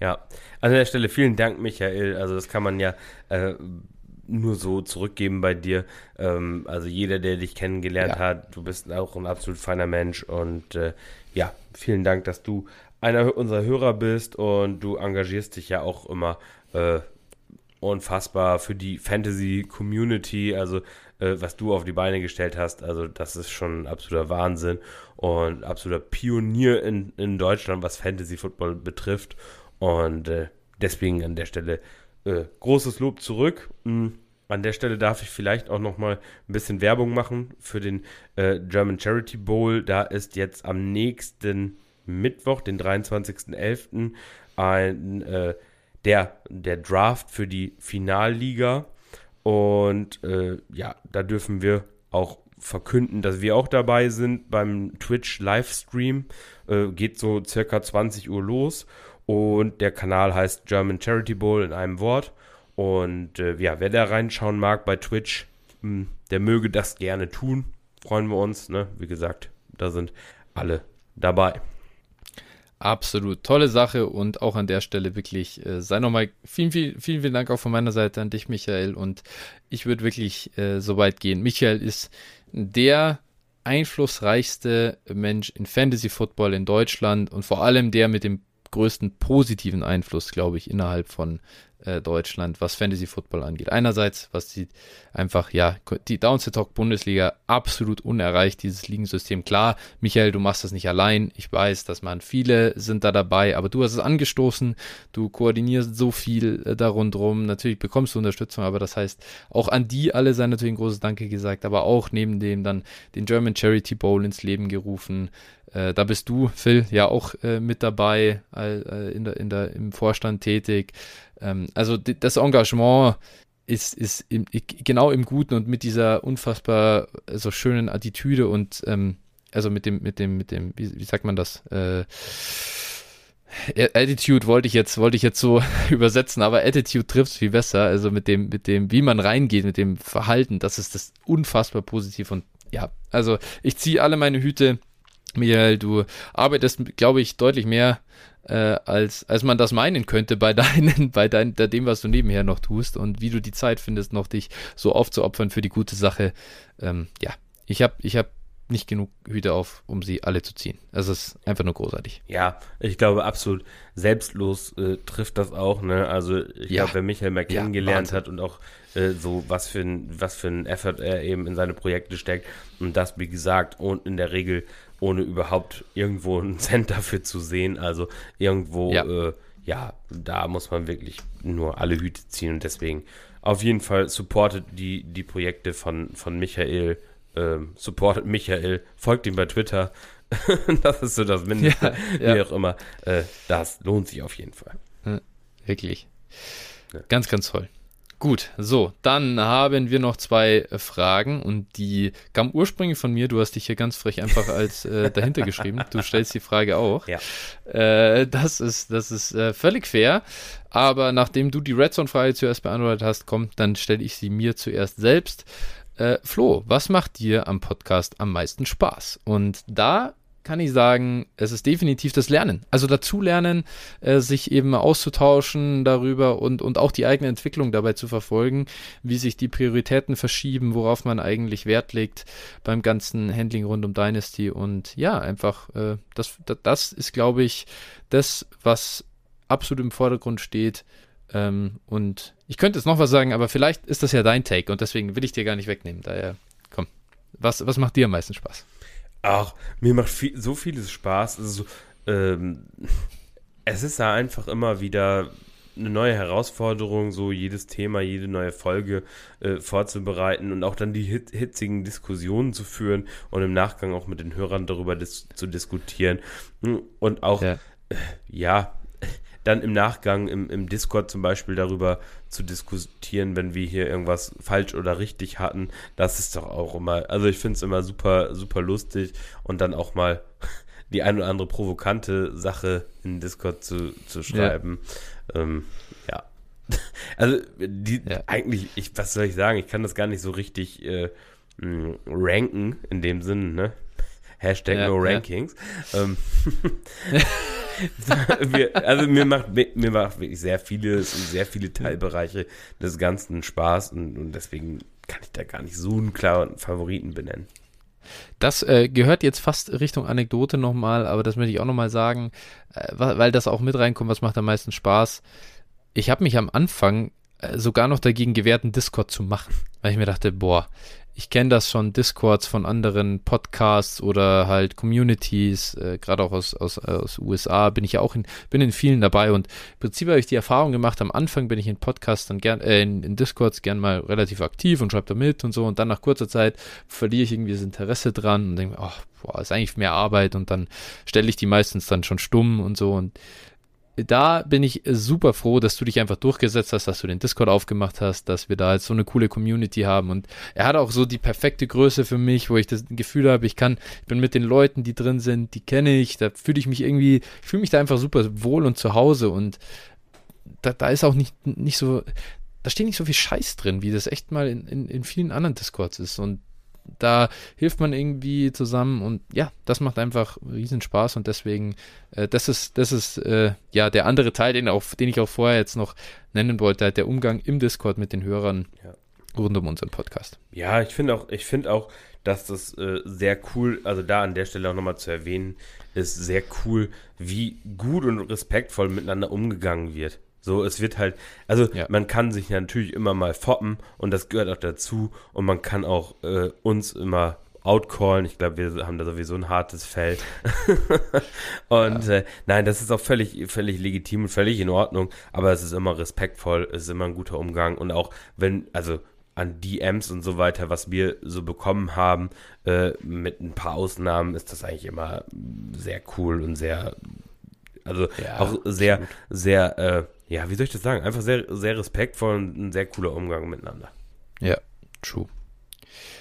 Ja, an der Stelle vielen Dank, Michael. Also das kann man ja äh, nur so zurückgeben bei dir. Ähm, also jeder, der dich kennengelernt ja. hat, du bist auch ein absolut feiner Mensch und äh, ja, vielen Dank, dass du einer unserer Hörer bist und du engagierst dich ja auch immer äh, unfassbar für die Fantasy-Community, also äh, was du auf die Beine gestellt hast, also das ist schon absoluter Wahnsinn und absoluter Pionier in, in Deutschland, was Fantasy-Football betrifft und äh, deswegen an der Stelle äh, großes Lob zurück. Mhm. An der Stelle darf ich vielleicht auch noch mal ein bisschen Werbung machen für den äh, German Charity Bowl. Da ist jetzt am nächsten Mittwoch, den 23.11., ein äh, der, der Draft für die Finalliga. Und äh, ja, da dürfen wir auch verkünden, dass wir auch dabei sind beim Twitch-Livestream. Äh, geht so circa 20 Uhr los. Und der Kanal heißt German Charity Bowl in einem Wort. Und äh, ja, wer da reinschauen mag bei Twitch, mh, hm, der möge das gerne tun. Freuen wir uns. Ne? Wie gesagt, da sind alle dabei. Absolut tolle Sache und auch an der Stelle wirklich äh, sei nochmal vielen, vielen, vielen, vielen Dank auch von meiner Seite an dich, Michael. Und ich würde wirklich äh, so weit gehen. Michael ist der einflussreichste Mensch in Fantasy Football in Deutschland und vor allem der mit dem größten positiven Einfluss, glaube ich, innerhalb von äh, Deutschland, was Fantasy Football angeht. Einerseits, was die einfach, ja, die Downset Talk Bundesliga absolut unerreicht, dieses Ligensystem. Klar, Michael, du machst das nicht allein. Ich weiß, dass man viele sind da dabei, aber du hast es angestoßen. Du koordinierst so viel äh, da rundherum. Natürlich bekommst du Unterstützung, aber das heißt, auch an die alle sei natürlich ein großes Danke gesagt, aber auch neben dem dann den German Charity Bowl ins Leben gerufen. Äh, da bist du, Phil, ja auch äh, mit dabei, äh, in der, in der, im Vorstand tätig. Ähm, also das Engagement ist, ist im, genau im Guten und mit dieser unfassbar so schönen Attitüde und ähm, also mit dem, mit dem, mit dem, wie, wie sagt man das? Äh, Attitude wollte ich jetzt, wollte ich jetzt so übersetzen, aber Attitude trifft viel besser. Also mit dem, mit dem, wie man reingeht, mit dem Verhalten, das ist das unfassbar positiv und ja, also ich ziehe alle meine Hüte. Michael, du arbeitest, glaube ich, deutlich mehr äh, als, als man das meinen könnte bei deinen, bei dein, dem, was du nebenher noch tust und wie du die Zeit findest, noch dich so aufzuopfern für die gute Sache. Ähm, ja, ich habe ich hab nicht genug Hüte auf, um sie alle zu ziehen. Also es ist einfach nur großartig. Ja, ich glaube absolut selbstlos äh, trifft das auch. Ne? Also ich Ja. glaube, wer Michael mal Ja, kennengelernt Wahnsinn. hat und auch äh, so was für ein was für ein Effort er eben in seine Projekte steckt und das wie gesagt und in der Regel ohne überhaupt irgendwo einen Cent dafür zu sehen. Also irgendwo Ja. äh, ja, da muss man wirklich nur alle Hüte ziehen und deswegen auf jeden Fall supportet die, die Projekte von, von Michael, ähm, supportet Michael, folgt ihm bei Twitter. das ist so das Mindeste, Ja, ja. wie auch immer. Äh, das lohnt sich auf jeden Fall. Wirklich. Ganz, ganz toll. Gut, so, dann haben wir noch zwei äh, Fragen und die kamen ursprünglich von mir. Du hast dich hier ganz frech einfach als äh, dahinter geschrieben. Du stellst die Frage auch. Ja. Äh, das ist, das ist äh, völlig fair. Aber nachdem du die Redstone-Frage zuerst beantwortet hast, komm, dann stelle ich sie mir zuerst selbst. Äh, Flo, was macht dir am Podcast am meisten Spaß? Und da kann ich sagen, es ist definitiv das Lernen. Also dazu lernen, äh, sich eben auszutauschen darüber und, und auch die eigene Entwicklung dabei zu verfolgen, wie sich die Prioritäten verschieben, worauf man eigentlich Wert legt beim ganzen Handling rund um Dynasty. Und ja, einfach, äh, das, das, das ist, glaube ich, das, was absolut im Vordergrund steht. Ähm, und ich könnte jetzt noch was sagen, aber vielleicht ist das ja dein Take und deswegen will ich dir gar nicht wegnehmen. Daher, komm. Was, was macht dir am meisten Spaß? Ach, mir macht viel, so vieles Spaß. Also, so, ähm, es ist da einfach immer wieder eine neue Herausforderung, so jedes Thema, jede neue Folge äh, vorzubereiten und auch dann die hit hitzigen Diskussionen zu führen und im Nachgang auch mit den Hörern darüber dis zu diskutieren. Und auch, Ja. ja, dann im Nachgang im, im Discord zum Beispiel darüber zu diskutieren, wenn wir hier irgendwas falsch oder richtig hatten, das ist doch auch immer, also ich finde es immer super, super lustig und dann auch mal die ein oder andere provokante Sache in Discord zu, zu schreiben. Ja. Ähm, ja. Also die Ja. eigentlich, ich, was soll ich sagen, ich kann das gar nicht so richtig äh, ranken in dem Sinn, ne? Hashtag Ja, no ja. rankings. Ähm, wir, also mir macht, mir macht wirklich sehr vieles und sehr viele Teilbereiche des Ganzen Spaß und, und deswegen kann ich da gar nicht so einen klaren Favoriten benennen. Das äh, gehört jetzt fast Richtung Anekdote nochmal, aber das möchte ich auch nochmal sagen, äh, weil das auch mit reinkommt, was macht am meisten Spaß. Ich habe mich am Anfang äh, sogar noch dagegen gewehrt, einen Discord zu machen, weil ich mir dachte, boah, ich kenne das schon, Discords von anderen Podcasts oder halt Communities, äh, gerade auch aus, aus, aus USA, bin ich ja auch in, bin in vielen dabei und im Prinzip habe ich die Erfahrung gemacht, am Anfang bin ich in Podcasts dann gern, äh, in, in Discords gern mal relativ aktiv und schreibe da mit und so und dann nach kurzer Zeit verliere ich irgendwie das Interesse dran und denke, ach, boah, ist eigentlich mehr Arbeit und dann stelle ich die meistens dann schon stumm und so und da bin ich super froh, dass du dich einfach durchgesetzt hast, dass du den Discord aufgemacht hast, dass wir da jetzt so eine coole Community haben. Und er hat auch so die perfekte Größe für mich, wo ich das Gefühl habe, ich kann, ich bin mit den Leuten, die drin sind, die kenne ich, da fühle ich mich irgendwie, ich fühle mich da einfach super wohl und zu Hause und da, da ist auch nicht, nicht so, da steht nicht so viel Scheiß drin, wie das echt mal in, in, in vielen anderen Discords ist. Und da hilft man irgendwie zusammen und ja, das macht einfach riesen Spaß und deswegen, äh, das ist, das ist äh, ja der andere Teil, den, auch, den ich auch vorher jetzt noch nennen wollte, halt der Umgang im Discord mit den Hörern Ja. rund um unseren Podcast. Ja, ich finde auch, ich finde auch, dass das äh, sehr cool, also da an der Stelle auch nochmal zu erwähnen, ist sehr cool, wie gut und respektvoll miteinander umgegangen wird. So, es wird halt, also Ja. man kann sich natürlich immer mal foppen und das gehört auch dazu und man kann auch äh, uns immer outcallen. Ich glaube, wir haben da sowieso ein hartes Fell. und äh, nein, das ist auch völlig, völlig legitim und völlig in Ordnung, aber es ist immer respektvoll, es ist immer ein guter Umgang und auch wenn, also an DMs und so weiter, was wir so bekommen haben, äh, mit ein paar Ausnahmen, ist das eigentlich immer sehr cool und sehr, also Ja, auch sehr, sehr, äh, ja, wie soll ich das sagen? Einfach sehr, sehr respektvoll und ein sehr cooler Umgang miteinander. Ja, true.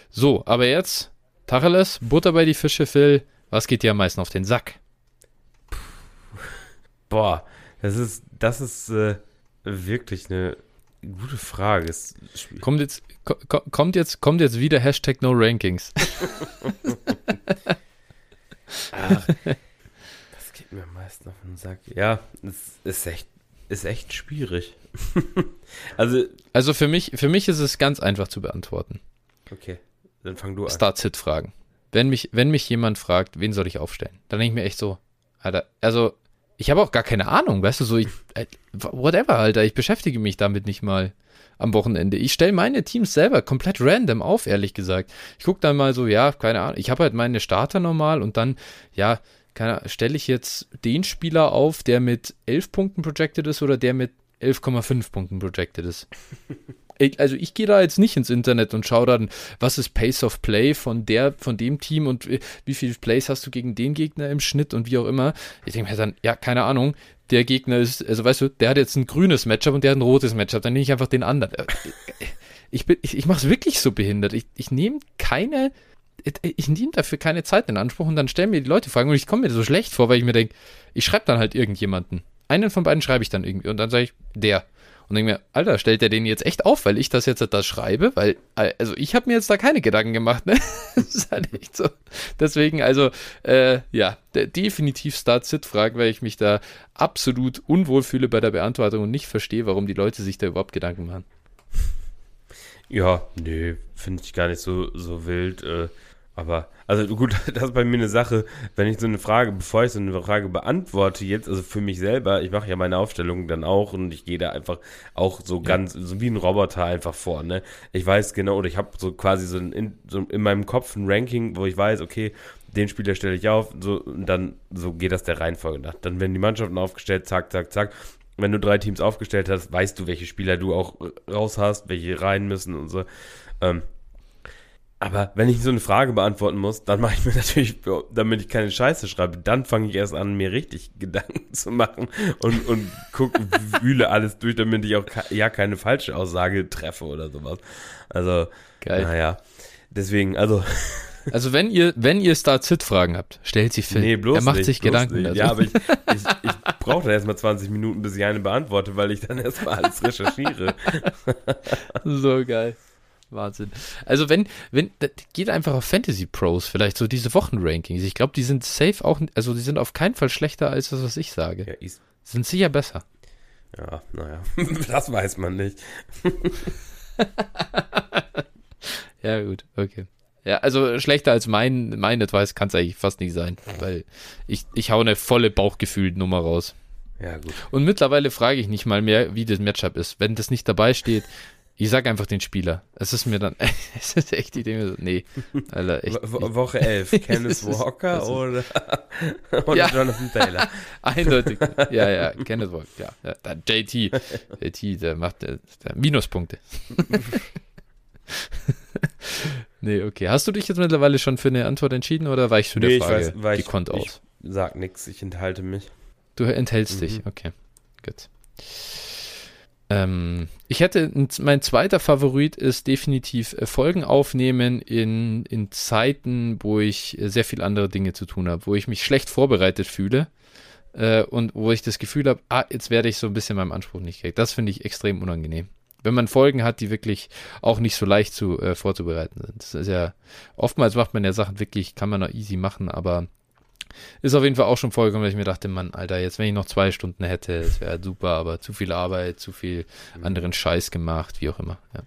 So, aber jetzt, Tacheles, Butter bei die Fische, Phil, was geht dir am meisten auf den Sack? Boah, das ist, das ist äh, wirklich eine gute Frage. Kommt jetzt, ko ko- kommt jetzt, kommt jetzt wieder Hashtag No Rankings. Ach, geht mir am meisten auf den Sack? Ja, es ist echt, ist echt schwierig. also, Also für mich, für mich ist es ganz einfach zu beantworten. okay, dann fang du an. Start-Sit-Fragen. wenn mich, wenn mich jemand fragt, wen soll ich aufstellen, dann denke ich mir echt so, Alter, also ich habe auch gar keine Ahnung, weißt du, so, ich, äh, whatever, Alter, ich beschäftige mich damit nicht mal am Wochenende. Ich stelle meine Teams selber komplett random auf, ehrlich gesagt. Ich gucke dann mal so, ja, keine Ahnung, ich habe halt meine Starter normal und dann, ja, stelle ich jetzt den Spieler auf, der mit 11 Punkten projected ist oder der mit 11,5 Punkten projected ist. Ich, also ich gehe da jetzt nicht ins Internet und schaue dann, was ist Pace of Play von der, von dem Team und wie viele Plays hast du gegen den Gegner im Schnitt und wie auch immer. Ich denke mir dann, ja, keine Ahnung, der Gegner ist, also weißt du, der hat jetzt ein grünes Matchup und der hat ein rotes Matchup, dann nehme ich einfach den anderen. Ich, bin, ich, ich mache es wirklich so behindert. Ich, ich nehme keine, ich nehme dafür keine Zeit in Anspruch und dann stellen mir die Leute Fragen und ich komme mir so schlecht vor, weil ich mir denke, ich schreibe dann halt irgendjemanden. Einen von beiden schreibe ich dann irgendwie und dann sage ich, der. Und denke mir, Alter, stellt der den jetzt echt auf, weil ich das jetzt da schreibe? Weil, also ich habe mir jetzt da keine Gedanken gemacht, ne? das ist halt echt so. Deswegen, also, äh, ja, definitiv Start-Sit-Fragen, weil ich mich da absolut unwohl fühle bei der Beantwortung und nicht verstehe, warum die Leute sich da überhaupt Gedanken machen. Ja, nee, finde ich gar nicht so, so wild. Äh, aber, also gut, das ist bei mir eine Sache, wenn ich so eine Frage, bevor ich so eine Frage beantworte jetzt, also für mich selber, ich mache ja meine Aufstellung dann auch und ich gehe da einfach auch so ganz, so wie ein Roboter einfach vor, ne? Ich weiß genau, oder ich habe so quasi so in, so in meinem Kopf ein Ranking, wo ich weiß, okay, den Spieler stelle ich auf, so, und dann, so geht das der Reihenfolge nach. Dann werden die Mannschaften aufgestellt, zack, zack, zack. Wenn du drei Teams aufgestellt hast, weißt du, welche Spieler du auch raus hast, welche rein müssen und so. Ähm, aber wenn ich so eine Frage beantworten muss, dann mache ich mir natürlich, damit ich keine Scheiße schreibe, dann fange ich erst an, mir richtig Gedanken zu machen und, und gucke, wühle alles durch, damit ich auch ja keine falsche Aussage treffe oder sowas. Also, Geil. naja. Deswegen, also. Also wenn ihr, wenn ihr Start-Sit-Fragen habt, stellt sie Phil. Nee, bloß Er macht nicht, sich Gedanken. Also. Ja, aber ich, ich, ich brauche dann erstmal 20 Minuten, bis ich eine beantworte, weil ich dann erstmal alles recherchiere. so geil. Wahnsinn. Also wenn, wenn, geht einfach auf Fantasy Pros, vielleicht so diese Wochenrankings. Ich glaube, die sind safe auch, also die sind auf keinen Fall schlechter als das, was ich sage. Ja, ist. Sind sicher besser. Ja, naja, das weiß man nicht. ja, gut, okay. Ja, also schlechter als mein, mein Advice kann es eigentlich fast nicht sein, weil ich, ich hau eine volle Bauchgefühl-Nummer raus. Ja, gut. Und mittlerweile frage ich nicht mal mehr, wie das Matchup ist. Wenn das nicht dabei steht, ich sag einfach den Spieler. Es ist mir dann, es ist echt die Dinge, nee, Alter, echt Woche 11, Kenneth Walker oder, oder ja. Jonathan Taylor? Eindeutig, ja, ja, Kenneth Walker, ja. ja dann JT, JT, der macht der, der Minuspunkte. nee, okay. Hast du dich jetzt mittlerweile schon für eine Antwort entschieden oder weichst du nee, der Frage ich weiß, gekonnt ich, aus? Ich sag nix, ich enthalte mich. Du enthältst mhm. dich, okay, gut. Ähm, ich hätte, mein zweiter Favorit ist definitiv äh, Folgen aufnehmen in, in Zeiten, wo ich äh, sehr viel andere Dinge zu tun habe, wo ich mich schlecht vorbereitet fühle äh, und wo ich das Gefühl habe, ah, jetzt werde ich so ein bisschen meinem Anspruch nicht gerecht. Das finde ich extrem unangenehm. Wenn man Folgen hat, die wirklich auch nicht so leicht zu äh, vorzubereiten sind. Das ist ja, oftmals macht man ja Sachen wirklich, kann man auch easy machen, aber ist auf jeden Fall auch schon vorgekommen, dass ich mir dachte, Mann, Alter, jetzt wenn ich noch zwei Stunden hätte, das wäre super, aber zu viel Arbeit, zu viel mhm. anderen Scheiß gemacht, wie auch immer. Ja.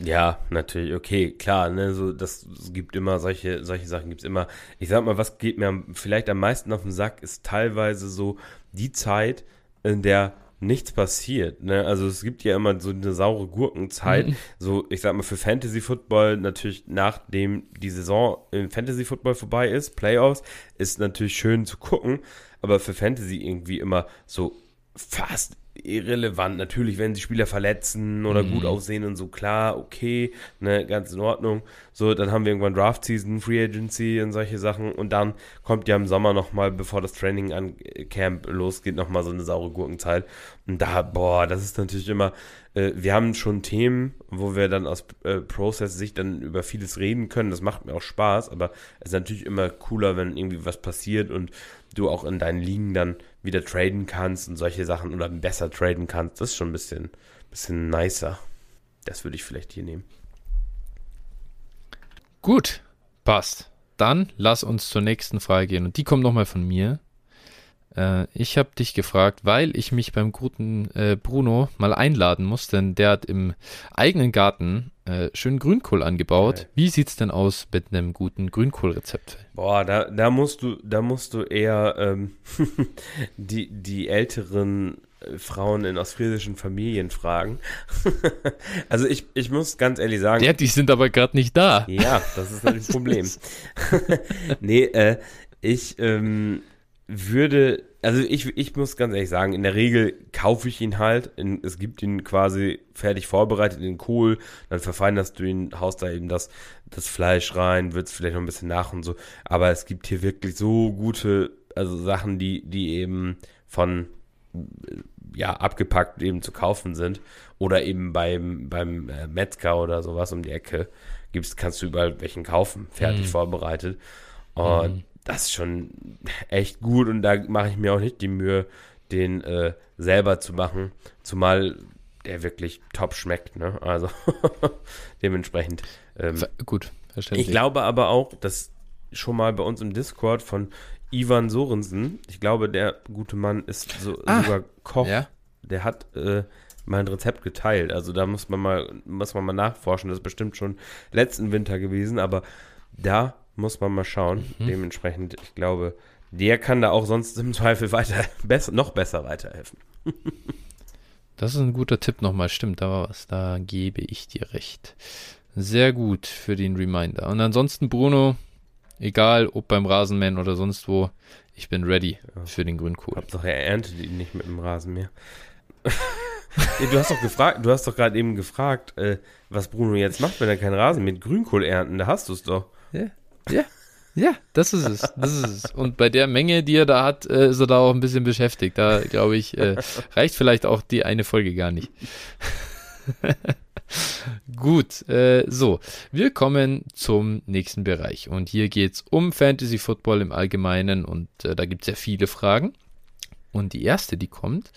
Ja, natürlich, okay, klar, ne, so, das gibt immer solche, solche Sachen gibt's immer. Ich sag mal, was geht mir vielleicht am meisten auf den Sack, ist teilweise so die Zeit, in der nichts passiert. Ne? Also es gibt ja immer so eine saure Gurkenzeit. Mhm. So, ich sag mal, für Fantasy Football natürlich, nachdem die Saison im Fantasy Football vorbei ist, Playoffs, ist natürlich schön zu gucken, aber für Fantasy irgendwie immer so fast irrelevant. Natürlich, wenn sie Spieler verletzen oder mhm. gut aussehen und so, klar, okay, ne, ganz in Ordnung. So, dann haben wir irgendwann Draft Season, Free Agency und solche Sachen. Und dann kommt ja im Sommer nochmal, bevor das Training an äh, Camp losgeht, nochmal so eine saure Gurkenzeit. Und da, boah, das ist natürlich immer, äh, wir haben schon Themen, wo wir dann aus äh, Process-Sicht dann über vieles reden können. Das macht mir auch Spaß, aber es ist natürlich immer cooler, wenn irgendwie was passiert und du auch in deinen Ligen dann wieder traden kannst und solche Sachen oder besser traden kannst. Das ist schon ein bisschen, bisschen nicer. Das würde ich vielleicht hier nehmen. Gut, passt. Dann lass uns zur nächsten Frage gehen. Und die kommt nochmal von mir. Äh, ich habe dich gefragt, weil ich mich beim guten äh, Bruno mal einladen muss, denn der hat im eigenen Garten äh, schön Grünkohl angebaut. Geil. Wie sieht's denn aus mit einem guten Grünkohlrezept? Boah, da, da musst du, da musst du eher ähm, die, die älteren äh, Frauen in ostfriesischen Familien fragen. also ich, ich muss ganz ehrlich sagen. Ja, die sind aber gerade nicht da. Ja, das ist natürlich ein Problem. nee, äh, ich ähm, würde, also ich, ich muss ganz ehrlich sagen, in der Regel kaufe ich ihn halt. In, es gibt ihn quasi fertig vorbereitet in Kohl, dann verfeinerst du ihn, haust da eben das, das Fleisch rein, würzt vielleicht noch ein bisschen nach und so. Aber es gibt hier wirklich so gute, also Sachen, die, die eben von ja, abgepackt eben zu kaufen sind. Oder eben beim, beim äh, Metzger oder sowas um die Ecke gibt's, kannst du überall welchen kaufen, fertig Mhm. vorbereitet. Und Mhm. Das ist schon echt gut und da mache ich mir auch nicht die Mühe, den äh, selber zu machen. Zumal der wirklich top schmeckt, ne? Also dementsprechend. Ähm, Gut, verständlich. ich glaube aber auch, dass schon mal bei uns im Discord von Ivan Sorensen, ich glaube, der gute Mann ist so, Ah, sogar Koch, ja. der hat äh, mal ein Rezept geteilt. Also da muss man mal, muss man mal nachforschen. Das ist bestimmt schon letzten Winter gewesen, aber da muss man mal schauen. Mhm. Dementsprechend, ich glaube, der kann da auch sonst im Zweifel weiter, besser, noch besser weiterhelfen. Das ist ein guter Tipp nochmal, stimmt, da war was, da gebe ich dir recht. Sehr gut für den Reminder. Und ansonsten, Bruno, egal ob beim Rasenmähen oder sonst wo, ich bin ready Ja. für den Grünkohl. Hauptsache er erntet ihn nicht mit dem Rasenmäher. du hast doch gefragt, du hast doch gerade eben gefragt, äh, was Bruno jetzt macht, wenn er keinen Rasen mit Grünkohl ernten. Da hast du es doch. Ja, das ist es. Das ist es. Und bei der Menge, die er da hat, äh, ist er da auch ein bisschen beschäftigt. Da glaube ich, äh, reicht vielleicht auch die eine Folge gar nicht. Gut, äh, so, wir kommen zum nächsten Bereich. Und hier geht es um Fantasy Football im Allgemeinen. Und äh, da gibt es ja viele Fragen. Und die erste, die kommt,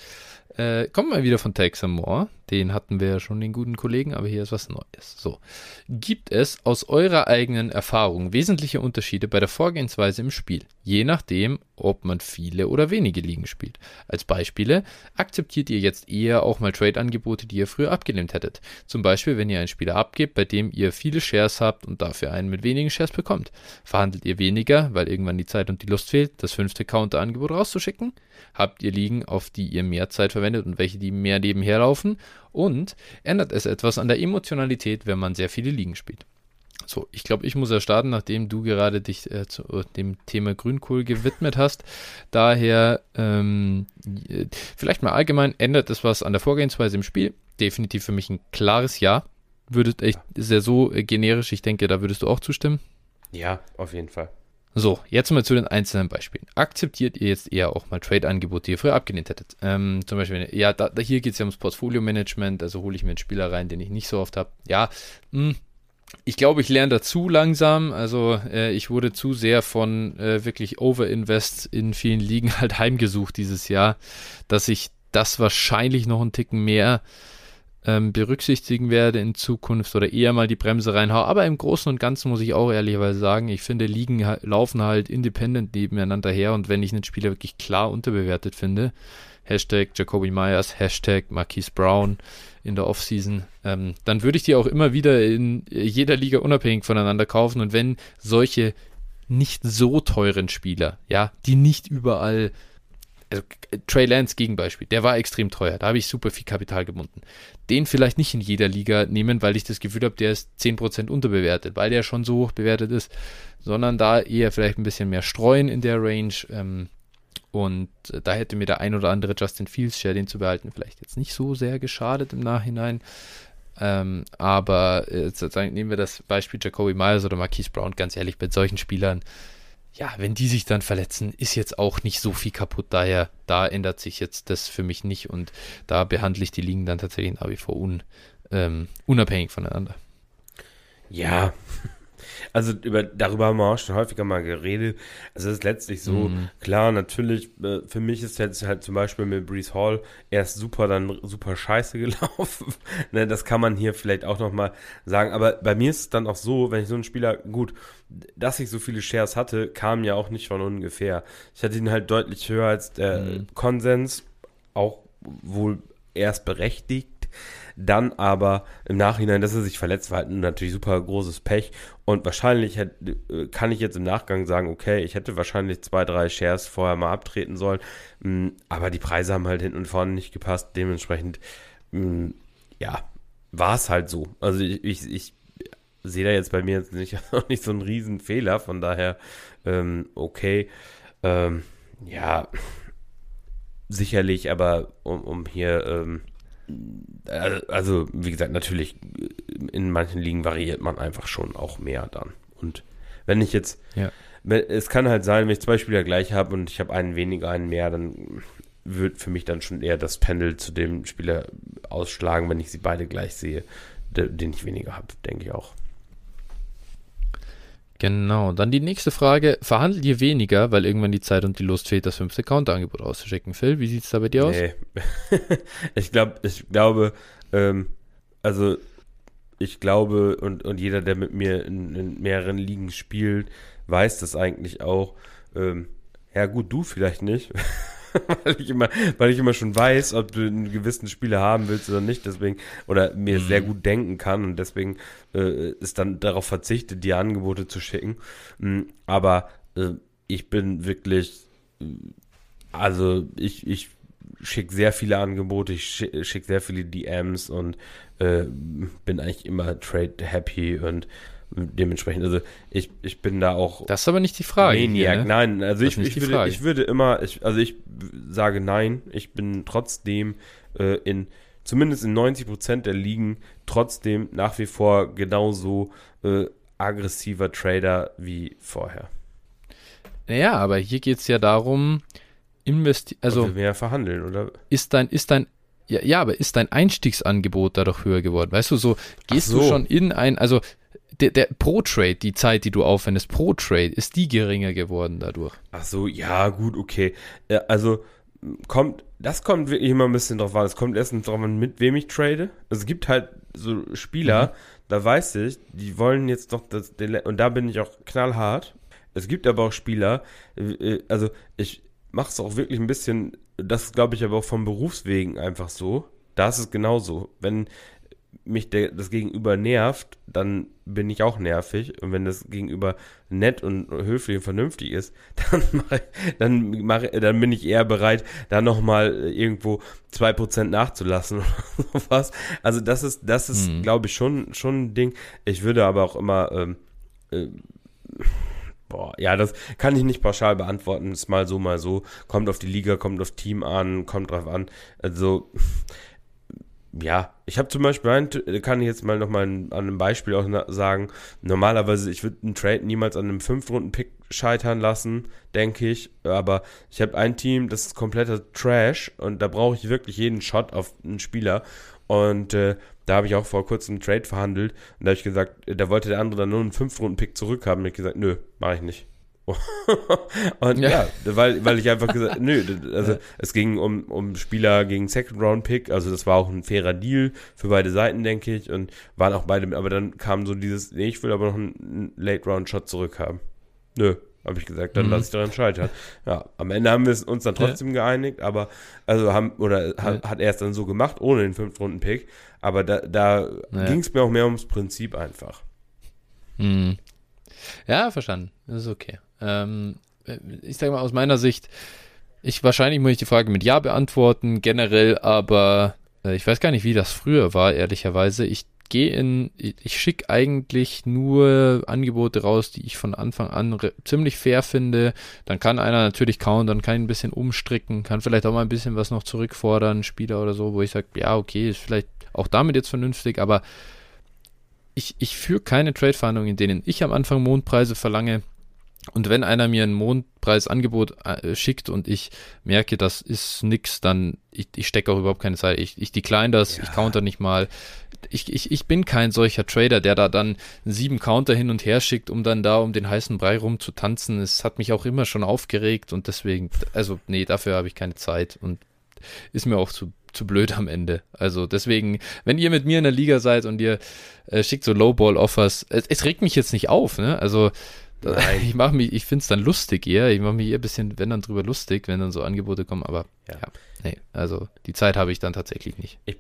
äh, kommt mal wieder von Texan Moore. Den hatten wir ja schon, den guten Kollegen, aber hier ist was Neues. So. Gibt es aus eurer eigenen Erfahrung wesentliche Unterschiede bei der Vorgehensweise im Spiel, je nachdem, ob man viele oder wenige Ligen spielt? Als Beispiele, akzeptiert ihr jetzt eher auch mal Trade-Angebote, die ihr früher abgelehnt hättet? Zum Beispiel, wenn ihr einen Spieler abgebt, bei dem ihr viele Shares habt und dafür einen mit wenigen Shares bekommt. Verhandelt ihr weniger, weil irgendwann die Zeit und die Lust fehlt, das fünfte Counter-Angebot rauszuschicken? Habt ihr Ligen, auf die ihr mehr Zeit verwendet und welche, die mehr nebenher laufen? Und ändert es etwas an der Emotionalität, wenn man sehr viele Ligen spielt? So, ich glaube, ich muss ja starten, nachdem du gerade dich äh, zu äh, dem Thema Grünkohl gewidmet hast. Daher, ähm, äh, vielleicht mal allgemein, ändert es was an der Vorgehensweise im Spiel? Definitiv für mich ein klares Ja. Würdet, ist ja so äh, generisch, ich denke, da würdest du auch zustimmen. Ja, auf jeden Fall. So, jetzt mal zu den einzelnen Beispielen. Akzeptiert ihr jetzt eher auch mal Trade-Angebote, die ihr früher abgelehnt hättet? Ähm, zum Beispiel, ja, da, da hier geht es ja ums Portfolio-Management, also hole ich mir einen Spieler rein, den ich nicht so oft habe. Ja, mh, ich glaube, ich lerne dazu langsam. Also äh, ich wurde zu sehr von äh, wirklich Overinvests in vielen Ligen halt heimgesucht dieses Jahr, dass ich das wahrscheinlich noch einen Ticken mehr ähm, berücksichtigen werde in Zukunft oder eher mal die Bremse reinhaue. Aber im Großen und Ganzen muss ich auch ehrlicherweise sagen, ich finde, Ligen laufen halt independent nebeneinander her und wenn ich einen Spieler wirklich klar unterbewertet finde, Hashtag Jacoby Myers, Hashtag Marquise Brown in der Offseason, ähm, dann würde ich die auch immer wieder in jeder Liga unabhängig voneinander kaufen und wenn solche nicht so teuren Spieler, ja, die nicht überall also Trey Lance Gegenbeispiel, der war extrem teuer, da habe ich super viel Kapital gebunden. Den vielleicht nicht in jeder Liga nehmen, weil ich das Gefühl habe, der ist 10% unterbewertet, weil der schon so hoch bewertet ist, sondern da eher vielleicht ein bisschen mehr streuen in der Range. Ähm, und äh, da hätte mir der ein oder andere Justin Fields Share, den zu behalten, vielleicht jetzt nicht so sehr geschadet im Nachhinein. Ähm, aber äh, sozusagen nehmen wir das Beispiel Jacoby Myers oder Marquise Brown, ganz ehrlich, bei solchen Spielern, ja, wenn die sich dann verletzen, ist jetzt auch nicht so viel kaputt. Daher, da ändert sich jetzt das für mich nicht und da behandle ich die Ligen dann tatsächlich nach wie vor un, ähm, unabhängig voneinander. Ja, Also über, darüber haben wir auch schon häufiger mal geredet. Also es ist letztlich so, mhm. klar, natürlich, äh, für mich ist jetzt halt zum Beispiel mit Brees Hall erst super, dann super scheiße gelaufen. ne, das kann man hier vielleicht auch nochmal sagen. Aber bei mir ist es dann auch so, wenn ich so einen Spieler, gut, dass ich so viele Shares hatte, kam ja auch nicht von ungefähr. Ich hatte ihn halt deutlich höher als der mhm. Konsens, auch wohl erst berechtigt dann aber im Nachhinein, dass er sich verletzt war, halt natürlich super großes Pech. Und wahrscheinlich hätte, äh, kann ich jetzt im Nachgang sagen, okay, ich hätte wahrscheinlich zwei, drei Shares vorher mal abtreten sollen. Mm, aber die Preise haben halt hinten und vorne nicht gepasst. Dementsprechend, mm, ja, war es halt so. Also ich, ich, ich sehe da jetzt bei mir jetzt nicht, nicht so einen riesen Fehler. Von daher, ähm, okay. Ähm, ja, sicherlich, aber um, um hier ähm, äh, also, wie gesagt, natürlich, in manchen Ligen variiert man einfach schon auch mehr dann. Und wenn ich jetzt, ja. es kann halt sein, wenn ich zwei Spieler gleich habe und ich habe einen weniger, einen mehr, dann wird für mich dann schon eher das Pendel zu dem Spieler ausschlagen, wenn ich sie beide gleich sehe, den ich weniger habe, denke ich auch. Genau, dann die nächste Frage. Verhandelt ihr weniger, weil irgendwann die Zeit und die Lust fehlt, das fünfte Counter-Angebot auszuschicken? Phil, wie sieht es da bei dir aus? Nee. ich, glaub, ich glaube, ähm, also ich glaube, und, und jeder, der mit mir in, in mehreren Ligen spielt, weiß das eigentlich auch. Ähm, ja, gut, du vielleicht nicht. weil, ich immer, weil ich immer schon weiß, ob du einen gewissen Spieler haben willst oder nicht, deswegen, oder mir mhm. sehr gut denken kann und deswegen äh, ist dann darauf verzichtet, dir Angebote zu schicken. Mhm, aber äh, ich bin wirklich, also ich, ich schicke sehr viele Angebote, ich schicke schick sehr viele DMs und äh, bin eigentlich immer trade happy und dementsprechend, also ich, ich bin da auch. Das ist aber nicht die Frage. Maniac, hier, ne? nein, also ich, ich, würde, ich würde immer, ich, also ich sage nein, ich bin trotzdem äh, in, zumindest in 90 Prozent der Ligen, trotzdem nach wie vor genauso äh, aggressiver Trader wie vorher. Naja, aber hier geht es ja darum, investi also mehr verhandeln, oder? Ist dein, ist dein ja, ja, aber ist dein Einstiegsangebot dadurch höher geworden? Weißt du, so gehst so. du schon in ein, also der, der pro Trade, die Zeit, die du aufwendest pro Trade, ist die geringer geworden dadurch. Ach so, ja, gut, okay. Also kommt, das kommt wirklich immer ein bisschen drauf an. Es kommt erstens drauf an, mit wem ich trade. Also, es gibt halt so Spieler, mhm. da weiß ich, die wollen jetzt doch das, und da bin ich auch knallhart. Es gibt aber auch Spieler, äh, also ich mache es auch wirklich ein bisschen, das glaube ich aber auch vom Berufswegen einfach so. Da ist es genauso. Wenn mich der, das Gegenüber nervt, dann bin ich auch nervig. Und wenn das Gegenüber nett und höflich und vernünftig ist, dann, mach, dann, mach, dann bin ich eher bereit, da nochmal irgendwo zwei Prozent nachzulassen oder sowas. Also das ist, das ist, mhm. glaube ich, schon, schon ein Ding. Ich würde aber auch immer, ähm, äh, Boah, ja, das kann ich nicht pauschal beantworten. Ist mal so, mal so. Kommt auf die Liga, kommt auf Team an, kommt drauf an. Also, ja, ich habe zum Beispiel, ein, kann ich jetzt mal nochmal an einem Beispiel auch sagen, normalerweise, ich würde einen Trade niemals an einem 5-Runden-Pick scheitern lassen, denke ich, aber ich habe ein Team, das ist kompletter Trash und da brauche ich wirklich jeden Shot auf einen Spieler. Und äh, da habe ich auch vor kurzem einen Trade verhandelt und da habe ich gesagt, da wollte der andere dann nur einen 5-Runden-Pick zurückhaben. Und ich gesagt, nö, mache ich nicht. und ja. ja, weil, weil ich einfach gesagt, nö, also ja. es ging um, um Spieler gegen Second Round Pick, also das war auch ein fairer Deal für beide Seiten, denke ich, und waren auch beide, aber dann kam so dieses, nee, ich will aber noch einen Late Round Shot zurückhaben. Nö, habe ich gesagt, dann mhm. lasse ich daran scheitern. Ja, am Ende haben wir uns dann trotzdem ja. geeinigt, aber also haben oder hat, hat er es dann so gemacht ohne den fünf Runden Pick, aber da, da ging es mir auch mehr ums Prinzip einfach. Mhm. Ja, verstanden. Das ist okay. Ähm, ich sage mal aus meiner Sicht, ich wahrscheinlich muss ich die Frage mit Ja beantworten, generell, aber äh, ich weiß gar nicht, wie das früher war, ehrlicherweise. Ich gehe in, ich schicke eigentlich nur Angebote raus, die ich von Anfang an ziemlich fair finde. Dann kann einer natürlich kauen, dann kann ich ein bisschen umstricken, kann vielleicht auch mal ein bisschen was noch zurückfordern, Spieler oder so, wo ich sage, ja, okay, ist vielleicht auch damit jetzt vernünftig, aber ich, ich führe keine Trade-Verhandlungen, in denen ich am Anfang Mondpreise verlange Und wenn einer mir ein Mondpreisangebot äh, schickt und ich merke, das ist nix, dann ich, ich stecke auch überhaupt keine Zeit. Ich, ich decline das, ja. ich counter nicht mal. Ich, ich, ich bin kein solcher Trader, der da dann sieben Counter hin und her schickt, um dann da um den heißen Brei rumzutanzen. Es hat mich auch immer schon aufgeregt und deswegen, also nee, dafür habe ich keine Zeit und ist mir auch zu, zu blöd am Ende. Also deswegen, wenn ihr mit mir in der Liga seid und ihr äh, schickt so Lowball-Offers, es, es, regt mich jetzt nicht auf, ne? Also Nein. Ich mache mich, ich finde es dann lustig eher. Ich mache mich eher ein bisschen, wenn dann drüber lustig, wenn dann so Angebote kommen, aber ja, ja nee, also die Zeit habe ich dann tatsächlich nicht. Ich,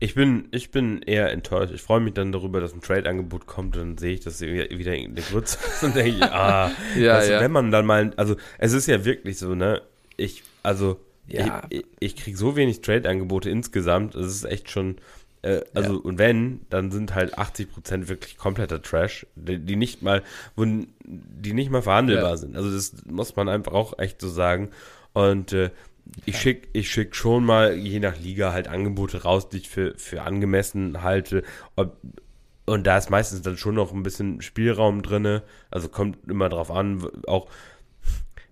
ich, bin, ich bin eher enttäuscht. Ich freue mich dann darüber, dass ein Trade-Angebot kommt und dann sehe ich das wieder in der Grütze und denke ich, ah, ja, also, ja. wenn man dann mal, also es ist ja wirklich so, ne, ich, also ja. ich, ich, ich kriege so wenig Trade-Angebote insgesamt, es ist echt schon, äh, also, ja. und wenn, dann sind halt 80% wirklich kompletter Trash, die, die nicht mal, die nicht mal verhandelbar ja. sind. Also, das muss man einfach auch echt so sagen. Und äh, ich schicke ich schick schon mal je nach Liga halt Angebote raus, die ich für, für angemessen halte. Ob, und da ist meistens dann schon noch ein bisschen Spielraum drin. Also kommt immer drauf an, auch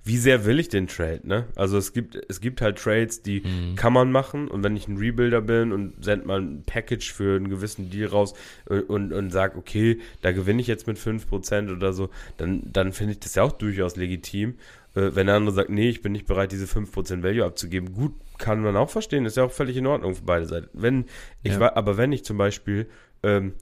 wie sehr will ich den Trade, ne? Also es gibt, es gibt halt Trades, die mhm. kann man machen und wenn ich ein Rebuilder bin und send mal ein Package für einen gewissen Deal raus und, äh, und, und sag, okay, da gewinne ich jetzt mit 5% oder so, dann, dann finde ich das ja auch durchaus legitim. Äh, wenn der andere sagt, nee, ich bin nicht bereit, diese 5% Value abzugeben, gut, kann man auch verstehen, ist ja auch völlig in Ordnung für beide Seiten. Wenn, ich ja. aber wenn ich zum Beispiel ähm,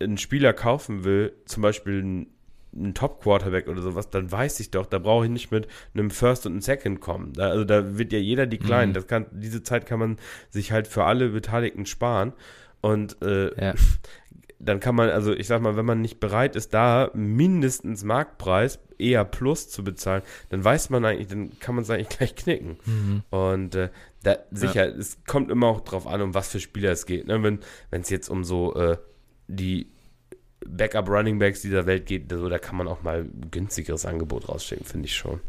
einen Spieler kaufen will, zum Beispiel einen ein Top-Quarterback oder sowas, dann weiß ich doch, da brauche ich nicht mit einem First und einem Second kommen. Da, also da wird ja jeder die Kleinen. Mhm. Das kann, diese Zeit kann man sich halt für alle Beteiligten sparen. Und äh, ja. dann kann man, also ich sag mal, wenn man nicht bereit ist, da mindestens Marktpreis, eher Plus zu bezahlen, dann weiß man eigentlich, dann kann man es eigentlich gleich knicken. Mhm. Und äh, da, sicher, ja. es kommt immer auch drauf an, um was für Spieler es geht. Ne? Wenn es jetzt um so äh, die Backup Running Backs dieser Welt geht, so, da kann man auch mal ein günstigeres Angebot rausschicken, finde ich schon.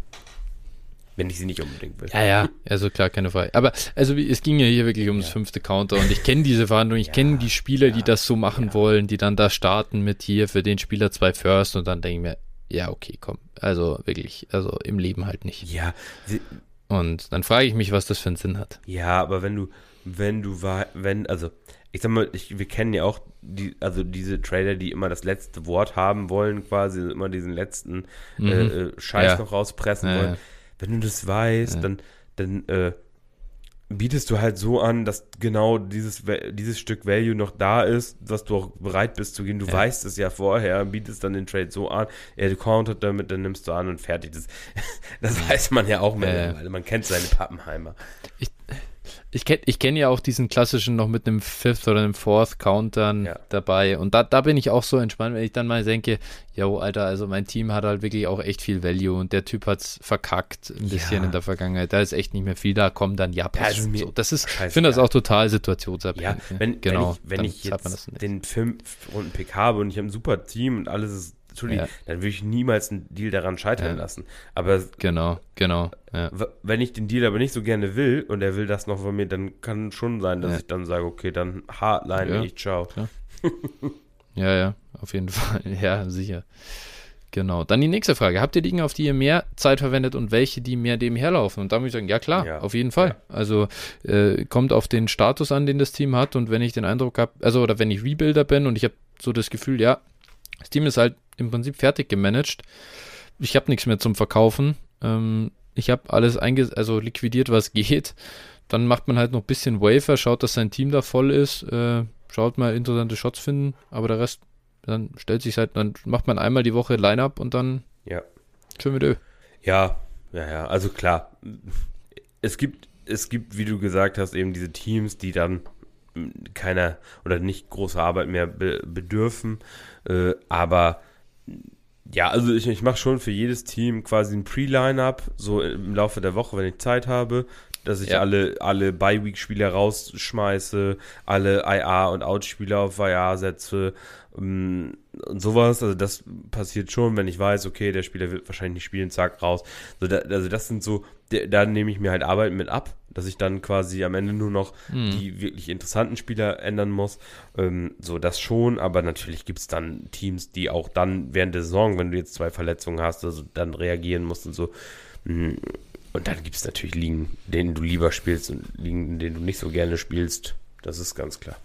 Wenn ich sie nicht unbedingt will. Ja, ja, also klar, keine Frage. Aber also es ging ja hier wirklich ums ja. fünfte Counter und ich kenne diese Verhandlung, ich ja, kenne die Spieler, ja, die das so machen wollen, die dann da starten mit hier für den Spieler zwei First und dann denke ich mir, ja, okay, komm. Also wirklich, also im Leben halt nicht. Ja. Und dann frage ich mich, was das für einen Sinn hat. Ja, aber wenn du, wenn du war, wenn, also ich sag mal, ich, wir kennen ja auch die, also diese Trader, die immer das letzte Wort haben wollen, quasi immer diesen letzten mhm. äh, äh Scheiß ja. noch rauspressen ja, wollen. Ja. Wenn du das weißt, dann, dann äh, bietest du halt so an, dass genau dieses, dieses Stück Value noch da ist, dass du auch bereit bist zu gehen. Du weißt es ja vorher, bietest dann den Trade so an, er countert damit, dann nimmst du an und fertig. Das, das weiß man ja auch mittlerweile. Man kennt seine Pappenheimer. Ich, ich kenne ich kenn ja auch diesen klassischen noch mit einem Fifth oder einem Fourth Countern ja. dabei. Und da, da bin ich auch so entspannt, wenn ich dann mal denke, yo, Alter, also mein Team hat halt wirklich auch echt viel Value und der Typ hat es verkackt ein bisschen ja. in der Vergangenheit. Da ist echt nicht mehr viel da, kommen dann ja, ja, also so. Das ist, ich finde das auch total situationsabhängig. Ja, wenn, genau, wenn ich, wenn ich jetzt den fünf Runden Pick habe und ich habe ein super Team und alles ist Entschuldigung, ja. dann würde ich niemals einen Deal daran scheitern ja. lassen. Aber genau, genau. Ja. Wenn ich den Deal aber nicht so gerne will und er will das noch von mir, dann kann schon sein, dass ich dann sage, okay, dann hardline ich, ciao. ja, ja, auf jeden Fall. Ja, sicher. Genau. Dann die nächste Frage. Habt ihr Dinge, auf die ihr mehr Zeit verwendet und welche, die mehr dem herlaufen? Und da muss ich sagen, ja klar, ja. auf jeden Fall. Ja. Also äh, kommt auf den Status an, den das Team hat und wenn ich den Eindruck habe, also oder wenn ich Rebuilder bin und ich habe so das Gefühl, ja, das Team ist halt im Prinzip fertig gemanagt. Ich habe nichts mehr zum Verkaufen. Ähm, ich habe alles einge also liquidiert, was geht. Dann macht man halt noch ein bisschen Wafer, schaut, dass sein Team da voll ist, äh, schaut mal interessante Shots finden, aber der Rest, dann stellt sich halt, dann macht man einmal die Woche Line-Up und dann ja. schön mit Ö. Ja, ja, ja, also klar. Es gibt, es gibt, wie du gesagt hast, eben diese Teams, die dann keiner oder nicht große Arbeit mehr be bedürfen, äh, aber ja, also ich, ich mache schon für jedes Team quasi ein Pre-Line-Up, so im Laufe der Woche, wenn ich Zeit habe, dass ich ja. alle, alle Bye-Week-Spieler rausschmeiße, alle IA- und Out-Spieler auf IA setze, um, und sowas, also das passiert schon, wenn ich weiß, okay, der Spieler wird wahrscheinlich nicht spielen, zack, raus. Also, da, also das sind so, da nehme ich mir halt Arbeit mit ab, dass ich dann quasi am Ende nur noch mhm. die wirklich interessanten Spieler ändern muss. Ähm, so, das schon, aber natürlich gibt es dann Teams, die auch dann während der Saison, wenn du jetzt zwei Verletzungen hast, also dann reagieren musst und so. Mm, und dann gibt es natürlich Ligen, denen du lieber spielst und Ligen, denen du nicht so gerne spielst. Das ist ganz klar.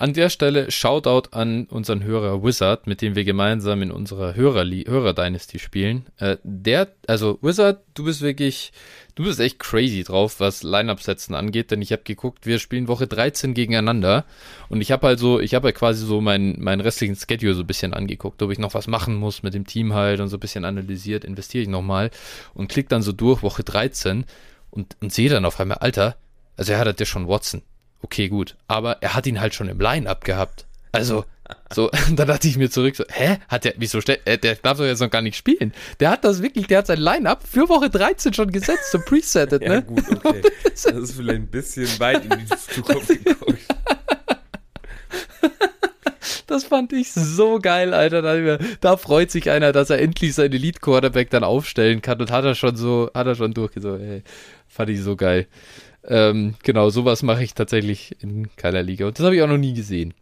An der Stelle Shoutout an unseren Hörer Wizard, mit dem wir gemeinsam in unserer Hörer, Hörer Dynasty spielen. Äh, der, also Wizard, du bist wirklich, du bist echt crazy drauf, was Line-Up-Setzen angeht, denn ich habe geguckt, wir spielen Woche 13 gegeneinander und ich habe also, ich habe halt quasi so meinen mein restlichen Schedule so ein bisschen angeguckt, ob ich noch was machen muss mit dem Team halt und so ein bisschen analysiert, investiere ich nochmal und klick dann so durch Woche 13 und, und sehe dann auf einmal, Alter, also er hat halt ja schon Watson okay, gut. Aber er hat ihn halt schon im Line-Up gehabt. Also, so, da dachte ich mir zurück, so, hä? Hat der, wieso, äh, der darf doch jetzt noch gar nicht spielen. Der hat das wirklich, der hat sein Line-Up für Woche 13 schon gesetzt, so presettet, ne? Ja, gut, okay. Das ist vielleicht ein bisschen weit in die Zukunft geguckt. Das fand ich so geil, Alter. Da, da, freut sich einer, dass er endlich seinen Elite-Quarterback dann aufstellen kann und hat er schon so, hat er schon durchgezogen. Ey, fand ich so geil. Ähm, genau, sowas mache ich tatsächlich in keiner Liga. Und das habe ich auch noch nie gesehen.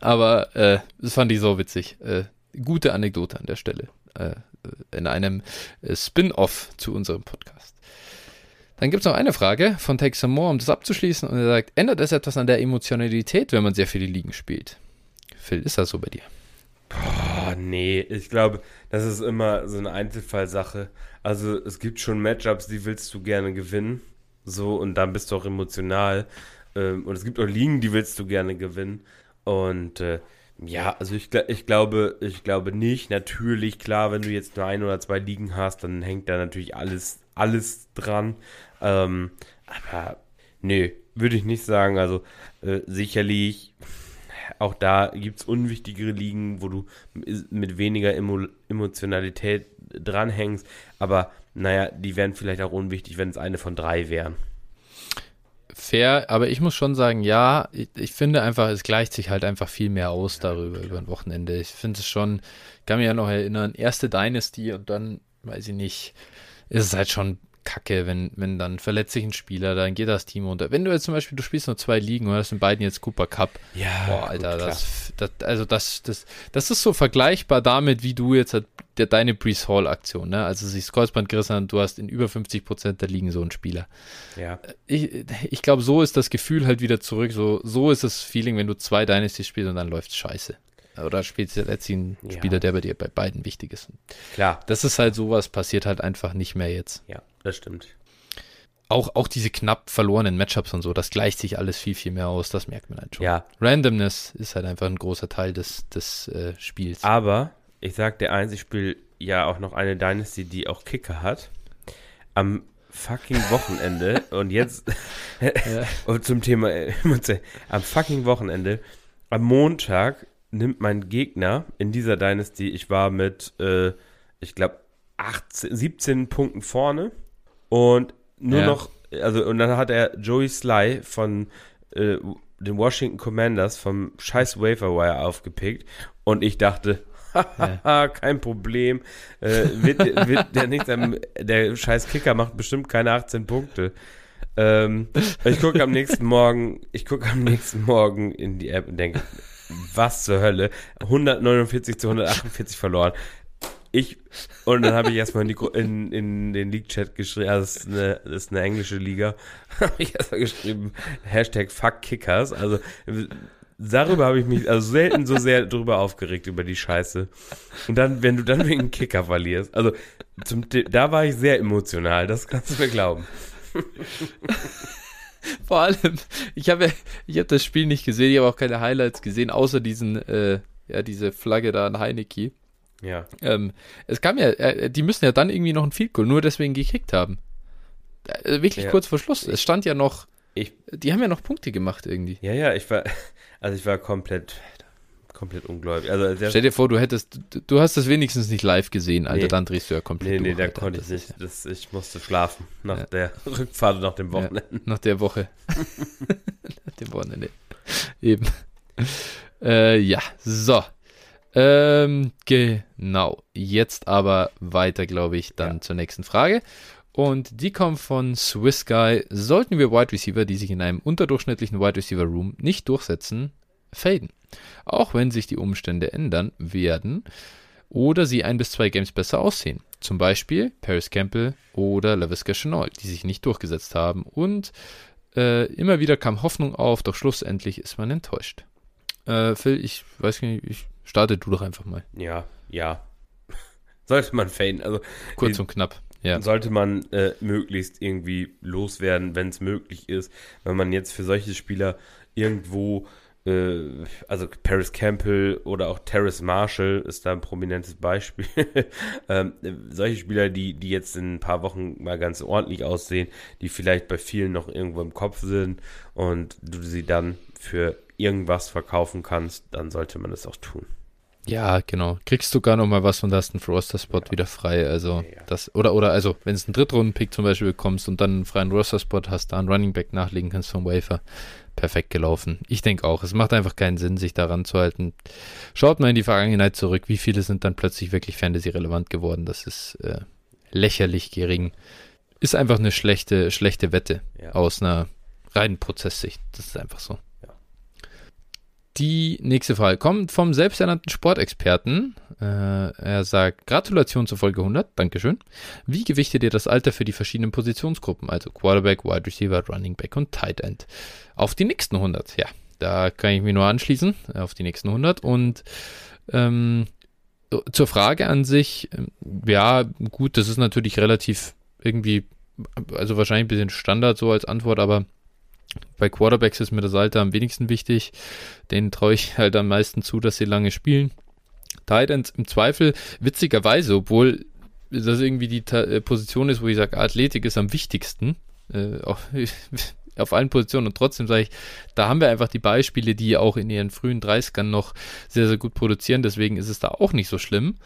Aber äh, das fand ich so witzig. Äh, gute Anekdote an der Stelle. Äh, in einem äh, Spin-off zu unserem Podcast. Dann gibt es noch eine Frage von Take Some More, um das abzuschließen. Und er sagt, ändert es etwas an der Emotionalität, wenn man sehr viele Ligen spielt? Phil, ist das so bei dir? Boah, nee, ich glaube, das ist immer so eine Einzelfallsache. Also es gibt schon Matchups, die willst du gerne gewinnen. So, und dann bist du auch emotional. Ähm, und es gibt auch Ligen, die willst du gerne gewinnen. Und äh, ja, also ich, ich glaube, ich glaube nicht. Natürlich, klar, wenn du jetzt nur ein oder zwei Ligen hast, dann hängt da natürlich alles, alles dran. Ähm, aber nö, würde ich nicht sagen. Also äh, sicherlich, auch da gibt es unwichtigere Ligen, wo du mit weniger Emo Emotionalität dranhängst. Aber naja, die wären vielleicht auch unwichtig, wenn es eine von drei wären. Fair, aber ich muss schon sagen, ja, ich, ich, finde einfach, es gleicht sich halt einfach viel mehr aus darüber, über ein Wochenende. Ich finde es schon, ich kann mich ja noch erinnern, erste Dynasty und dann, weiß ich nicht, ist es halt schon kacke, wenn, wenn dann verletzt sich ein Spieler, dann geht das Team unter. Wenn du jetzt zum Beispiel, du spielst nur zwei Ligen und hast in beiden jetzt Cooper Cup. Ja. Boah, Alter, gut, das, das, also das, das, das ist so vergleichbar damit, wie du jetzt halt der, deine Brees Hall Aktion, ne? Also sich das Kreuzband gerissen hat und du hast in über 50 Prozent der Ligen so einen Spieler. Ja. Ich, ich glaube, so ist das Gefühl halt wieder zurück. So, so ist das Feeling, wenn du zwei Dynasty spielst und dann läuft scheiße. Oder spielst du letztlich einen ja. Spieler, der bei dir bei beiden wichtig ist. Klar. Das ist halt sowas, passiert halt einfach nicht mehr jetzt. Ja, das stimmt. Auch, auch diese knapp verlorenen Matchups und so, das gleicht sich alles viel, viel mehr aus, das merkt man halt schon. Ja. Randomness ist halt einfach ein großer Teil des, des äh, Spiels. Aber ich sag dir eins, ich spiele ja auch noch eine Dynasty, die auch Kicker hat. Am fucking Wochenende und jetzt und zum Thema am fucking Wochenende am Montag nimmt mein Gegner in dieser Dynasty, ich war mit, äh, ich glaube, 17 Punkten vorne und nur ja. noch, also und dann hat er Joey Sly von äh, den Washington Commanders vom scheiß Waferwire aufgepickt und ich dachte, ja. kein Problem, äh, wird, wird der nicht, der scheiß Kicker macht bestimmt keine 18 Punkte. Ähm, ich gucke am nächsten Morgen, ich gucke am nächsten Morgen in die App und denke, was zur Hölle? 149 zu 148 verloren. Ich, und dann habe ich erstmal in, in, in, den League-Chat geschrieben, also das ist, eine, das ist eine englische Liga, habe ich erstmal geschrieben, Hashtag Fuck Kickers. Also darüber habe ich mich also selten so sehr drüber aufgeregt, über die Scheiße. Und dann, wenn du dann wegen Kicker verlierst, also zum, da war ich sehr emotional, das kannst du mir glauben. Vor allem, ich habe ich hab das Spiel nicht gesehen, ich habe auch keine Highlights gesehen, außer diesen, äh, ja, diese Flagge da an Heineke. Ja. Ähm, es kam ja, äh, die müssen ja dann irgendwie noch ein Field Goal nur deswegen gekickt haben. Äh, wirklich ja. kurz vor Schluss. Es stand ja noch, ich, die haben ja noch Punkte gemacht irgendwie. Ja, ja, ich war, also ich war komplett, komplett ungläubig. Also Stell dir vor, du hättest, du, du hast das wenigstens nicht live gesehen, Alter, nee. dann drehst du ja komplett Nee, nee, durch, da Alter. konnte ich nicht. Das, ich musste schlafen nach ja. der Rückfahrt nach dem Wochenende. Ja, nach der Woche. nach dem Wochenende. Eben. Äh, ja, so. Ähm, genau. Jetzt aber weiter, glaube ich, dann ja. zur nächsten Frage. Und die kommt von Swiss Guy. Sollten wir Wide Receiver, die sich in einem unterdurchschnittlichen Wide Receiver Room nicht durchsetzen, faden? Auch wenn sich die Umstände ändern werden oder sie ein bis zwei Games besser aussehen. Zum Beispiel Paris Campbell oder LaVisca Chenault, die sich nicht durchgesetzt haben. Und äh, immer wieder kam Hoffnung auf, doch schlussendlich ist man enttäuscht. Äh, Phil, ich weiß nicht, ich starte du doch einfach mal. Ja, ja. Sollte man faden. Also, Kurz und knapp. Ja. Sollte man äh, möglichst irgendwie loswerden, wenn es möglich ist. Wenn man jetzt für solche Spieler irgendwo, äh, also Paris Campbell oder auch Terrace Marshall ist da ein prominentes Beispiel. ähm, solche Spieler, die, die jetzt in ein paar Wochen mal ganz ordentlich aussehen, die vielleicht bei vielen noch irgendwo im Kopf sind und du sie dann für irgendwas verkaufen kannst, dann sollte man das auch tun. Ja, genau. Kriegst du gar noch mal was und hast einen Roster-Spot ja. wieder frei. Also ja. das, oder, oder also, wenn es einen Drittrunden-Pick zum Beispiel bekommst und dann einen freien Roster-Spot hast, da einen Running Back nachlegen kannst vom Wafer, perfekt gelaufen. Ich denke auch, es macht einfach keinen Sinn, sich daran zu halten. Schaut mal in die Vergangenheit zurück, wie viele sind dann plötzlich wirklich Fantasy-relevant geworden. Das ist äh, lächerlich gering. Ist einfach eine schlechte, schlechte Wette ja. aus einer reinen Prozesssicht. Das ist einfach so. Die nächste Frage kommt vom selbsternannten Sportexperten. Äh, er sagt: Gratulation zur Folge 100, Dankeschön. Wie gewichtet ihr das Alter für die verschiedenen Positionsgruppen, also Quarterback, Wide Receiver, Running Back und Tight End? Auf die nächsten 100, ja, da kann ich mich nur anschließen, auf die nächsten 100. Und ähm, zur Frage an sich, ähm, ja, gut, das ist natürlich relativ irgendwie, also wahrscheinlich ein bisschen Standard so als Antwort, aber bei Quarterbacks ist mir das Alter am wenigsten wichtig. Denen traue ich halt am meisten zu, dass sie lange spielen. Titans im Zweifel, witzigerweise, obwohl das irgendwie die äh, Position ist, wo ich sage, Athletik ist am wichtigsten. Äh, auf, auf allen Positionen und trotzdem sage ich, da haben wir einfach die Beispiele, die auch in ihren frühen 30ern noch sehr, sehr gut produzieren, deswegen ist es da auch nicht so schlimm.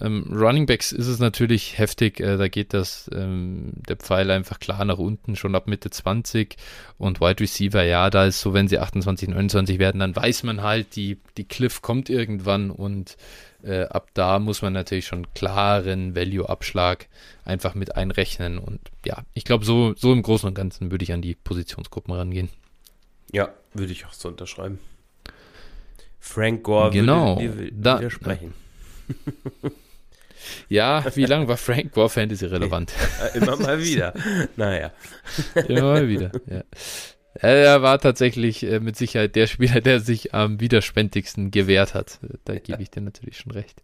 Ähm, Running Backs ist es natürlich heftig, äh, da geht das, ähm, der Pfeil einfach klar nach unten, schon ab Mitte 20 und Wide Receiver, ja, da ist so, wenn sie 28, 29 werden, dann weiß man halt, die, die Cliff kommt irgendwann und äh, ab da muss man natürlich schon klaren Value-Abschlag einfach mit einrechnen und ja, ich glaube, so, so im Großen und Ganzen würde ich an die Positionsgruppen rangehen. Ja, würde ich auch so unterschreiben. Frank Gore genau, würde dir widersprechen. Da, Ja, wie lange war Frank War Fantasy relevant? Immer mal wieder. Naja. Immer mal wieder, ja. Er war tatsächlich äh, mit Sicherheit der Spieler, der sich am widerspenstigsten gewehrt hat. Da gebe ich dir natürlich schon recht.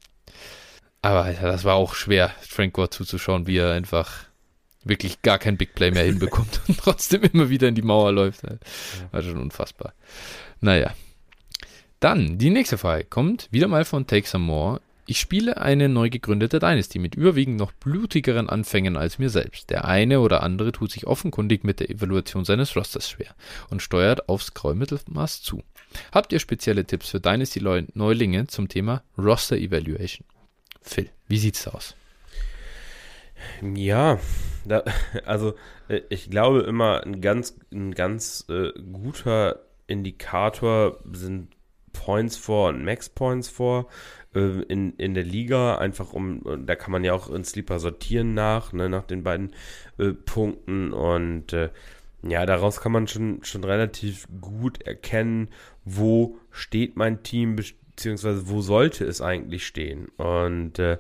Aber ja, das war auch schwer, Frank Gore zuzuschauen, wie er einfach wirklich gar kein Big Play mehr hinbekommt und trotzdem immer wieder in die Mauer läuft. War schon unfassbar. Naja. Dann, die nächste Frage kommt wieder mal von Take Some More. Ich spiele eine neu gegründete Dynasty mit überwiegend noch blutigeren Anfängen als mir selbst. Der eine oder andere tut sich offenkundig mit der Evaluation seines Rosters schwer und steuert aufs Graumittelmaß zu. Habt ihr spezielle Tipps für Dynasty-Neulinge zum Thema Roster Evaluation? Phil, wie sieht's aus? Ja, da, also äh, ich glaube immer ein ganz, ein ganz äh, guter Indikator sind Points vor und Max Points vor äh, in, in der Liga, einfach um, da kann man ja auch in Sleeper sortieren nach, ne, nach den beiden äh, Punkten und äh, ja, daraus kann man schon, schon relativ gut erkennen, wo steht mein Team, beziehungsweise wo sollte es eigentlich stehen. Und äh,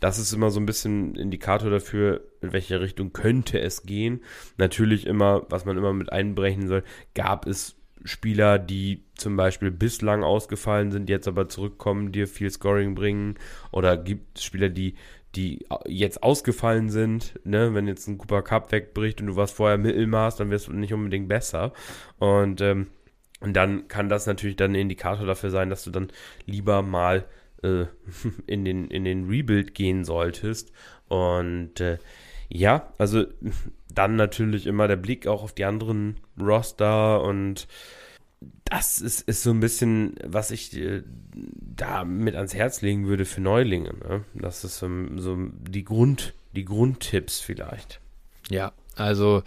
das ist immer so ein bisschen Indikator dafür, in welche Richtung könnte es gehen. Natürlich immer, was man immer mit einbrechen soll, gab es Spieler, die zum Beispiel bislang ausgefallen sind, jetzt aber zurückkommen, dir viel Scoring bringen. Oder gibt es Spieler, die, die jetzt ausgefallen sind. Ne? Wenn jetzt ein Cooper Cup wegbricht und du warst vorher Mittelmaß, dann wirst du nicht unbedingt besser. Und, ähm, und dann kann das natürlich dann ein Indikator dafür sein, dass du dann lieber mal äh, in, den, in den Rebuild gehen solltest. Und äh, ja, also dann natürlich immer der Blick auch auf die anderen Roster und das ist, ist so ein bisschen, was ich äh, da mit ans Herz legen würde für Neulinge. Ne? Das ist so, so die, Grund, die Grundtipps vielleicht. Ja, also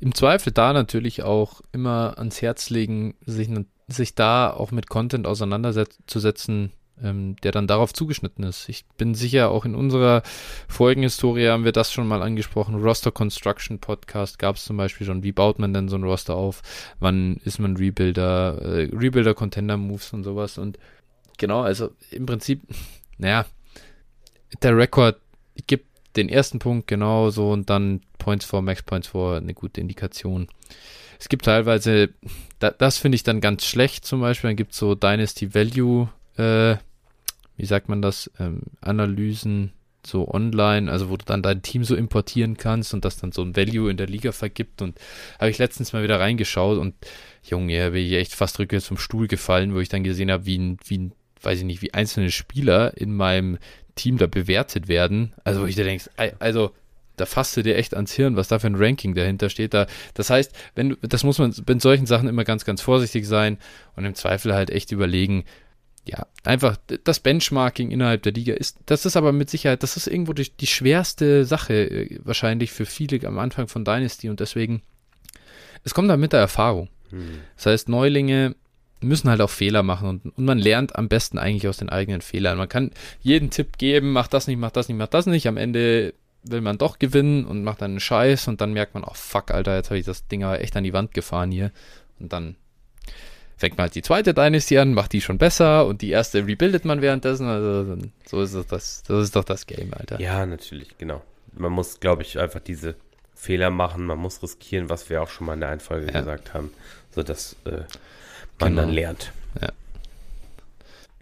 im Zweifel da natürlich auch immer ans Herz legen, sich, sich da auch mit Content auseinanderzusetzen, ähm, der dann darauf zugeschnitten ist. Ich bin sicher, auch in unserer Folgenhistorie haben wir das schon mal angesprochen. Roster Construction Podcast gab es zum Beispiel schon. Wie baut man denn so ein Roster auf? Wann ist man Rebuilder? Äh, Rebuilder Contender Moves und sowas. Und genau, also im Prinzip, naja, der Rekord gibt den ersten Punkt genauso und dann Points for, Max Points for, eine gute Indikation. Es gibt teilweise, da, das finde ich dann ganz schlecht zum Beispiel, dann gibt es so Dynasty Value, äh, wie sagt man das, ähm, Analysen so online, also wo du dann dein Team so importieren kannst und das dann so ein Value in der Liga vergibt und habe ich letztens mal wieder reingeschaut und Junge, da bin ich echt fast rückwärts zum Stuhl gefallen, wo ich dann gesehen habe, wie ein, wie ein, weiß ich nicht, wie einzelne Spieler in meinem Team da bewertet werden. Also wo ich dir denkst, also da fasst du dir echt ans Hirn, was da für ein Ranking dahinter steht. Da, das heißt, wenn das muss man bei solchen Sachen immer ganz, ganz vorsichtig sein und im Zweifel halt echt überlegen, ja, einfach das Benchmarking innerhalb der Liga ist, das ist aber mit Sicherheit, das ist irgendwo die, die schwerste Sache äh, wahrscheinlich für viele am Anfang von Dynasty und deswegen, es kommt dann mit der Erfahrung. Hm. Das heißt, Neulinge müssen halt auch Fehler machen und, und man lernt am besten eigentlich aus den eigenen Fehlern. Man kann jeden Tipp geben, mach das nicht, mach das nicht, mach das nicht. Am Ende will man doch gewinnen und macht dann einen Scheiß und dann merkt man, oh fuck, Alter, jetzt habe ich das Ding aber echt an die Wand gefahren hier. Und dann fängt man halt die zweite Dynasty an, macht die schon besser und die erste rebuildet man währenddessen. Also so ist das, das ist doch das Game, Alter. Ja, natürlich, genau. Man muss, glaube ich, einfach diese Fehler machen, man muss riskieren, was wir auch schon mal in der Einfolge ja. gesagt haben, sodass äh, man genau. dann lernt. Ja.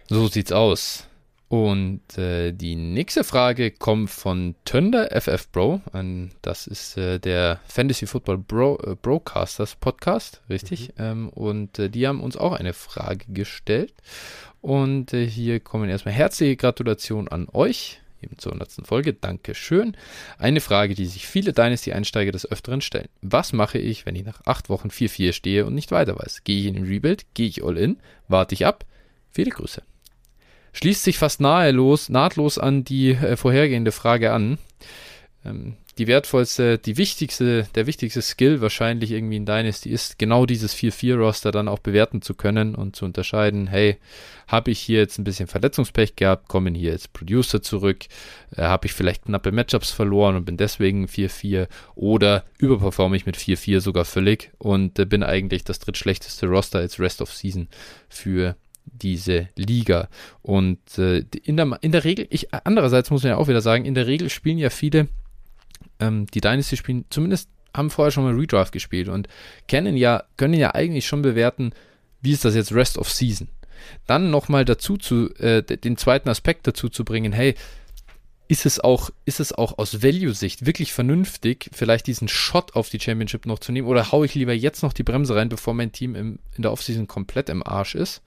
So sieht's aus. Und äh, die nächste Frage kommt von Tönder FF Bro. Und das ist äh, der Fantasy Football Bro, äh, Broadcasters Podcast, richtig? Mhm. Ähm, und äh, die haben uns auch eine Frage gestellt. Und äh, hier kommen erstmal herzliche Gratulation an euch. Eben zur 100. Folge. Dankeschön. Eine Frage, die sich viele Dynasty-Einsteiger des Öfteren stellen. Was mache ich, wenn ich nach acht Wochen 4-4 stehe und nicht weiter weiß? Gehe ich in den Rebuild? Gehe ich all in? Warte ich ab? Viele Grüße schließt sich fast nahelos, nahtlos an die äh, vorhergehende Frage an. Ähm, die wertvollste, die wichtigste, der wichtigste Skill wahrscheinlich irgendwie in Dynasty ist, genau dieses 4-4-Roster dann auch bewerten zu können und zu unterscheiden, hey, habe ich hier jetzt ein bisschen Verletzungspech gehabt, kommen hier jetzt Producer zurück, äh, habe ich vielleicht knappe Matchups verloren und bin deswegen 4-4 oder überperforme ich mit 4-4 sogar völlig und äh, bin eigentlich das drittschlechteste Roster als Rest of Season für diese Liga. Und äh, in, der, in der Regel, ich, andererseits muss man ja auch wieder sagen, in der Regel spielen ja viele, ähm, die Dynasty spielen, zumindest haben vorher schon mal Redraft gespielt und kennen ja, können ja eigentlich schon bewerten, wie ist das jetzt Rest of Season. Dann nochmal dazu zu, äh, den zweiten Aspekt dazu zu bringen, hey, ist es auch, ist es auch aus Value-Sicht wirklich vernünftig, vielleicht diesen Shot auf die Championship noch zu nehmen oder haue ich lieber jetzt noch die Bremse rein, bevor mein Team im, in der Offseason komplett im Arsch ist?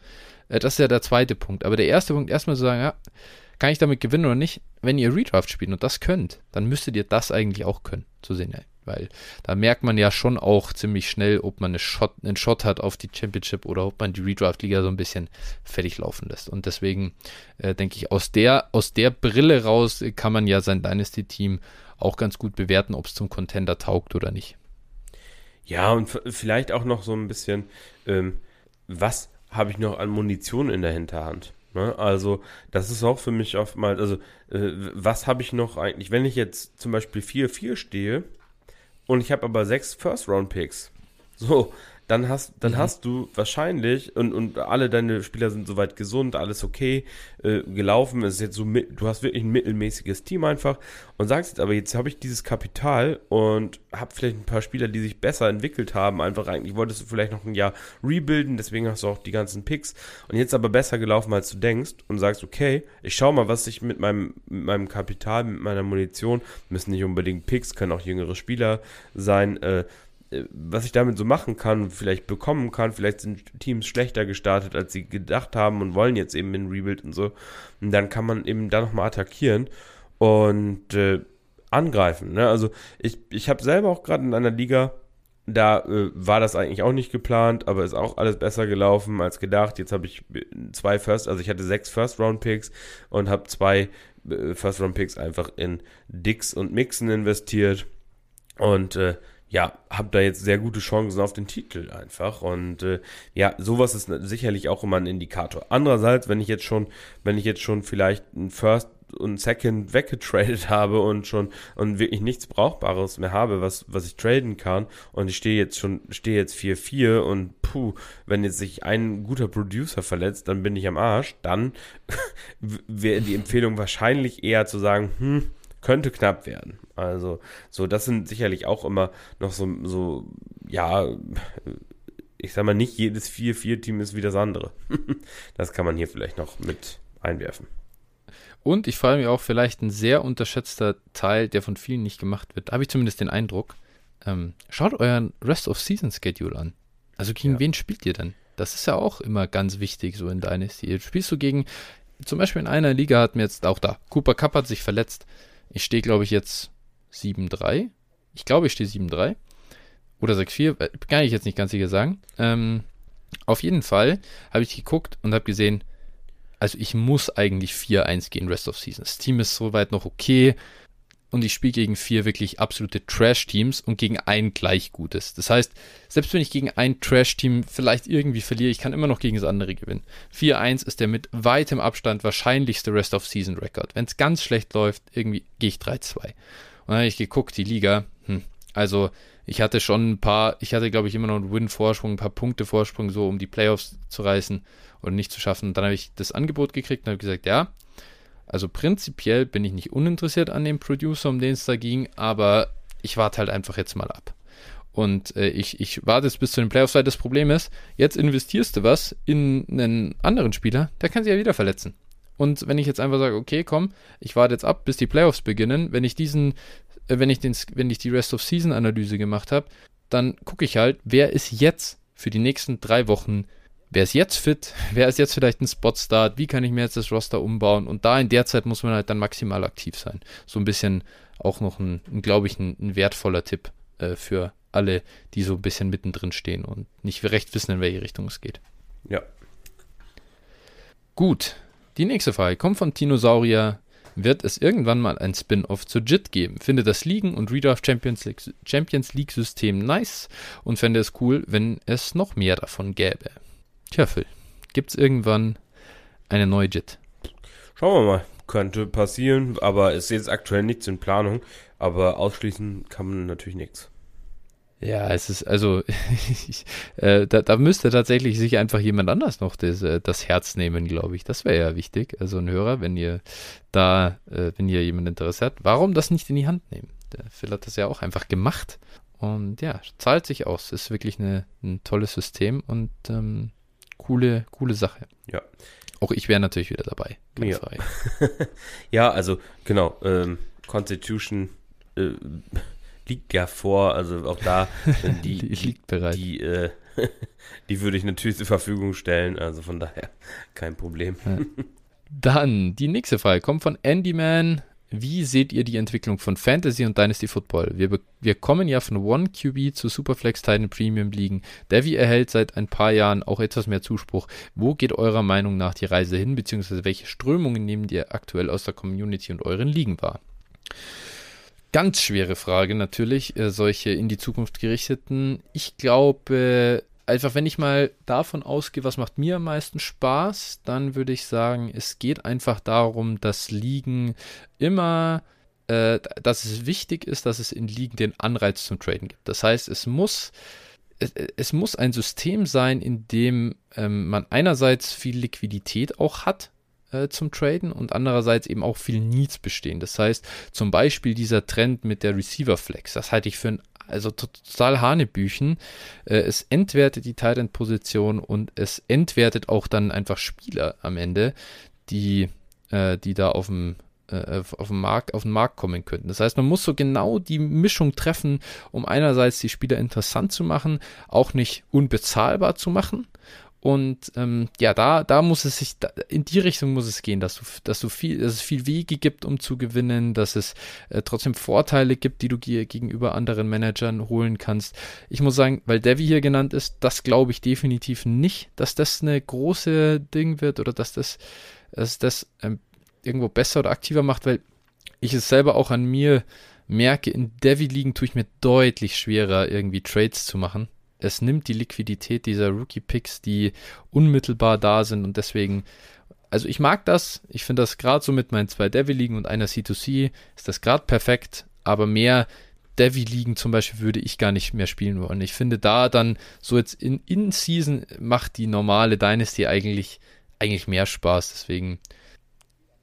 Äh, das ist ja der zweite Punkt. Aber der erste Punkt, erstmal zu sagen, ja, kann ich damit gewinnen oder nicht? Wenn ihr Redraft spielt und das könnt, dann müsstet ihr das eigentlich auch können, zu sehen. Weil da merkt man ja schon auch ziemlich schnell, ob man eine Shot, einen Shot hat auf die Championship oder ob man die Redraft-Liga so ein bisschen fertig laufen lässt. Und deswegen äh, denke ich, aus der, aus der Brille raus kann man ja sein Dynasty-Team auch ganz gut bewerten, ob es zum Contender taugt oder nicht. Ja, und vielleicht auch noch so ein bisschen, ähm, was habe ich noch an Munition in der Hinterhand. Ne? Also, das ist auch für mich oftmals, also, äh, was habe ich noch eigentlich, wenn ich jetzt zum Beispiel 4-4 stehe und ich habe aber sechs First-Round-Picks, so, dann hast, dann mhm. hast du wahrscheinlich, und, und alle deine Spieler sind soweit gesund, alles okay, äh, gelaufen, es ist jetzt so, du hast wirklich ein mittelmäßiges Team einfach und sagst jetzt aber, jetzt habe ich dieses Kapital und habe vielleicht ein paar Spieler, die sich besser entwickelt haben, einfach eigentlich. Wolltest du vielleicht noch ein Jahr rebuilden, deswegen hast du auch die ganzen Picks. Und jetzt aber besser gelaufen, als du denkst und sagst, okay, ich schau mal, was ich mit meinem, mit meinem Kapital, mit meiner Munition, müssen nicht unbedingt Picks, können auch jüngere Spieler sein, äh, was ich damit so machen kann, vielleicht bekommen kann. Vielleicht sind Teams schlechter gestartet, als sie gedacht haben und wollen jetzt eben in Rebuild und so. Und dann kann man eben da nochmal attackieren und äh, angreifen. Ne? Also ich, ich habe selber auch gerade in einer Liga, da äh, war das eigentlich auch nicht geplant, aber ist auch alles besser gelaufen als gedacht. Jetzt habe ich zwei First, also ich hatte sechs First-Round-Picks und habe zwei äh, First-Round-Picks einfach in Dicks und Mixen investiert. Und äh, ja, habe da jetzt sehr gute Chancen auf den Titel einfach. Und äh, ja, sowas ist sicherlich auch immer ein Indikator. Andererseits, wenn ich jetzt schon, wenn ich jetzt schon vielleicht ein First und Second weggetradet habe und schon und wirklich nichts Brauchbares mehr habe, was, was ich traden kann und ich stehe jetzt schon, stehe jetzt 4-4 und puh, wenn jetzt sich ein guter Producer verletzt, dann bin ich am Arsch, dann wäre die Empfehlung wahrscheinlich eher zu sagen, hm, könnte knapp werden. Also, so, das sind sicherlich auch immer noch so, so, ja, ich sag mal, nicht jedes 4-4-Team ist wie das andere. das kann man hier vielleicht noch mit einwerfen. Und ich frage mich auch, vielleicht ein sehr unterschätzter Teil, der von vielen nicht gemacht wird. Habe ich zumindest den Eindruck. Ähm, schaut euren Rest of Season Schedule an. Also gegen ja. wen spielt ihr denn? Das ist ja auch immer ganz wichtig, so in Dynasty. Spielst du gegen, zum Beispiel in einer Liga hat mir jetzt auch da, Cooper Cup hat sich verletzt. Ich stehe, glaube ich, jetzt 7-3. Ich glaube, ich stehe 7-3. Oder 6-4, äh, kann ich jetzt nicht ganz sicher sagen. Ähm, auf jeden Fall habe ich geguckt und habe gesehen, also ich muss eigentlich 4-1 gehen Rest of Season. Das Team ist soweit noch okay und ich spiele gegen vier wirklich absolute Trash-Teams und gegen ein gleich gutes. Das heißt, selbst wenn ich gegen ein Trash-Team vielleicht irgendwie verliere, ich kann immer noch gegen das andere gewinnen. 4-1 ist der mit weitem Abstand wahrscheinlichste Rest-of-Season-Record. Wenn es ganz schlecht läuft, irgendwie gehe ich 3-2. Und dann habe ich geguckt, die Liga, hm, also ich hatte schon ein paar, ich hatte glaube ich immer noch einen Win-Vorsprung, ein paar Punkte-Vorsprung, so um die Playoffs zu reißen oder nicht zu schaffen. Und dann habe ich das Angebot gekriegt und habe gesagt, ja, also prinzipiell bin ich nicht uninteressiert an dem Producer, um den es da ging, aber ich warte halt einfach jetzt mal ab. Und äh, ich, ich warte jetzt bis zu den Playoffs, weil das Problem ist, jetzt investierst du was in einen anderen Spieler, der kann sich ja wieder verletzen. Und wenn ich jetzt einfach sage, okay, komm, ich warte jetzt ab, bis die Playoffs beginnen, wenn ich diesen, äh, wenn ich den, wenn ich die Rest of Season Analyse gemacht habe, dann gucke ich halt, wer ist jetzt für die nächsten drei Wochen wer ist jetzt fit, wer ist jetzt vielleicht ein Spot-Start, wie kann ich mir jetzt das Roster umbauen und da in der Zeit muss man halt dann maximal aktiv sein. So ein bisschen auch noch ein, ein glaube ich, ein, ein, wertvoller Tipp äh, für alle, die so ein bisschen mittendrin stehen und nicht recht wissen, in welche Richtung es geht. Ja. Gut, die nächste Frage kommt von Dinosaurier. Wird es irgendwann mal ein Spin-off zu JIT geben? Finde das Ligen- und Redraft Champions League, Champions League System nice und fände es cool, wenn es noch mehr davon gäbe. Tja, Phil, gibt es irgendwann eine neue JIT? Schauen wir mal. Könnte passieren, aber ist jetzt aktuell nichts in Planung. Aber ausschließen kann man natürlich nichts. Ja, es ist, also, ich, äh, da, da, müsste tatsächlich sich einfach jemand anders noch das, äh, das Herz nehmen, glaube ich. Das wäre ja wichtig. Also ein Hörer, wenn ihr da, äh, wenn ihr jemand Interesse habt, warum das nicht in die Hand nehmen? Der Phil hat das ja auch einfach gemacht. Und ja, zahlt sich aus. Ist wirklich eine, ein tolles System und ähm, coole, coole Sache. Ja. Auch ich wäre natürlich wieder dabei. Ja. ja, also genau. Ähm, Constitution äh, liegt ja vor, also auch da die, die liegt bereit. Die, äh, die würde ich natürlich zur Verfügung stellen, also von daher kein Problem. Ja. Dann die nächste Frage kommt von Andyman wie seht ihr die Entwicklung von Fantasy und Dynasty Football? Wir, wir kommen ja von One QB zu Superflex Titan Premium Ligen. Devi erhält seit ein paar Jahren auch etwas mehr Zuspruch. Wo geht eurer Meinung nach die Reise hin, beziehungsweise welche Strömungen nehmt ihr aktuell aus der Community und euren Ligen wahr? Ganz schwere Frage natürlich, äh, solche in die Zukunft gerichteten. Ich glaube, einfach wenn ich mal davon ausgehe, was macht mir am meisten Spaß, dann würde ich sagen, es geht einfach darum, dass Ligen immer, äh, dass es wichtig ist, dass es in Ligen den Anreiz zum Traden gibt. Das heißt, es muss es, muss ein System sein, in dem ähm, man einerseits viel Liquidität auch hat, äh, zum Traden und andererseits eben auch viel Needs bestehen. Das heißt, zum Beispiel dieser Trend mit der Receiver Flex, das halte ich für ein also total Hanebüchen. Äh, es entwertet die Titan-Position und es entwertet auch dann einfach Spieler am Ende, die, äh, die da auf dem äh, auf den, Markt, auf den Markt kommen könnten. Das heißt, man muss so genau die Mischung treffen, um einerseits die Spieler interessant zu machen, auch nicht unbezahlbar zu machen und ähm, ja, da, da muss es sich, da, in die Richtung muss es gehen, dass du, dass du viel, dass es viel Wege gibt, um zu gewinnen, dass es äh, trotzdem Vorteile gibt, die du gegenüber anderen Managern holen kannst. Ich muss sagen, weil Devi hier genannt ist, das glaube ich definitiv nicht, dass das eine große Ding wird oder dass das, dass das ähm, irgendwo besser oder aktiver macht, weil ich es selber auch an mir merke, in Devi-Ligen tue ich mir deutlich schwerer, irgendwie Trades zu machen. Es nimmt die Liquidität dieser Rookie-Picks, die unmittelbar da sind und deswegen, also ich mag das. Ich finde das gerade so mit meinen zwei Devil-Ligen und einer C2C ist das gerade perfekt, aber mehr Devi-Ligen zum Beispiel würde ich gar nicht mehr spielen wollen. Ich finde da dann so jetzt in, in Season macht die normale Dynasty eigentlich, eigentlich mehr Spaß. Deswegen,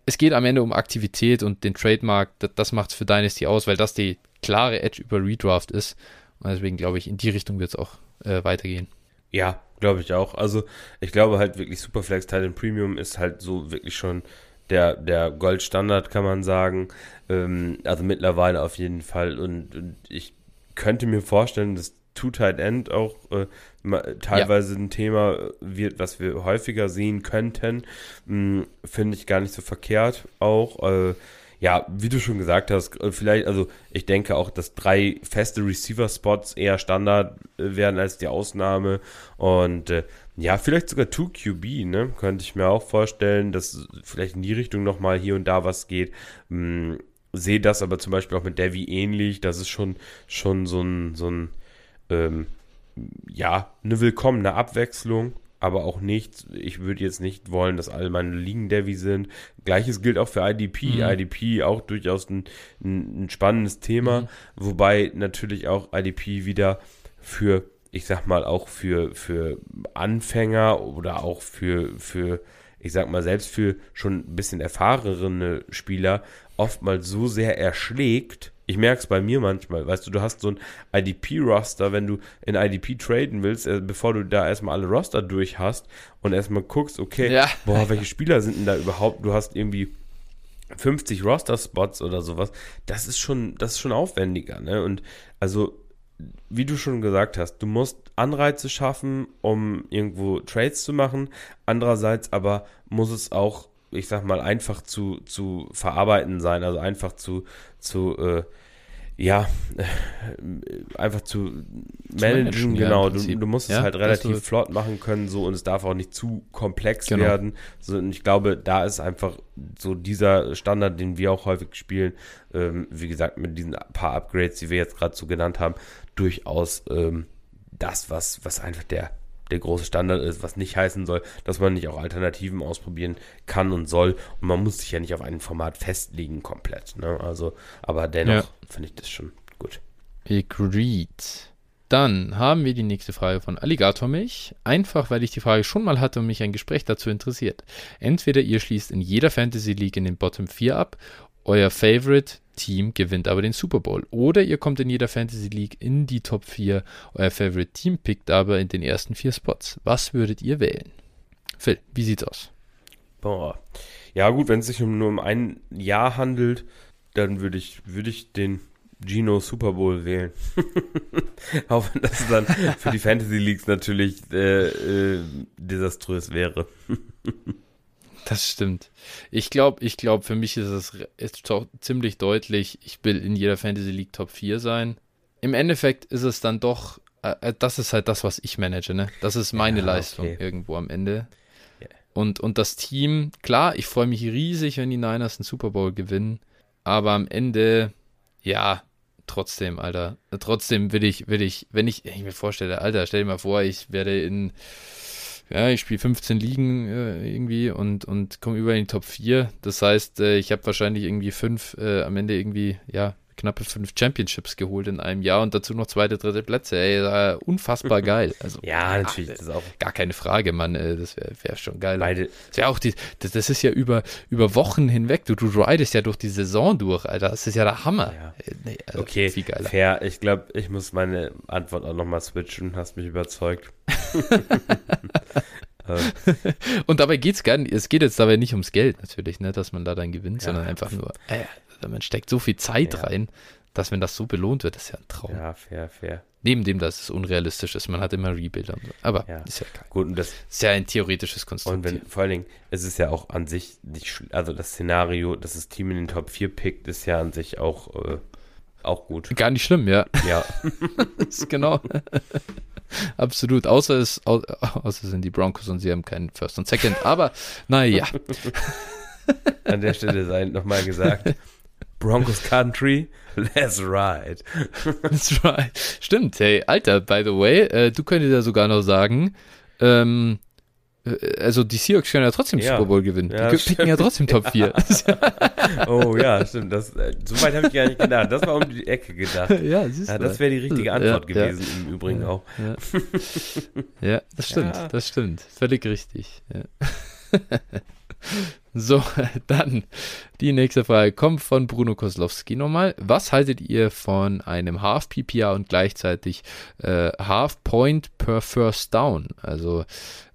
es geht am Ende um Aktivität und den Trademark. Das, das macht es für Dynasty aus, weil das die klare Edge über Redraft ist. Und deswegen glaube ich, in die Richtung wird es auch äh, weitergehen. Ja, glaube ich auch. Also ich glaube halt wirklich Superflex Titan Premium ist halt so wirklich schon der, der Goldstandard, kann man sagen. Ähm, also mittlerweile auf jeden Fall. Und, und, ich könnte mir vorstellen, dass Two Tight End auch äh, teilweise ja. ein Thema wird, was wir häufiger sehen könnten. Hm, finde ich gar nicht so verkehrt auch. Äh, ja, wie du schon gesagt hast, äh, vielleicht, also ich denke auch, dass drei feste Receiver-Spots eher Standard äh, werden als die Ausnahme. Und äh, ja, vielleicht sogar 2QB, ne? Könnte ich mir auch vorstellen, dass vielleicht in die Richtung nochmal hier und da was geht. Hm, sehe das aber zum Beispiel auch mit Devi ähnlich. Das ist schon, schon so ein, so ein ähm, ja, eine willkommene Abwechslung aber auch nicht, ich würde jetzt nicht wollen, dass alle meine Ligen Devi sind. Gleiches gilt auch für IDP. Mhm. IDP auch durchaus ein, ein, spannendes Thema, mhm. wobei natürlich auch IDP wieder für, ich sag mal, auch für, für Anfänger oder auch für, für, ich sag mal, selbst für schon ein bisschen erfahrene Spieler oftmals so sehr erschlägt, ich merke es bei mir manchmal, weißt du, du hast so ein IDP-Roster, wenn du in IDP traden willst, äh, bevor du da erstmal alle Roster durch hast und erstmal guckst, okay, ja. boah, welche Spieler sind denn da überhaupt? Du hast irgendwie 50 Roster-Spots oder sowas. Das ist schon, das ist schon aufwendiger, ne? Und also, wie du schon gesagt hast, du musst Anreize schaffen, um irgendwo Trades zu machen. Andererseits aber muss es auch ich sag mal, einfach zu, zu verarbeiten sein, also einfach zu, zu äh, ja, äh, einfach zu, zu managen, genau. Du, du, musst ja, es halt relativ flott machen können, so und es darf auch nicht zu komplex genau. werden. So, und ich glaube, da ist einfach so dieser Standard, den wir auch häufig spielen, ähm, wie gesagt, mit diesen paar Upgrades, die wir jetzt gerade so genannt haben, durchaus ähm, das, was, was einfach der der große Standard ist, was nicht heißen soll, dass man nicht auch Alternativen ausprobieren kann und soll. Und man muss sich ja nicht auf ein Format festlegen komplett. Ne? Also, aber dennoch ja. finde ich das schon gut. Agreed. Dann haben wir die nächste Frage von Alligator Milch. Einfach, weil ich die Frage schon mal hatte und mich ein Gespräch dazu interessiert. Entweder ihr schließt in jeder Fantasy League in den Bottom 4 ab, euer Favorite Team gewinnt aber den Super Bowl. Oder ihr kommt in jeder Fantasy League in die Top 4, euer Favorite Team pickt aber in den ersten vier Spots. Was würdet ihr wählen? Phil, wie sieht's aus? Boah. Ja, gut, wenn es sich nur um ein Jahr handelt, dann würde ich, würde ich den Gino Super Bowl wählen. Auch wenn das dann für die Fantasy Leagues natürlich äh, äh, desaströs wäre. Das stimmt. Ich glaube, ich glaube, für mich ist es ist ziemlich deutlich, ich will in jeder Fantasy League Top 4 sein. Im Endeffekt ist es dann doch, äh, äh, das ist halt das, was ich manage, ne? Das ist meine ja, Leistung okay. irgendwo am Ende. Yeah. Und, und das Team, klar, ich freue mich riesig, wenn die Niners einen Super Bowl gewinnen, aber am Ende, ja, trotzdem, Alter. Trotzdem will ich, will ich, wenn ich, ich mir vorstelle, Alter, stell dir mal vor, ich werde in ja, ich spiele 15 Ligen äh, irgendwie und, und komme über in die Top 4. Das heißt, äh, ich habe wahrscheinlich irgendwie fünf, äh, am Ende irgendwie, ja, knappe fünf Championships geholt in einem Jahr und dazu noch zweite, dritte Plätze. Ey, unfassbar geil. Also, ja, natürlich. Das ist auch gar keine Frage, Mann. Äh, das wäre wär schon geil. Beide. Das, wär auch die, das, das, ist ja über, über Wochen hinweg. Du, du ridest ja durch die Saison durch, Alter. Das ist ja der Hammer. Ja. Äh, nee, also okay, viel geiler. fair. Ich glaube, ich muss meine Antwort auch nochmal switchen. Hast mich überzeugt. und dabei geht es gar nicht, es geht jetzt dabei nicht ums Geld natürlich, ne, dass man da dann gewinnt, ja, sondern einfach nur, äh, man steckt so viel Zeit ja. rein, dass wenn das so belohnt wird, ist ja ein Traum. Ja, fair, fair. Neben dem, dass es unrealistisch ist, man hat immer Rebuilder und so. Aber ja. ist ja egal. Gut, und das ist ja ein theoretisches Konstrukt. Und wenn, vor allen Dingen, es ist ja auch an sich nicht, also das Szenario, dass das Team in den Top 4 pickt, ist ja an sich auch, äh, auch gut. Gar nicht schlimm, ja. Ja. genau. Absolut. Außer es, außer sind die Broncos und sie haben keinen First und Second. Aber naja. An der Stelle sei nochmal gesagt. Broncos Country, let's ride. let's ride. Stimmt, hey, Alter, by the way, äh, du könntest ja sogar noch sagen, ähm, äh, also die Seahawks können ja trotzdem ja. Super Bowl gewinnen. Ja, die picken ja trotzdem Top 4. oh ja, stimmt. Das, äh, so weit habe ich gar nicht gedacht. Das war um die Ecke gedacht. Ja, siehst ja das wäre die richtige Antwort ja, gewesen im Übrigen auch. Ja, das stimmt. Das stimmt. Völlig richtig. So, dann die nächste Frage kommt von Bruno Koslowski nochmal. Was haltet ihr von einem Half PPR und gleichzeitig äh, Half Point per First Down? Also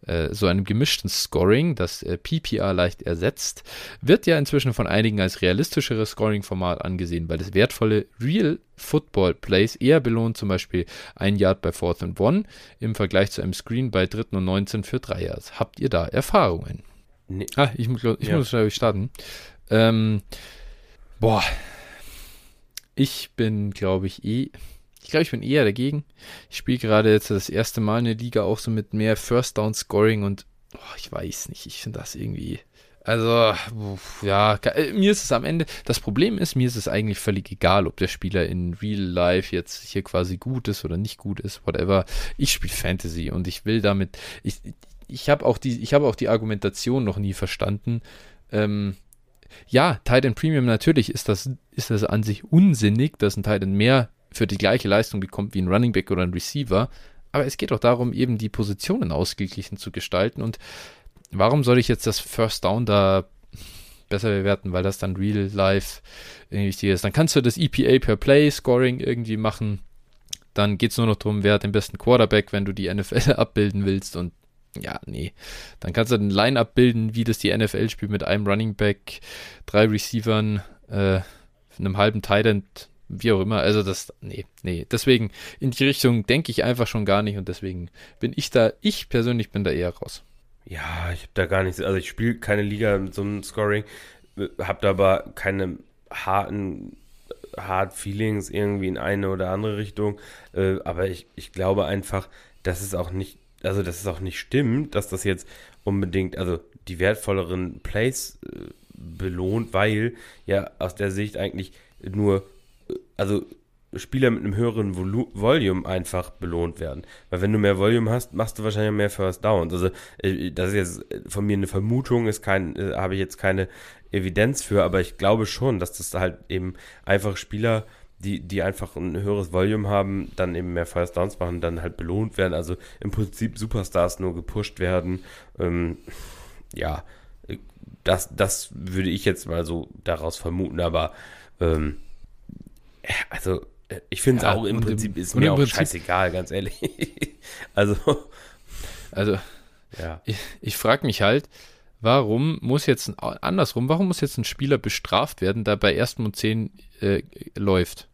äh, so einem gemischten Scoring, das äh, PPR leicht ersetzt, wird ja inzwischen von einigen als realistischeres Scoring-Format angesehen, weil es wertvolle Real Football Plays eher belohnt, zum Beispiel ein Yard bei Fourth and One im Vergleich zu einem Screen bei dritten und 19 für drei Yards. Habt ihr da Erfahrungen? Nee. Ah, ich, ich ja. muss schnell starten. Ähm, boah. Ich bin, glaube ich, eh. Ich glaube, ich bin eher dagegen. Ich spiele gerade jetzt das erste Mal in der Liga auch so mit mehr First Down Scoring und oh, ich weiß nicht, ich finde das irgendwie. Also, ja, äh, mir ist es am Ende, das Problem ist, mir ist es eigentlich völlig egal, ob der Spieler in Real Life jetzt hier quasi gut ist oder nicht gut ist, whatever. Ich spiele Fantasy und ich will damit, ich, ich habe auch die, ich habe auch die Argumentation noch nie verstanden. Ähm, ja, Titan Premium natürlich ist das, ist das an sich unsinnig, dass ein Titan mehr für die gleiche Leistung bekommt wie ein Running Back oder ein Receiver. Aber es geht auch darum, eben die Positionen ausgeglichen zu gestalten. Und warum soll ich jetzt das First Down da besser bewerten, weil das dann Real Life irgendwie wichtig ist? Dann kannst du das EPA per Play Scoring irgendwie machen. Dann geht es nur noch darum, wer hat den besten Quarterback, wenn du die NFL abbilden willst. Und ja, nee. Dann kannst du ein Line-Up bilden, wie das die NFL spielt, mit einem Running Back, drei Receivern, äh, einem halben Tight End, wie auch immer. Also das, nee, nee. Deswegen in die Richtung denke ich einfach schon gar nicht und deswegen bin ich da, ich persönlich bin da eher raus. Ja, ich habe da gar nichts, also ich spiele keine Liga mit so einem Scoring, habe da aber keine harten Hard Feelings irgendwie in eine oder andere Richtung, äh, aber ich, ich glaube einfach, dass es auch nicht also dass es auch nicht stimmt, dass das jetzt unbedingt, also die wertvolleren Plays äh, belohnt, weil ja aus der Sicht eigentlich nur, äh, also Spieler mit einem höheren Volu Volume einfach belohnt werden. Weil wenn du mehr Volume hast, machst du wahrscheinlich mehr First Downs. Also äh, das ist jetzt von mir eine Vermutung, ist kein, äh, habe ich jetzt keine Evidenz für, aber ich glaube schon, dass das halt eben einfach Spieler die, die einfach ein höheres Volume haben, dann eben mehr First Downs machen, dann halt belohnt werden. Also im Prinzip Superstars nur gepusht werden. Ähm, ja, das, das würde ich jetzt mal so daraus vermuten, aber ähm, also ich finde es ja, auch im Prinzip im, ist mir auch Prinzip, scheißegal, ganz ehrlich. also, also ja. ich, ich frage mich halt, warum muss jetzt andersrum, warum muss jetzt ein Spieler bestraft werden, da bei ersten und zehn äh, läuft?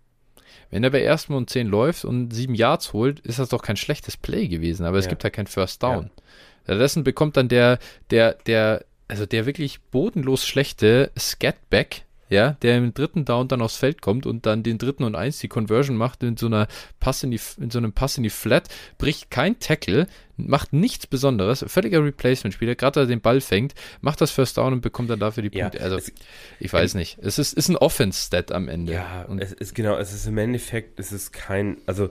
Wenn er bei ersten und zehn läuft und sieben Yards holt, ist das doch kein schlechtes Play gewesen, aber es ja. gibt halt kein First Down. Ja. Stattdessen bekommt dann der, der, der, also der wirklich bodenlos schlechte Scatback ja, der im dritten Down dann aufs Feld kommt und dann den dritten und eins die Conversion macht in so einer Pass in die, in so einem Pass in die Flat, bricht kein Tackle, macht nichts Besonderes, völliger Replacement-Spieler, gerade er den Ball fängt, macht das First Down und bekommt dann dafür die Punkte. Ja, also, es, ich weiß nicht. Es ist, ist ein Offense-Stat am Ende. Ja, und es ist genau, es ist im Endeffekt, es ist kein, also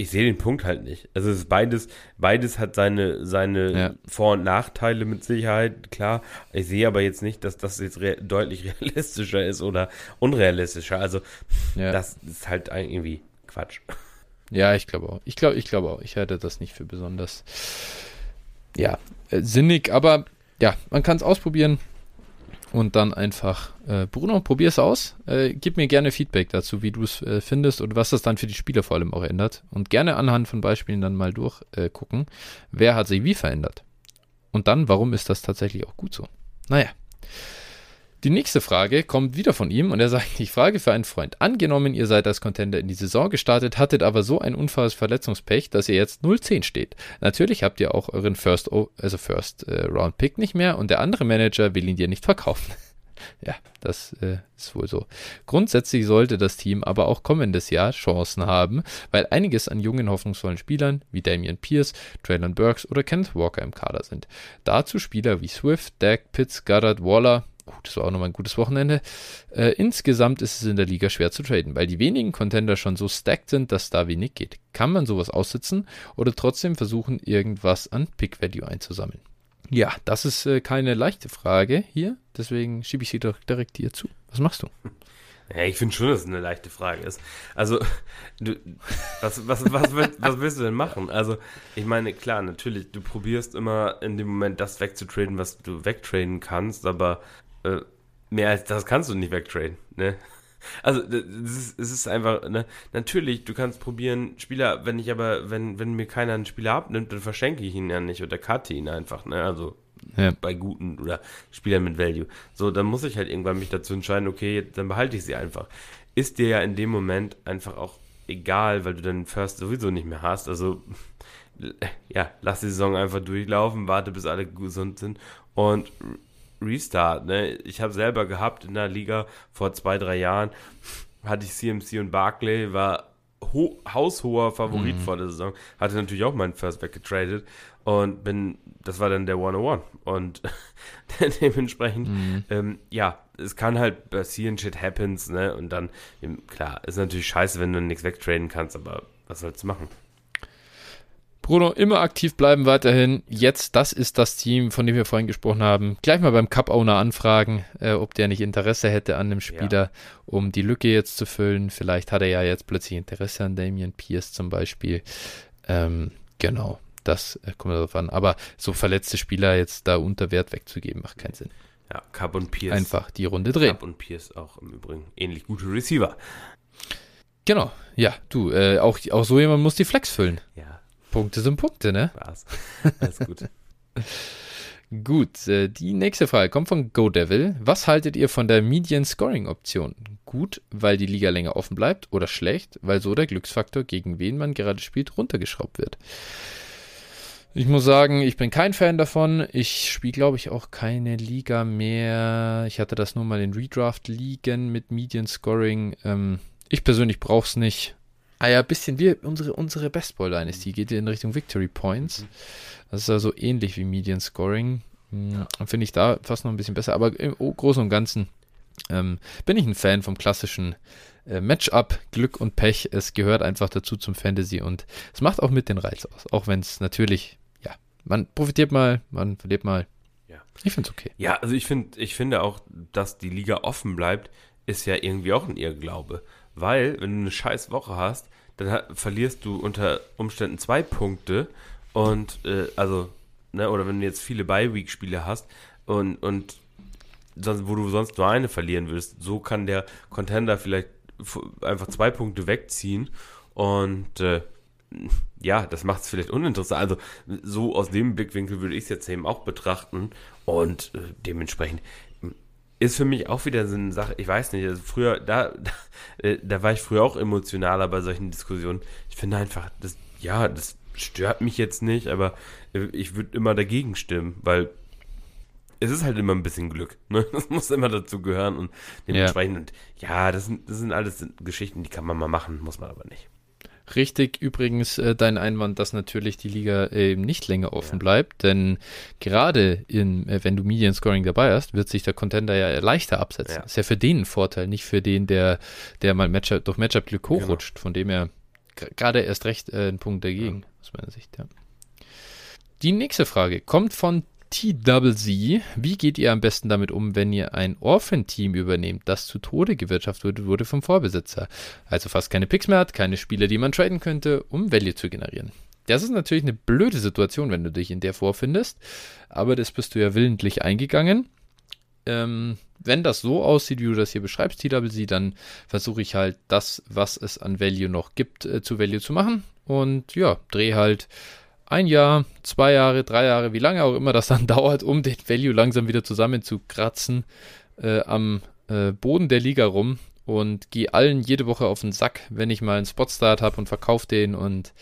ich sehe den Punkt halt nicht. Also es ist beides, beides hat seine, seine ja. Vor- und Nachteile mit Sicherheit, klar. Ich sehe aber jetzt nicht, dass das jetzt re deutlich realistischer ist oder unrealistischer. Also ja. das ist halt irgendwie Quatsch. Ja, ich glaube auch. Ich glaube, ich glaube auch. Ich halte das nicht für besonders ja, äh, sinnig, aber ja, man kann es ausprobieren und dann einfach, äh, Bruno, probier es aus. Äh, gib mir gerne Feedback dazu, wie du es äh, findest und was das dann für die Spieler vor allem auch ändert. Und gerne anhand von Beispielen dann mal durchgucken, wer hat sich wie verändert. Und dann, warum ist das tatsächlich auch gut so? Naja. Die nächste Frage kommt wieder von ihm und er sagt, ich frage für einen Freund. Angenommen, ihr seid als Contender in die Saison gestartet, hattet aber so ein unfalles Verletzungspech, dass ihr jetzt 0-10 steht. Natürlich habt ihr auch euren First, also First äh, Round Pick nicht mehr und der andere Manager will ihn dir nicht verkaufen. ja, das äh, ist wohl so. Grundsätzlich sollte das Team aber auch kommendes Jahr Chancen haben, weil einiges an jungen, hoffnungsvollen Spielern wie Damian Pierce, Traylon Burks oder Kenneth Walker im Kader sind. Dazu Spieler wie Swift, Dak, Pitts, Goddard, Waller, Gut, das war auch nochmal ein gutes Wochenende. Äh, insgesamt ist es in der Liga schwer zu traden, weil die wenigen Contender schon so stacked sind, dass da wenig geht. Kann man sowas aussitzen oder trotzdem versuchen, irgendwas an Pick Value einzusammeln? Ja, das ist äh, keine leichte Frage hier, deswegen schiebe ich sie doch direkt hier zu. Was machst du? Ja, ich finde schon, dass es eine leichte Frage ist. Also, du, was, was, was, willst, was willst du denn machen? Also, ich meine, klar, natürlich, du probierst immer in dem Moment das wegzutraden, was du wegtraden kannst, aber äh, mehr als das kannst du nicht wegtraden, ne? Also, es ist, es ist einfach, ne? Natürlich, du kannst probieren, Spieler, wenn ich aber, wenn, wenn mir keiner einen Spieler abnimmt, dann verschenke ich ihn ja nicht oder cutte ihn einfach, ne? Also, ja. bei guten oder Spielern mit Value. So, dann muss ich halt irgendwann mich dazu entscheiden, okay, dann behalte ich sie einfach. Ist dir ja in dem Moment einfach auch egal, weil du dann First sowieso nicht mehr hast. Also, ja, lass die Saison einfach durchlaufen, warte, bis alle gesund sind und Restart. Ne? Ich habe selber gehabt in der Liga vor zwei, drei Jahren, hatte ich CMC und Barclay, war haushoher Favorit mhm. vor der Saison, hatte natürlich auch meinen First weggetradet und bin, das war dann der 101 und dementsprechend, mhm. ähm, ja, es kann halt passieren, shit happens, ne, und dann, klar, ist natürlich scheiße, wenn du nichts wegtraden kannst, aber was sollst du machen? Bruno, immer aktiv bleiben weiterhin. Jetzt, das ist das Team, von dem wir vorhin gesprochen haben. Gleich mal beim Cup-Owner anfragen, äh, ob der nicht Interesse hätte an dem Spieler, ja. um die Lücke jetzt zu füllen. Vielleicht hat er ja jetzt plötzlich Interesse an Damian Pierce zum Beispiel. Ähm, genau, das äh, kommt darauf an. Aber so verletzte Spieler jetzt da unter Wert wegzugeben, macht keinen Sinn. Ja, Cup und Pierce. Einfach die Runde drehen. Cup und Pierce auch im Übrigen ähnlich gute Receiver. Genau, ja, du, äh, auch, auch so jemand muss die Flex füllen. Ja, Punkte sind Punkte, ne? Spaß. Alles gut. Gut, äh, die nächste Frage kommt von GoDevil. Was haltet ihr von der Median Scoring Option? Gut, weil die Liga länger offen bleibt oder schlecht, weil so der Glücksfaktor, gegen wen man gerade spielt, runtergeschraubt wird? Ich muss sagen, ich bin kein Fan davon. Ich spiele, glaube ich, auch keine Liga mehr. Ich hatte das nur mal in Redraft-Ligen mit Median Scoring. Ähm, ich persönlich brauche es nicht. Ah ja, ein bisschen wie unsere, unsere Best Ball Dynasty geht in Richtung Victory Points. Mhm. Das ist also ähnlich wie Median Scoring. Hm, Finde ich da fast noch ein bisschen besser. Aber im Großen und Ganzen ähm, bin ich ein Fan vom klassischen äh, Matchup. Glück und Pech, es gehört einfach dazu zum Fantasy und es macht auch mit den Reiz aus. Auch wenn es natürlich, ja, man profitiert mal, man verliert mal. Ja. Ich finde es okay. Ja, also ich finde, ich finde auch, dass die Liga offen bleibt, ist ja irgendwie auch ein Irrglaube. Weil, wenn du eine scheiß Woche hast, dann verlierst du unter Umständen zwei Punkte und äh, also, ne, oder wenn du jetzt viele Bye-Week-Spiele hast und, und sonst, wo du sonst nur eine verlieren würdest, so kann der Contender vielleicht einfach zwei Punkte wegziehen und äh, ja, das macht es vielleicht uninteressant. Also so aus dem Blickwinkel würde ich es jetzt eben auch betrachten und äh, dementsprechend ist für mich auch wieder so eine Sache, ich weiß nicht, also früher, da, da, äh, da, war ich früher auch emotionaler bei solchen Diskussionen. Ich finde einfach, das, ja, das stört mich jetzt nicht, aber äh, ich würde immer dagegen stimmen, weil es ist halt immer ein bisschen Glück. Ne? Das muss immer dazu gehören und dementsprechend, ja, ja das, sind, das sind alles Geschichten, die kann man mal machen, muss man aber nicht. Richtig, übrigens äh, dein Einwand, dass natürlich die Liga äh, nicht länger offen ja. bleibt, denn gerade in, äh, wenn du Median Scoring dabei hast, wird sich der Contender ja leichter absetzen. Ja. Ist ja für den ein Vorteil, nicht für den, der, der mal Matchup, durch Matchup-Glück genau. hochrutscht, genau. von dem er gerade erst recht äh, ein Punkt dagegen, ja. aus meiner Sicht, ja. Die nächste Frage kommt von TWZ. Wie geht ihr am besten damit um, wenn ihr ein Orphan-Team übernehmt, das zu Tode gewirtschaftet wurde vom Vorbesitzer? Also fast keine Picks mehr hat, keine Spiele, die man traden könnte, um Value zu generieren. Das ist natürlich eine blöde Situation, wenn du dich in der vorfindest, aber das bist du ja willentlich eingegangen. Ähm, wenn das so aussieht, wie du das hier beschreibst, TWZ, dann versuche ich halt das, was es an Value noch gibt, äh, zu Value zu machen und ja, dreh halt ein Jahr, zwei Jahre, drei Jahre, wie lange auch immer das dann dauert, um den Value langsam wieder zusammenzukratzen äh, am äh, Boden der Liga rum und gehe allen jede Woche auf den Sack, wenn ich mal einen Spotstart habe und verkaufe den und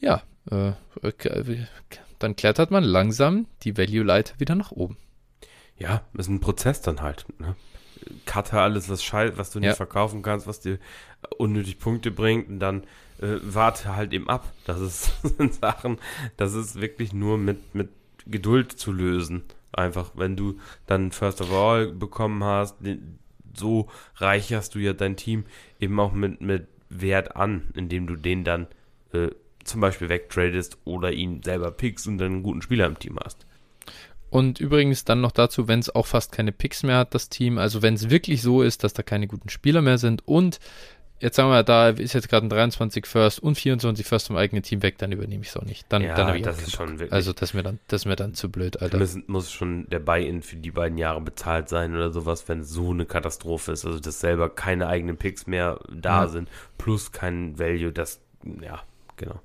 ja, äh, dann klettert man langsam die Value-Leiter wieder nach oben. Ja, ist ein Prozess dann halt. Ne? Cutter alles, was scheiße, was du nicht ja. verkaufen kannst, was dir unnötig Punkte bringt und dann äh, warte halt eben ab. Das ist, sind Sachen, das ist wirklich nur mit, mit Geduld zu lösen. Einfach, wenn du dann First of All bekommen hast, so reicherst du ja dein Team eben auch mit, mit Wert an, indem du den dann äh, zum Beispiel wegtradest oder ihn selber pickst und dann einen guten Spieler im Team hast. Und übrigens dann noch dazu, wenn es auch fast keine Picks mehr hat, das Team, also wenn es wirklich so ist, dass da keine guten Spieler mehr sind und jetzt sagen wir, da ist jetzt gerade ein 23 First und 24 First vom eigenen Team weg, dann übernehme ich es auch nicht. Dann, ja, dann das ist schon wirklich. Also das ist mir dann, das mir dann zu blöd, Alter. Müssen, muss schon der Buy-in für die beiden Jahre bezahlt sein oder sowas, wenn es so eine Katastrophe ist. Also dass selber keine eigenen Picks mehr da ja. sind, plus kein Value, das, ja, genau.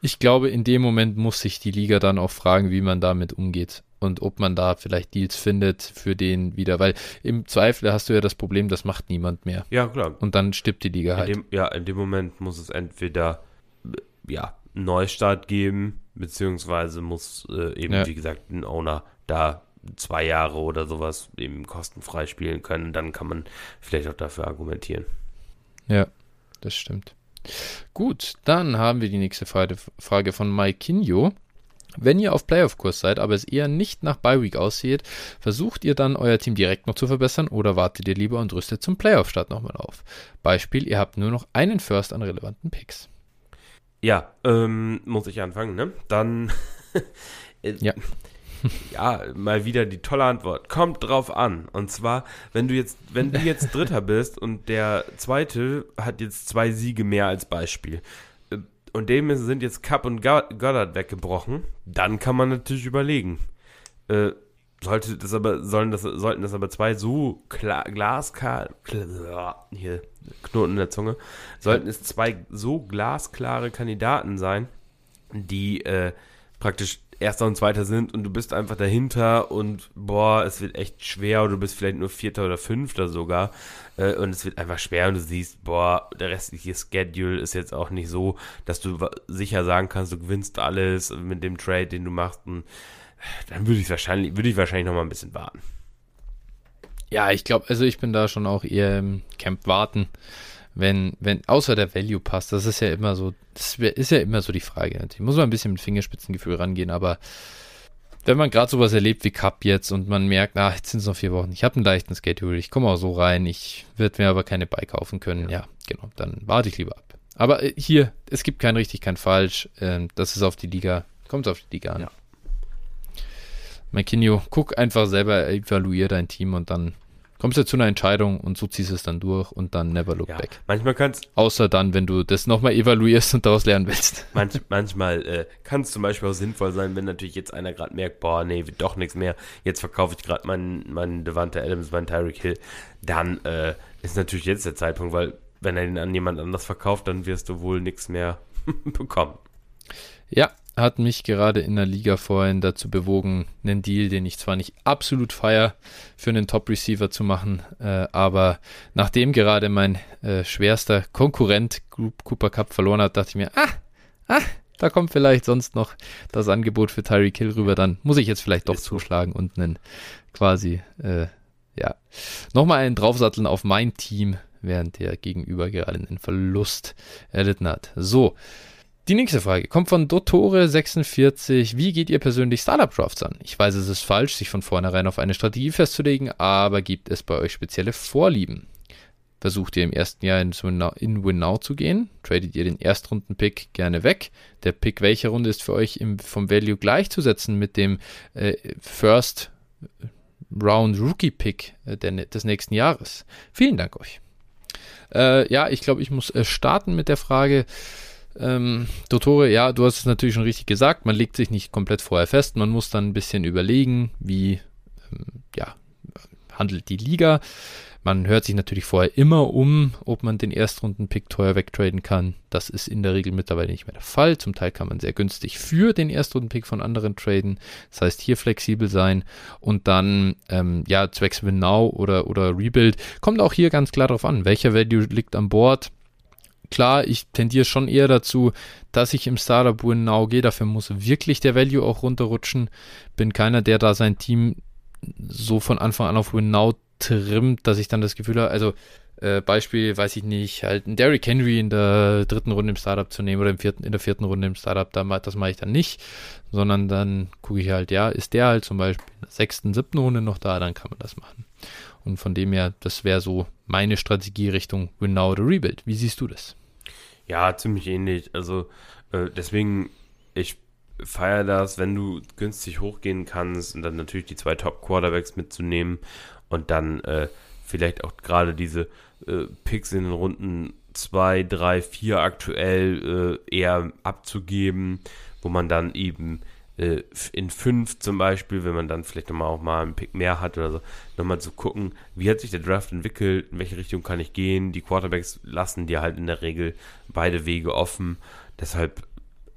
Ich glaube, in dem Moment muss sich die Liga dann auch fragen, wie man damit umgeht und ob man da vielleicht Deals findet für den wieder, weil im Zweifel hast du ja das Problem, das macht niemand mehr. Ja, klar. Und dann stirbt die Liga halt. In dem, ja, in dem Moment muss es entweder ja, einen Neustart geben, beziehungsweise muss äh, eben, ja. wie gesagt, ein Owner da zwei Jahre oder sowas eben kostenfrei spielen können. Dann kann man vielleicht auch dafür argumentieren. Ja, das stimmt. Gut, dann haben wir die nächste Frage von Mike Kinyo. Wenn ihr auf Playoff-Kurs seid, aber es eher nicht nach Bye-Week aussieht, versucht ihr dann euer Team direkt noch zu verbessern oder wartet ihr lieber und rüstet zum Playoff-Start nochmal auf? Beispiel, ihr habt nur noch einen First an relevanten Picks. Ja, ähm, muss ich anfangen, ne? Dann. Äh, ja. ja, mal wieder die tolle Antwort. Kommt drauf an. Und zwar, wenn du jetzt, wenn du jetzt Dritter bist und der Zweite hat jetzt zwei Siege mehr als Beispiel, und dem sind jetzt Cup und Goddard weggebrochen, dann kann man natürlich überlegen. Äh, sollte das aber, sollen das, sollten das aber zwei so klar, hier, Knoten in der Zunge, sollten es zwei so glasklare Kandidaten sein, die äh, praktisch Erster und Zweiter sind und du bist einfach dahinter und boah, es wird echt schwer oder du bist vielleicht nur Vierter oder Fünfter sogar äh, und es wird einfach schwer und du siehst, boah, der restliche Schedule ist jetzt auch nicht so, dass du sicher sagen kannst, du gewinnst alles mit dem Trade, den du machst und dann würde ich wahrscheinlich, würde ich wahrscheinlich noch mal ein bisschen warten. Ja, ich glaube, also ich bin da schon auch eher im Camp warten wenn, wenn, außer der Value passt, das ist ja immer so, das ist ja immer so die Frage. Ich muss mal ein bisschen mit Fingerspitzengefühl rangehen, aber wenn man gerade sowas erlebt wie Cup jetzt und man merkt, na, jetzt sind es noch vier Wochen, ich habe einen leichten Schedule, ich komme auch so rein, ich werde mir aber keine Bike kaufen können, ja, genau, dann warte ich lieber ab. Aber äh, hier, es gibt kein richtig, kein falsch, äh, das ist auf die Liga, kommt auf die Liga an. Ja. McKinney, guck einfach selber, evaluier dein Team und dann kommst du zu einer Entscheidung und so ziehst du es dann durch und dann never look ja, back. Manchmal kannst Außer dann, wenn du das nochmal evaluierst und daraus lernen willst. Manch, manchmal äh, kann es zum Beispiel auch sinnvoll sein, wenn natürlich jetzt einer gerade merkt, boah, nee, wird doch nichts mehr, jetzt verkaufe ich gerade meinen, meinen Devante Adams, meinen Tyreek Hill, dann äh, ist natürlich jetzt der Zeitpunkt, weil wenn er ihn an jemand anders verkauft, dann wirst du wohl nichts mehr bekommen. Ja, hat mich gerade in der Liga vorhin dazu bewogen, einen Deal, den ich zwar nicht absolut feier, für einen Top-Receiver zu machen, äh, aber nachdem gerade mein äh, schwerster Konkurrent Cooper Cup verloren hat, dachte ich mir, ah, ah, da kommt vielleicht sonst noch das Angebot für Tyreek Hill rüber, dann muss ich jetzt vielleicht doch zuschlagen und einen quasi, äh, ja, nochmal einen draufsatteln auf mein Team, während der Gegenüber gerade einen Verlust erlitten hat. So, die nächste Frage kommt von Dottore46. Wie geht ihr persönlich Startup Drafts an? Ich weiß, es ist falsch, sich von vornherein auf eine Strategie festzulegen, aber gibt es bei euch spezielle Vorlieben? Versucht ihr im ersten Jahr in, in Win-Now zu gehen? Tradet ihr den Erstrunden-Pick gerne weg? Der Pick welcher Runde ist für euch im, vom Value gleichzusetzen mit dem äh, First Round Rookie Pick äh, des nächsten Jahres? Vielen Dank euch. Äh, ja, ich glaube, ich muss äh, starten mit der Frage, ähm, Dottore, ja, du hast es natürlich schon richtig gesagt, man legt sich nicht komplett vorher fest, man muss dann ein bisschen überlegen, wie ähm, ja, handelt die Liga. Man hört sich natürlich vorher immer um, ob man den Erstrunden-Pick teuer wegtraden kann. Das ist in der Regel mittlerweile nicht mehr der Fall. Zum Teil kann man sehr günstig für den Erstrunden-Pick von anderen traden. Das heißt, hier flexibel sein und dann, ähm, ja, zwecks Win Now oder, oder Rebuild. Kommt auch hier ganz klar darauf an, welcher Value liegt an Bord klar, ich tendiere schon eher dazu, dass ich im Startup Win Now gehe. Dafür muss wirklich der Value auch runterrutschen. Bin keiner, der da sein Team so von Anfang an auf Win Now trimmt, dass ich dann das Gefühl habe, also äh, Beispiel, weiß ich nicht, halt einen Derrick Henry in der dritten Runde im Startup zu nehmen oder im vierten, in der vierten Runde im Startup, da, das mache ich dann nicht, sondern dann gucke ich halt, ja, ist der halt zum Beispiel in der sechsten, siebten Runde noch da, dann kann man das machen. Und von dem her, das wäre so meine Strategie Richtung Win Now oder Rebuild. Wie siehst du das? Ja, ziemlich ähnlich. Also äh, deswegen, ich feiere das, wenn du günstig hochgehen kannst und dann natürlich die zwei Top-Quarterbacks mitzunehmen und dann äh, vielleicht auch gerade diese äh, Picks in den Runden 2, 3, 4 aktuell äh, eher abzugeben, wo man dann eben äh, in 5 zum Beispiel, wenn man dann vielleicht nochmal auch mal einen Pick mehr hat oder so, nochmal zu gucken, wie hat sich der Draft entwickelt, in welche Richtung kann ich gehen. Die Quarterbacks lassen dir halt in der Regel beide Wege offen. Deshalb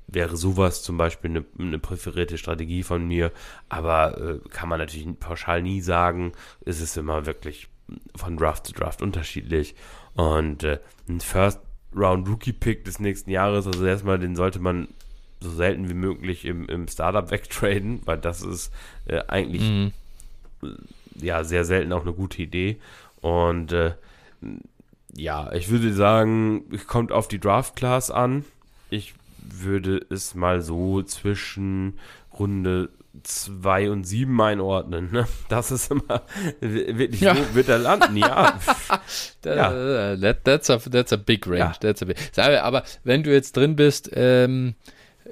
wäre sowas zum Beispiel eine, eine präferierte Strategie von mir, aber äh, kann man natürlich pauschal nie sagen. Es ist immer wirklich von Draft zu Draft unterschiedlich. Und äh, ein First Round Rookie Pick des nächsten Jahres, also erstmal, den sollte man so selten wie möglich im, im Startup wegtraden, weil das ist äh, eigentlich mhm. ja sehr selten auch eine gute Idee. Und äh, ja, ich würde sagen, es kommt auf die Draft Class an. Ich würde es mal so zwischen Runde 2 und 7 einordnen. Ne? Das ist immer wirklich, ja. wo wird er landen? Ja. ja. That, that's, a, that's a big range. Ja. That's a big. Aber wenn du jetzt drin bist, ähm,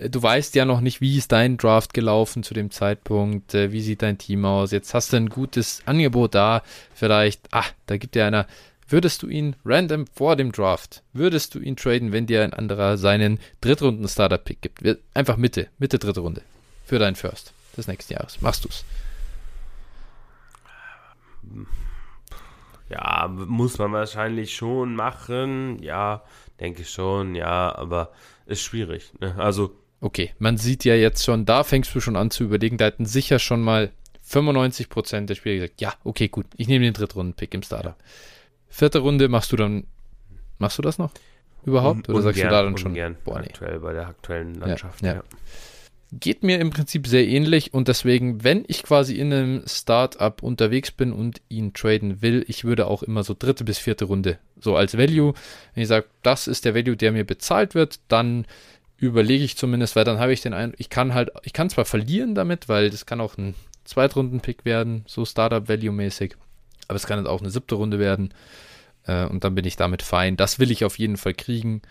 du weißt ja noch nicht, wie ist dein Draft gelaufen zu dem Zeitpunkt, äh, wie sieht dein Team aus. Jetzt hast du ein gutes Angebot da, vielleicht, ah, da gibt dir einer Würdest du ihn random vor dem Draft, würdest du ihn traden, wenn dir ein anderer seinen Drittrunden-Starter-Pick gibt? Einfach Mitte, Mitte dritte Runde. Für deinen First des nächsten Jahres. Machst du's? Ja, muss man wahrscheinlich schon machen. Ja, denke ich schon. Ja, aber ist schwierig. Ne? Also. Okay, man sieht ja jetzt schon, da fängst du schon an zu überlegen, da hätten sicher schon mal 95% der Spieler gesagt, ja, okay, gut, ich nehme den Drittrunden-Pick im Starter. Vierte Runde machst du dann, machst du das noch überhaupt? Un, Oder sagst du da dann schon? Ungern, boah, nee. aktuell bei der aktuellen Landschaft, ja. ja. Geht mir im Prinzip sehr ähnlich und deswegen, wenn ich quasi in einem Startup unterwegs bin und ihn traden will, ich würde auch immer so dritte bis vierte Runde so als Value, wenn ich sage, das ist der Value, der mir bezahlt wird, dann überlege ich zumindest, weil dann habe ich den einen, ich kann halt, ich kann zwar verlieren damit, weil das kann auch ein Zweitrunden-Pick werden, so Startup-Value-mäßig, aber es kann jetzt auch eine siebte Runde werden. Äh, und dann bin ich damit fein. Das will ich auf jeden Fall kriegen.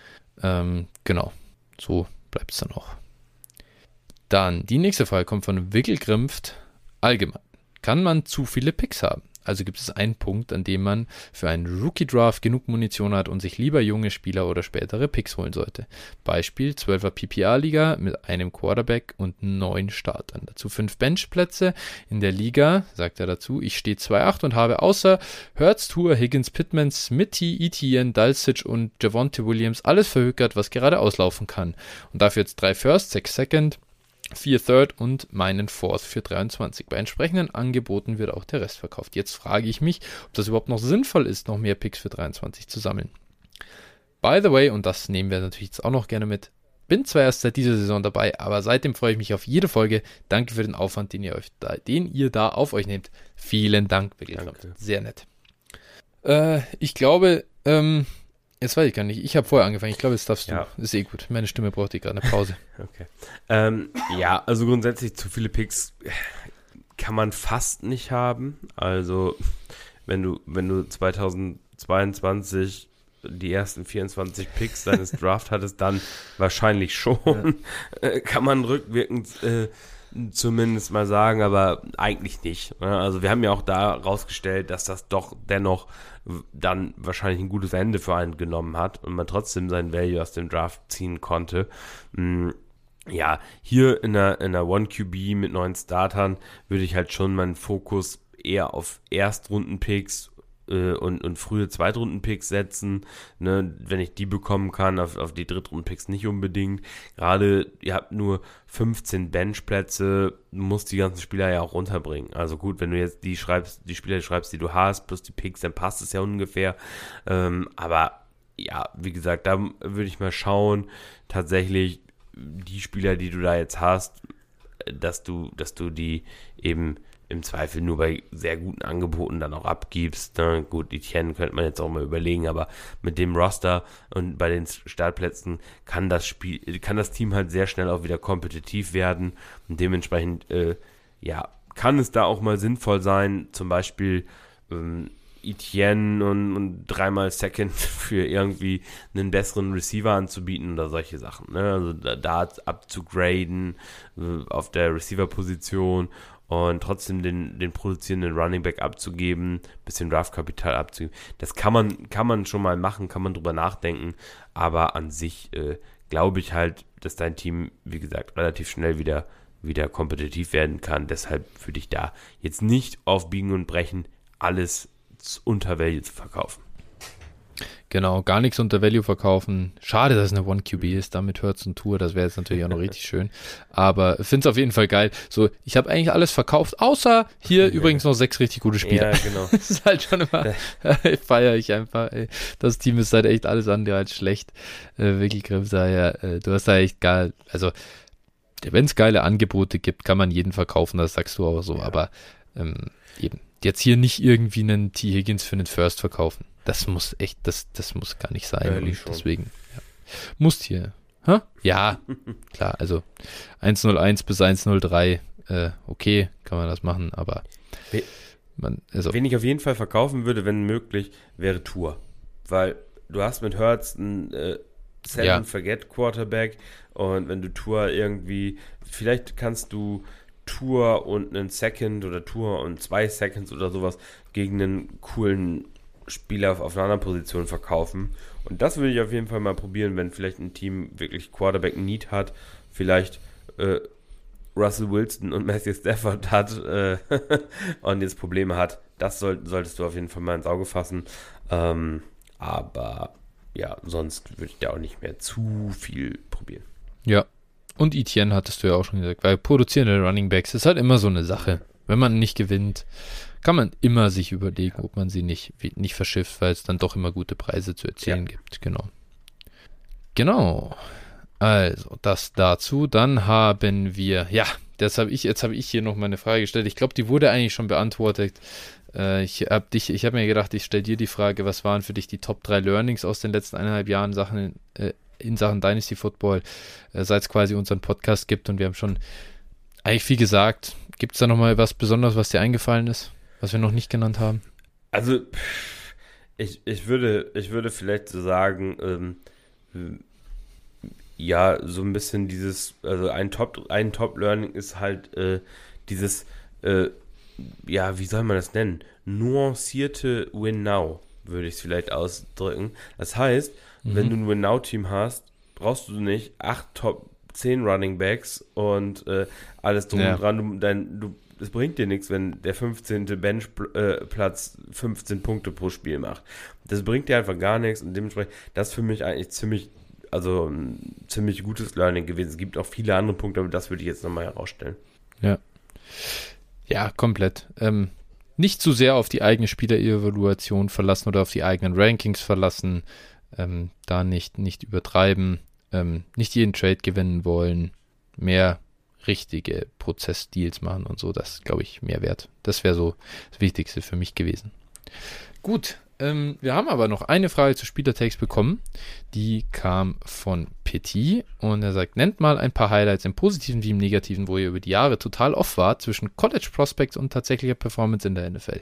Ähm, genau, so bleibt es dann auch. Dann die nächste Frage kommt von Wickelgrimpft. Allgemein. Kann man zu viele Picks haben? Also gibt es einen Punkt, an dem man für einen Rookie-Draft genug Munition hat und sich lieber junge Spieler oder spätere Picks holen sollte. Beispiel 12er PPA-Liga mit einem Quarterback und neun Startern. Dazu fünf Benchplätze in der Liga, sagt er dazu. Ich stehe 2-8 und habe außer Hertz, Tour, Higgins, Pittman, Smitty, Etienne, Dulcich und Javonte Williams alles verhökert, was gerade auslaufen kann. Und dafür jetzt drei First, sechs Second, 4 Third und meinen Fourth für 23. Bei entsprechenden Angeboten wird auch der Rest verkauft. Jetzt frage ich mich, ob das überhaupt noch sinnvoll ist, noch mehr Picks für 23 zu sammeln. By the way, und das nehmen wir natürlich jetzt auch noch gerne mit, bin zwar erst seit dieser Saison dabei, aber seitdem freue ich mich auf jede Folge. Danke für den Aufwand, den ihr, euch da, den ihr da auf euch nehmt. Vielen Dank, wirklich. Sehr nett. Äh, ich glaube, ähm, Jetzt weiß ich gar nicht. Ich habe vorher angefangen. Ich glaube, jetzt darfst du. Ja. Ist eh gut. Meine Stimme braucht eh gerade eine Pause. okay. Ähm, ja, also grundsätzlich zu viele Picks kann man fast nicht haben. Also, wenn du, wenn du 2022 die ersten 24 Picks deines Draft hattest, dann wahrscheinlich schon. Ja. Äh, kann man rückwirkend äh, zumindest mal sagen, aber eigentlich nicht. Ne? Also wir haben ja auch da rausgestellt, dass das doch dennoch dann wahrscheinlich ein gutes Ende für einen genommen hat und man trotzdem sein Value aus dem Draft ziehen konnte. Mm, ja, hier in der, in der One QB mit neuen Startern würde ich halt schon meinen Fokus eher auf Erstrunden-Picks äh, und, und frühe Zweitrunden-Picks setzen, ne, wenn ich die bekommen kann, auf, auf die Drittrunden-Picks nicht unbedingt. Gerade, ihr habt nur 15 Benchplätze, musst die ganzen Spieler ja auch runterbringen. Also gut, wenn du jetzt die schreibst, die Spieler schreibst, die du hast, plus die Picks, dann passt es ja ungefähr. Ähm, aber ja, wie gesagt, da würde ich mal schauen, tatsächlich die Spieler, die du da jetzt hast, dass du, dass du die eben im Zweifel nur bei sehr guten Angeboten dann auch abgibst. Ne? Gut, Etienne könnte man jetzt auch mal überlegen, aber mit dem Roster und bei den Startplätzen kann das Spiel, kann das Team halt sehr schnell auch wieder kompetitiv werden und dementsprechend, äh, ja, kann es da auch mal sinnvoll sein, zum Beispiel ähm, Etienne und, und, dreimal Second für irgendwie einen besseren Receiver anzubieten oder solche Sachen. Ne? Also da, da abzugraden äh, auf der Receiver-Position und trotzdem den, den produzierenden Running Back abzugeben, bisschen Draftkapital abzugeben. Das kann man, kann man schon mal machen, kann man drüber nachdenken, aber an sich äh, glaube ich halt, dass dein Team, wie gesagt, relativ schnell wieder, wieder kompetitiv werden kann. Deshalb würde ich da jetzt nicht auf Biegen und Brechen alles unter Value zu verkaufen. Genau, gar nichts unter Value verkaufen. Schade, dass es eine One QB ist. Damit hört es ein Tour. Das wäre jetzt natürlich auch noch richtig schön. Aber finde es auf jeden Fall geil. So, ich habe eigentlich alles verkauft, außer hier ja. übrigens noch sechs richtig gute Spieler. Ja, genau. das ist halt schon immer, feiere ich einfach. Ey. Das Team ist halt echt alles andere als schlecht. Äh, wirklich, Grimm, daher, äh, du hast da echt geil. Also, wenn es geile Angebote gibt, kann man jeden verkaufen, das sagst du auch so. Ja. Aber ähm, eben, jetzt hier nicht irgendwie einen T. Higgins für einen First verkaufen. Das muss echt, das, das muss gar nicht sein. Ja, deswegen, ja. Musst hier. Hä? Ja, klar, also 101 bis 103, äh, okay, kann man das machen, aber man, also. Wen ich auf jeden Fall verkaufen würde, wenn möglich, wäre Tour. Weil du hast mit Hertz einen äh, Set ja. Forget Quarterback und wenn du Tour irgendwie, vielleicht kannst du Tour und einen Second oder Tour und zwei Seconds oder sowas gegen einen coolen Spieler auf einer anderen Position verkaufen. Und das würde ich auf jeden Fall mal probieren, wenn vielleicht ein Team wirklich Quarterback Need hat, vielleicht äh, Russell Wilson und Matthew Stafford hat äh, und jetzt Probleme hat. Das soll, solltest du auf jeden Fall mal ins Auge fassen. Ähm, aber ja, sonst würde ich da auch nicht mehr zu viel probieren. Ja. Und Etienne hattest du ja auch schon gesagt, weil produzierende Running Backs ist halt immer so eine Sache. Wenn man nicht gewinnt, kann man immer sich überlegen, ob man sie nicht, nicht verschifft, weil es dann doch immer gute Preise zu erzielen ja. gibt. Genau. Genau. Also, das dazu. Dann haben wir, ja, das habe ich, jetzt habe ich hier noch meine Frage gestellt. Ich glaube, die wurde eigentlich schon beantwortet. Äh, ich habe dich, ich habe mir gedacht, ich stelle dir die Frage, was waren für dich die Top 3 Learnings aus den letzten eineinhalb Jahren Sachen, äh, in Sachen Dynasty Football, äh, seit es quasi unseren Podcast gibt und wir haben schon eigentlich viel gesagt. Gibt es da nochmal was Besonderes, was dir eingefallen ist? Was wir noch nicht genannt haben? Also, ich, ich, würde, ich würde vielleicht so sagen, ähm, ja, so ein bisschen dieses, also ein Top, ein Top-Learning ist halt äh, dieses, äh, ja, wie soll man das nennen? Nuancierte Win-Now, würde ich es vielleicht ausdrücken. Das heißt, mhm. wenn du ein Win-Now-Team hast, brauchst du nicht acht Top 10 Running Backs und äh, alles drum ja. und dran. Du, dein, du es bringt dir nichts, wenn der 15. Benchplatz äh, 15 Punkte pro Spiel macht. Das bringt dir einfach gar nichts und dementsprechend, das ist für mich eigentlich ziemlich, also ein ziemlich gutes Learning gewesen. Es gibt auch viele andere Punkte, aber das würde ich jetzt nochmal herausstellen. Ja. Ja, komplett. Ähm, nicht zu sehr auf die eigene Spielerevaluation verlassen oder auf die eigenen Rankings verlassen. Ähm, da nicht, nicht übertreiben. Ähm, nicht jeden Trade gewinnen wollen. Mehr richtige Prozessdeals machen und so. Das glaube ich mehr wert. Das wäre so das Wichtigste für mich gewesen. Gut, ähm, wir haben aber noch eine Frage zu Spielertext bekommen. Die kam von Petit und er sagt, nennt mal ein paar Highlights im Positiven wie im Negativen, wo ihr über die Jahre total off wart zwischen College Prospects und tatsächlicher Performance in der NFL.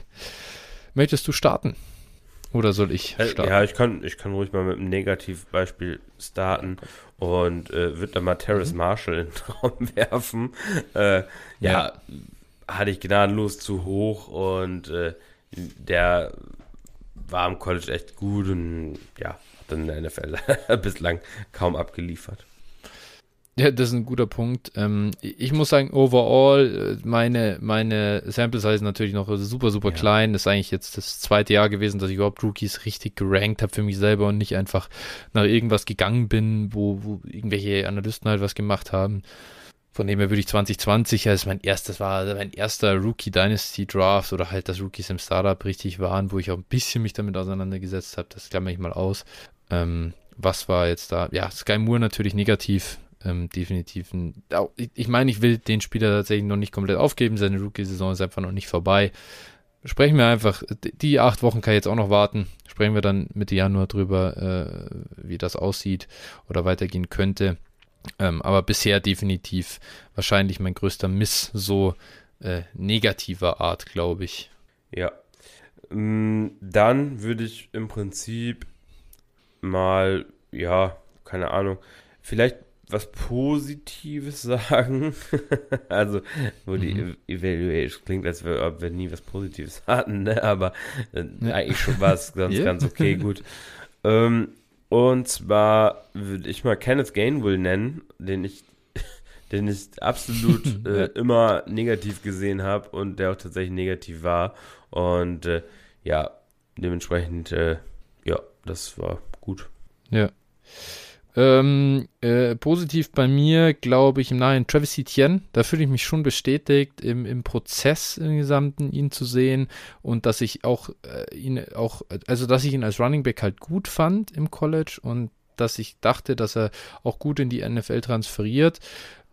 Möchtest du starten? Oder soll ich äh, starten? Ja, ich kann, ich kann ruhig mal mit einem Negativbeispiel starten und äh, wird dann mal Terrace mhm. Marshall in den Raum werfen. Äh, ja, ja, hatte ich gnadenlos zu hoch und äh, der war am College echt gut und ja, hat dann in der NFL bislang kaum abgeliefert. Ja, das ist ein guter Punkt. Ähm, ich muss sagen, overall, äh, meine, meine Sample Size natürlich noch super, super ja. klein. Das ist eigentlich jetzt das zweite Jahr gewesen, dass ich überhaupt Rookies richtig gerankt habe für mich selber und nicht einfach nach irgendwas gegangen bin, wo, wo irgendwelche Analysten halt was gemacht haben. Von dem her würde ich 2020 als mein erstes war, mein erster Rookie Dynasty Draft oder halt, dass Rookies im Startup richtig waren, wo ich auch ein bisschen mich damit auseinandergesetzt habe. Das klammere ich mal aus. Ähm, was war jetzt da? Ja, Sky Moore natürlich negativ ähm, definitiv ein, ich meine, ich will den Spieler tatsächlich noch nicht komplett aufgeben, seine Rookie-Saison ist einfach noch nicht vorbei. Sprechen wir einfach, die acht Wochen kann ich jetzt auch noch warten. Sprechen wir dann Mitte Januar drüber, äh, wie das aussieht oder weitergehen könnte. Ähm, aber bisher definitiv wahrscheinlich mein größter Miss so äh, negativer Art, glaube ich. Ja. Mm, dann würde ich im Prinzip mal, ja, keine Ahnung, vielleicht was Positives sagen. also, wo die mhm. Evaluation klingt, als ob wir nie was Positives hatten, ne? aber äh, ja. eigentlich schon war es ganz, yeah. ganz okay, gut. Ähm, und zwar würde ich mal Kenneth Gainwell nennen, den ich, den ich absolut äh, immer negativ gesehen habe und der auch tatsächlich negativ war. Und äh, ja, dementsprechend, äh, ja, das war gut. Ja. Ähm, äh, positiv bei mir, glaube ich, im Nachhinein Travis Etienne. Da fühle ich mich schon bestätigt, im, im Prozess im Gesamten ihn zu sehen und dass ich auch äh, ihn auch, also dass ich ihn als Running Back halt gut fand im College und dass ich dachte, dass er auch gut in die NFL transferiert.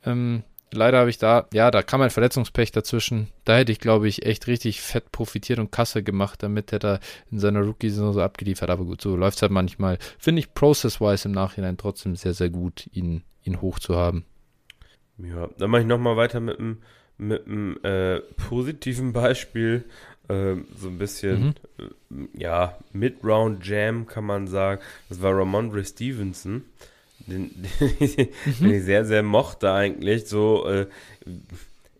Ähm, leider habe ich da, ja, da kam ein Verletzungspech dazwischen. Da hätte ich, glaube ich, echt richtig fett profitiert und Kasse gemacht, damit er da in seiner Rookie-Saison so abgeliefert. Aber gut, so läuft es halt manchmal. Finde ich process-wise im Nachhinein trotzdem sehr, sehr gut, ihn, ihn hoch zu haben. Ja, dann mache ich nochmal weiter mit einem mit einem äh, positiven Beispiel. Äh, so ein bisschen, mhm. äh, ja, Mid-Round-Jam kann man sagen. Das war Ramondre Stevenson den, den, mhm. ich sehr, sehr mochte eigentlich. So, äh,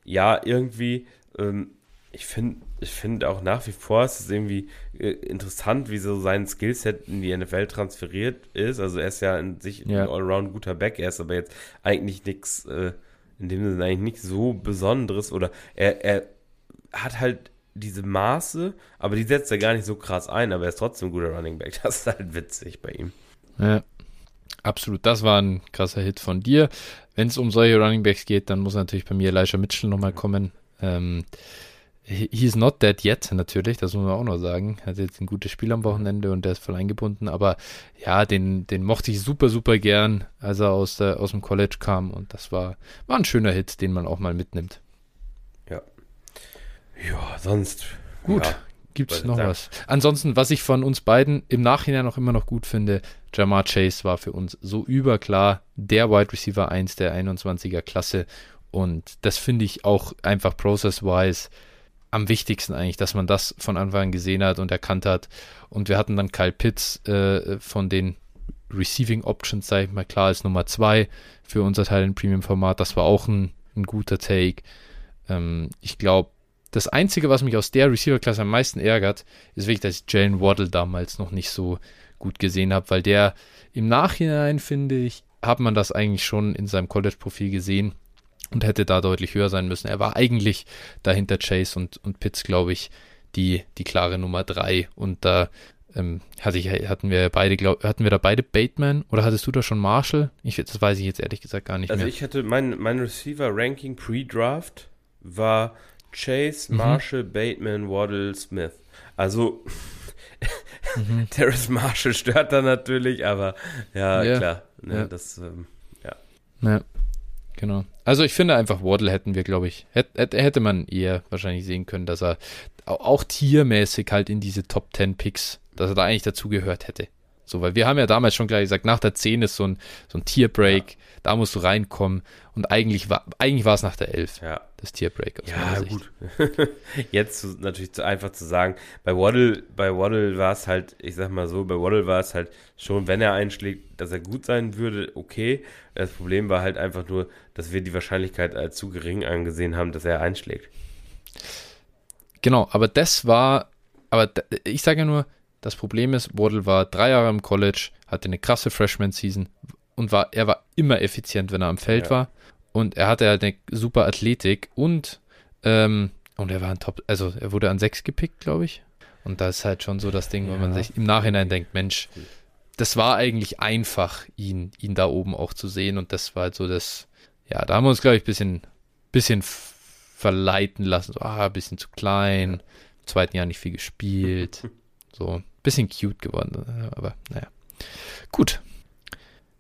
ja, irgendwie, ähm, ich finde ich finde auch nach wie vor ist es irgendwie äh, interessant, wie so sein Skillset in die NFL transferiert ist. Also er ist ja in sich ja. ein Allround guter Back, er ist aber jetzt eigentlich nichts, äh, in dem Sinne eigentlich nichts so Besonderes oder er, er hat halt diese Maße, aber die setzt er gar nicht so krass ein, aber er ist trotzdem ein guter Running Back. Das ist halt witzig bei ihm. Ja. Absolut, das war ein krasser Hit von dir. Wenn es um solche Running Backs geht, dann muss natürlich bei mir Elijah Mitchell nochmal kommen. Ähm, is not dead yet, natürlich, das muss man auch noch sagen. Hat jetzt ein gutes Spiel am Wochenende und der ist voll eingebunden, aber ja, den, den mochte ich super, super gern, als er aus, der, aus dem College kam und das war, war ein schöner Hit, den man auch mal mitnimmt. Ja. Ja, sonst. Gut, ja, Gibt es noch was? Ansonsten, was ich von uns beiden im Nachhinein auch immer noch gut finde, Jamar Chase war für uns so überklar der Wide Receiver 1 der 21er Klasse. Und das finde ich auch einfach process-wise am wichtigsten eigentlich, dass man das von Anfang an gesehen hat und erkannt hat. Und wir hatten dann Kyle Pitts äh, von den Receiving Options, sage ich mal, klar ist Nummer 2 für unser Teil im Premium-Format. Das war auch ein, ein guter Take. Ähm, ich glaube, das Einzige, was mich aus der Receiver-Klasse am meisten ärgert, ist wirklich, dass ich Jalen Waddle damals noch nicht so gut gesehen habe, weil der im Nachhinein, finde ich, hat man das eigentlich schon in seinem College-Profil gesehen und hätte da deutlich höher sein müssen. Er war eigentlich dahinter Chase und, und Pitts, glaube ich, die, die klare Nummer 3 und da ähm, hatte ich, hatten wir beide, glaub, hatten wir da beide Bateman oder hattest du da schon Marshall? Ich, das weiß ich jetzt ehrlich gesagt gar nicht also mehr. Also ich hatte mein, mein Receiver-Ranking Pre-Draft war Chase, mhm. Marshall, Bateman, Waddle, Smith. Also, mhm. Terrace Marshall stört da natürlich, aber ja, ja. klar. Ne, ja. Das, ähm, ja. Ja, genau. Also ich finde einfach, Waddle hätten wir, glaube ich, hätte, hätte man eher wahrscheinlich sehen können, dass er auch tiermäßig halt in diese Top 10 Picks, dass er da eigentlich dazugehört hätte. So, weil wir haben ja damals schon gleich gesagt, nach der 10 ist so ein, so ein Tierbreak, ja. da musst du reinkommen. Und eigentlich war, eigentlich war es nach der 11, ja. das Tierbreak. ja, gut. Jetzt natürlich zu, einfach zu sagen, bei Waddle, bei Waddle war es halt, ich sag mal so, bei Waddle war es halt schon, wenn er einschlägt, dass er gut sein würde, okay. Das Problem war halt einfach nur, dass wir die Wahrscheinlichkeit als zu gering angesehen haben, dass er einschlägt. Genau, aber das war, aber ich sage ja nur, das Problem ist, Waddle war drei Jahre im College, hatte eine krasse Freshman-Season und war, er war immer effizient, wenn er am Feld ja. war. Und er hatte halt eine super Athletik und, ähm, und er war ein Top, also er wurde an sechs gepickt, glaube ich. Und das ist halt schon so das Ding, ja. wo man sich im Nachhinein denkt, Mensch, das war eigentlich einfach, ihn, ihn da oben auch zu sehen. Und das war halt so das, ja, da haben wir uns, glaube ich, ein bisschen, bisschen verleiten lassen. So, ah, ein bisschen zu klein, im zweiten Jahr nicht viel gespielt. So, bisschen cute geworden. Aber naja. Gut.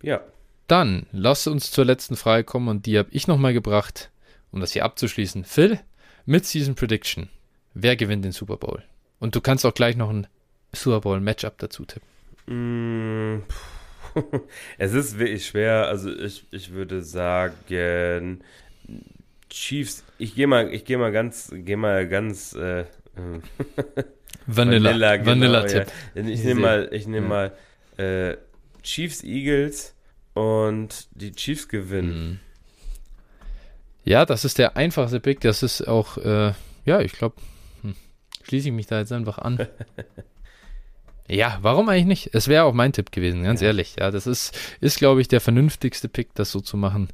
Ja. Dann lass uns zur letzten Frage kommen und die habe ich nochmal gebracht, um das hier abzuschließen. Phil, Mid-Season Prediction. Wer gewinnt den Super Bowl? Und du kannst auch gleich noch ein Super Bowl Matchup dazu tippen. Mm, es ist wirklich schwer. Also ich, ich würde sagen Chiefs. Ich gehe mal, ich gehe mal ganz, gehe mal ganz äh, Vanilla, Vanilla, genau, Vanilla Tipp. Ja. Ich nehme mal, ich nehme ja. mal äh, Chiefs Eagles und die Chiefs gewinnen. Mhm. Ja, das ist der einfachste Pick. Das ist auch, äh, ja, ich glaube, hm, schließe ich mich da jetzt einfach an. ja, warum eigentlich nicht? Es wäre auch mein Tipp gewesen, ganz ja. ehrlich. Ja, das ist, ist glaube ich, der vernünftigste Pick, das so zu machen.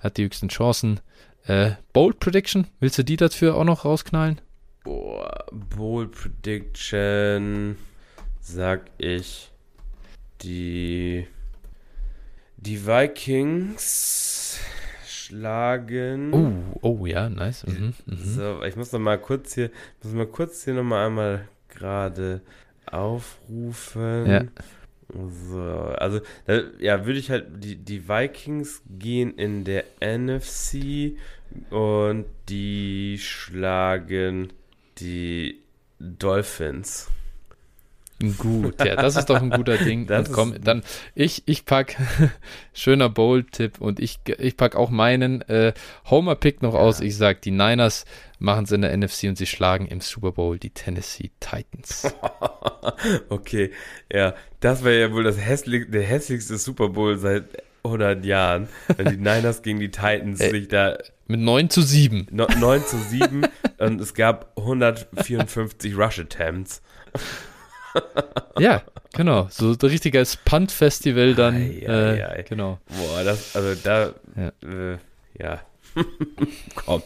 Hat die höchsten Chancen. Äh, Bold Prediction, willst du die dafür auch noch rausknallen? Boah, Bold Prediction, sag ich, die, die Vikings schlagen. Oh, oh ja, nice. Mhm, mhm. So, ich muss noch mal kurz hier, muss mal kurz hier noch mal einmal gerade aufrufen. Ja. So, also, da, ja, würde ich halt, die, die Vikings gehen in der NFC und die schlagen die Dolphins. Gut, ja, das ist doch ein guter Ding. Das und komm, dann ich, ich pack schöner Bold-Tipp und ich, ich pack auch meinen äh, Homer-Pick noch ja. aus. Ich sag, die Niners machen es in der NFC und sie schlagen im Super Bowl die Tennessee Titans. okay, ja, das wäre ja wohl das hässlich, der hässlichste Super Bowl seit 100 Jahren, wenn die Niners gegen die Titans Ey, sich da mit 9 zu 7. 9 zu 7 und es gab 154 Rush Attempts. ja, genau. So ein richtiges Punt-Festival dann. Ei, ei, äh, ei. Genau. Boah, das, also da, ja. Äh, ja. Komm.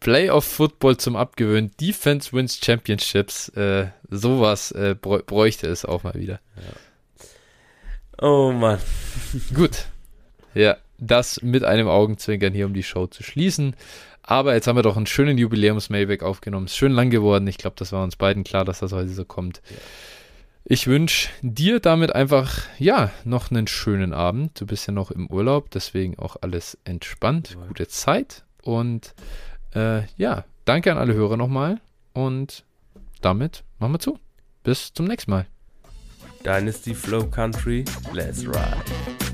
Playoff Football zum Abgewöhnen. Defense wins Championships. Äh, sowas äh, bräuchte es auch mal wieder. Ja. Oh Mann. Gut. Ja, das mit einem Augenzwinkern hier, um die Show zu schließen. Aber jetzt haben wir doch einen schönen Jubiläums-Mailback aufgenommen. Ist schön lang geworden. Ich glaube, das war uns beiden klar, dass das heute so kommt. Ja. Ich wünsche dir damit einfach, ja, noch einen schönen Abend. Du bist ja noch im Urlaub, deswegen auch alles entspannt. Ja. Gute Zeit. Und äh, ja, danke an alle Hörer nochmal. Und damit machen wir zu. Bis zum nächsten Mal. Dynasty Flow Country, let's ride.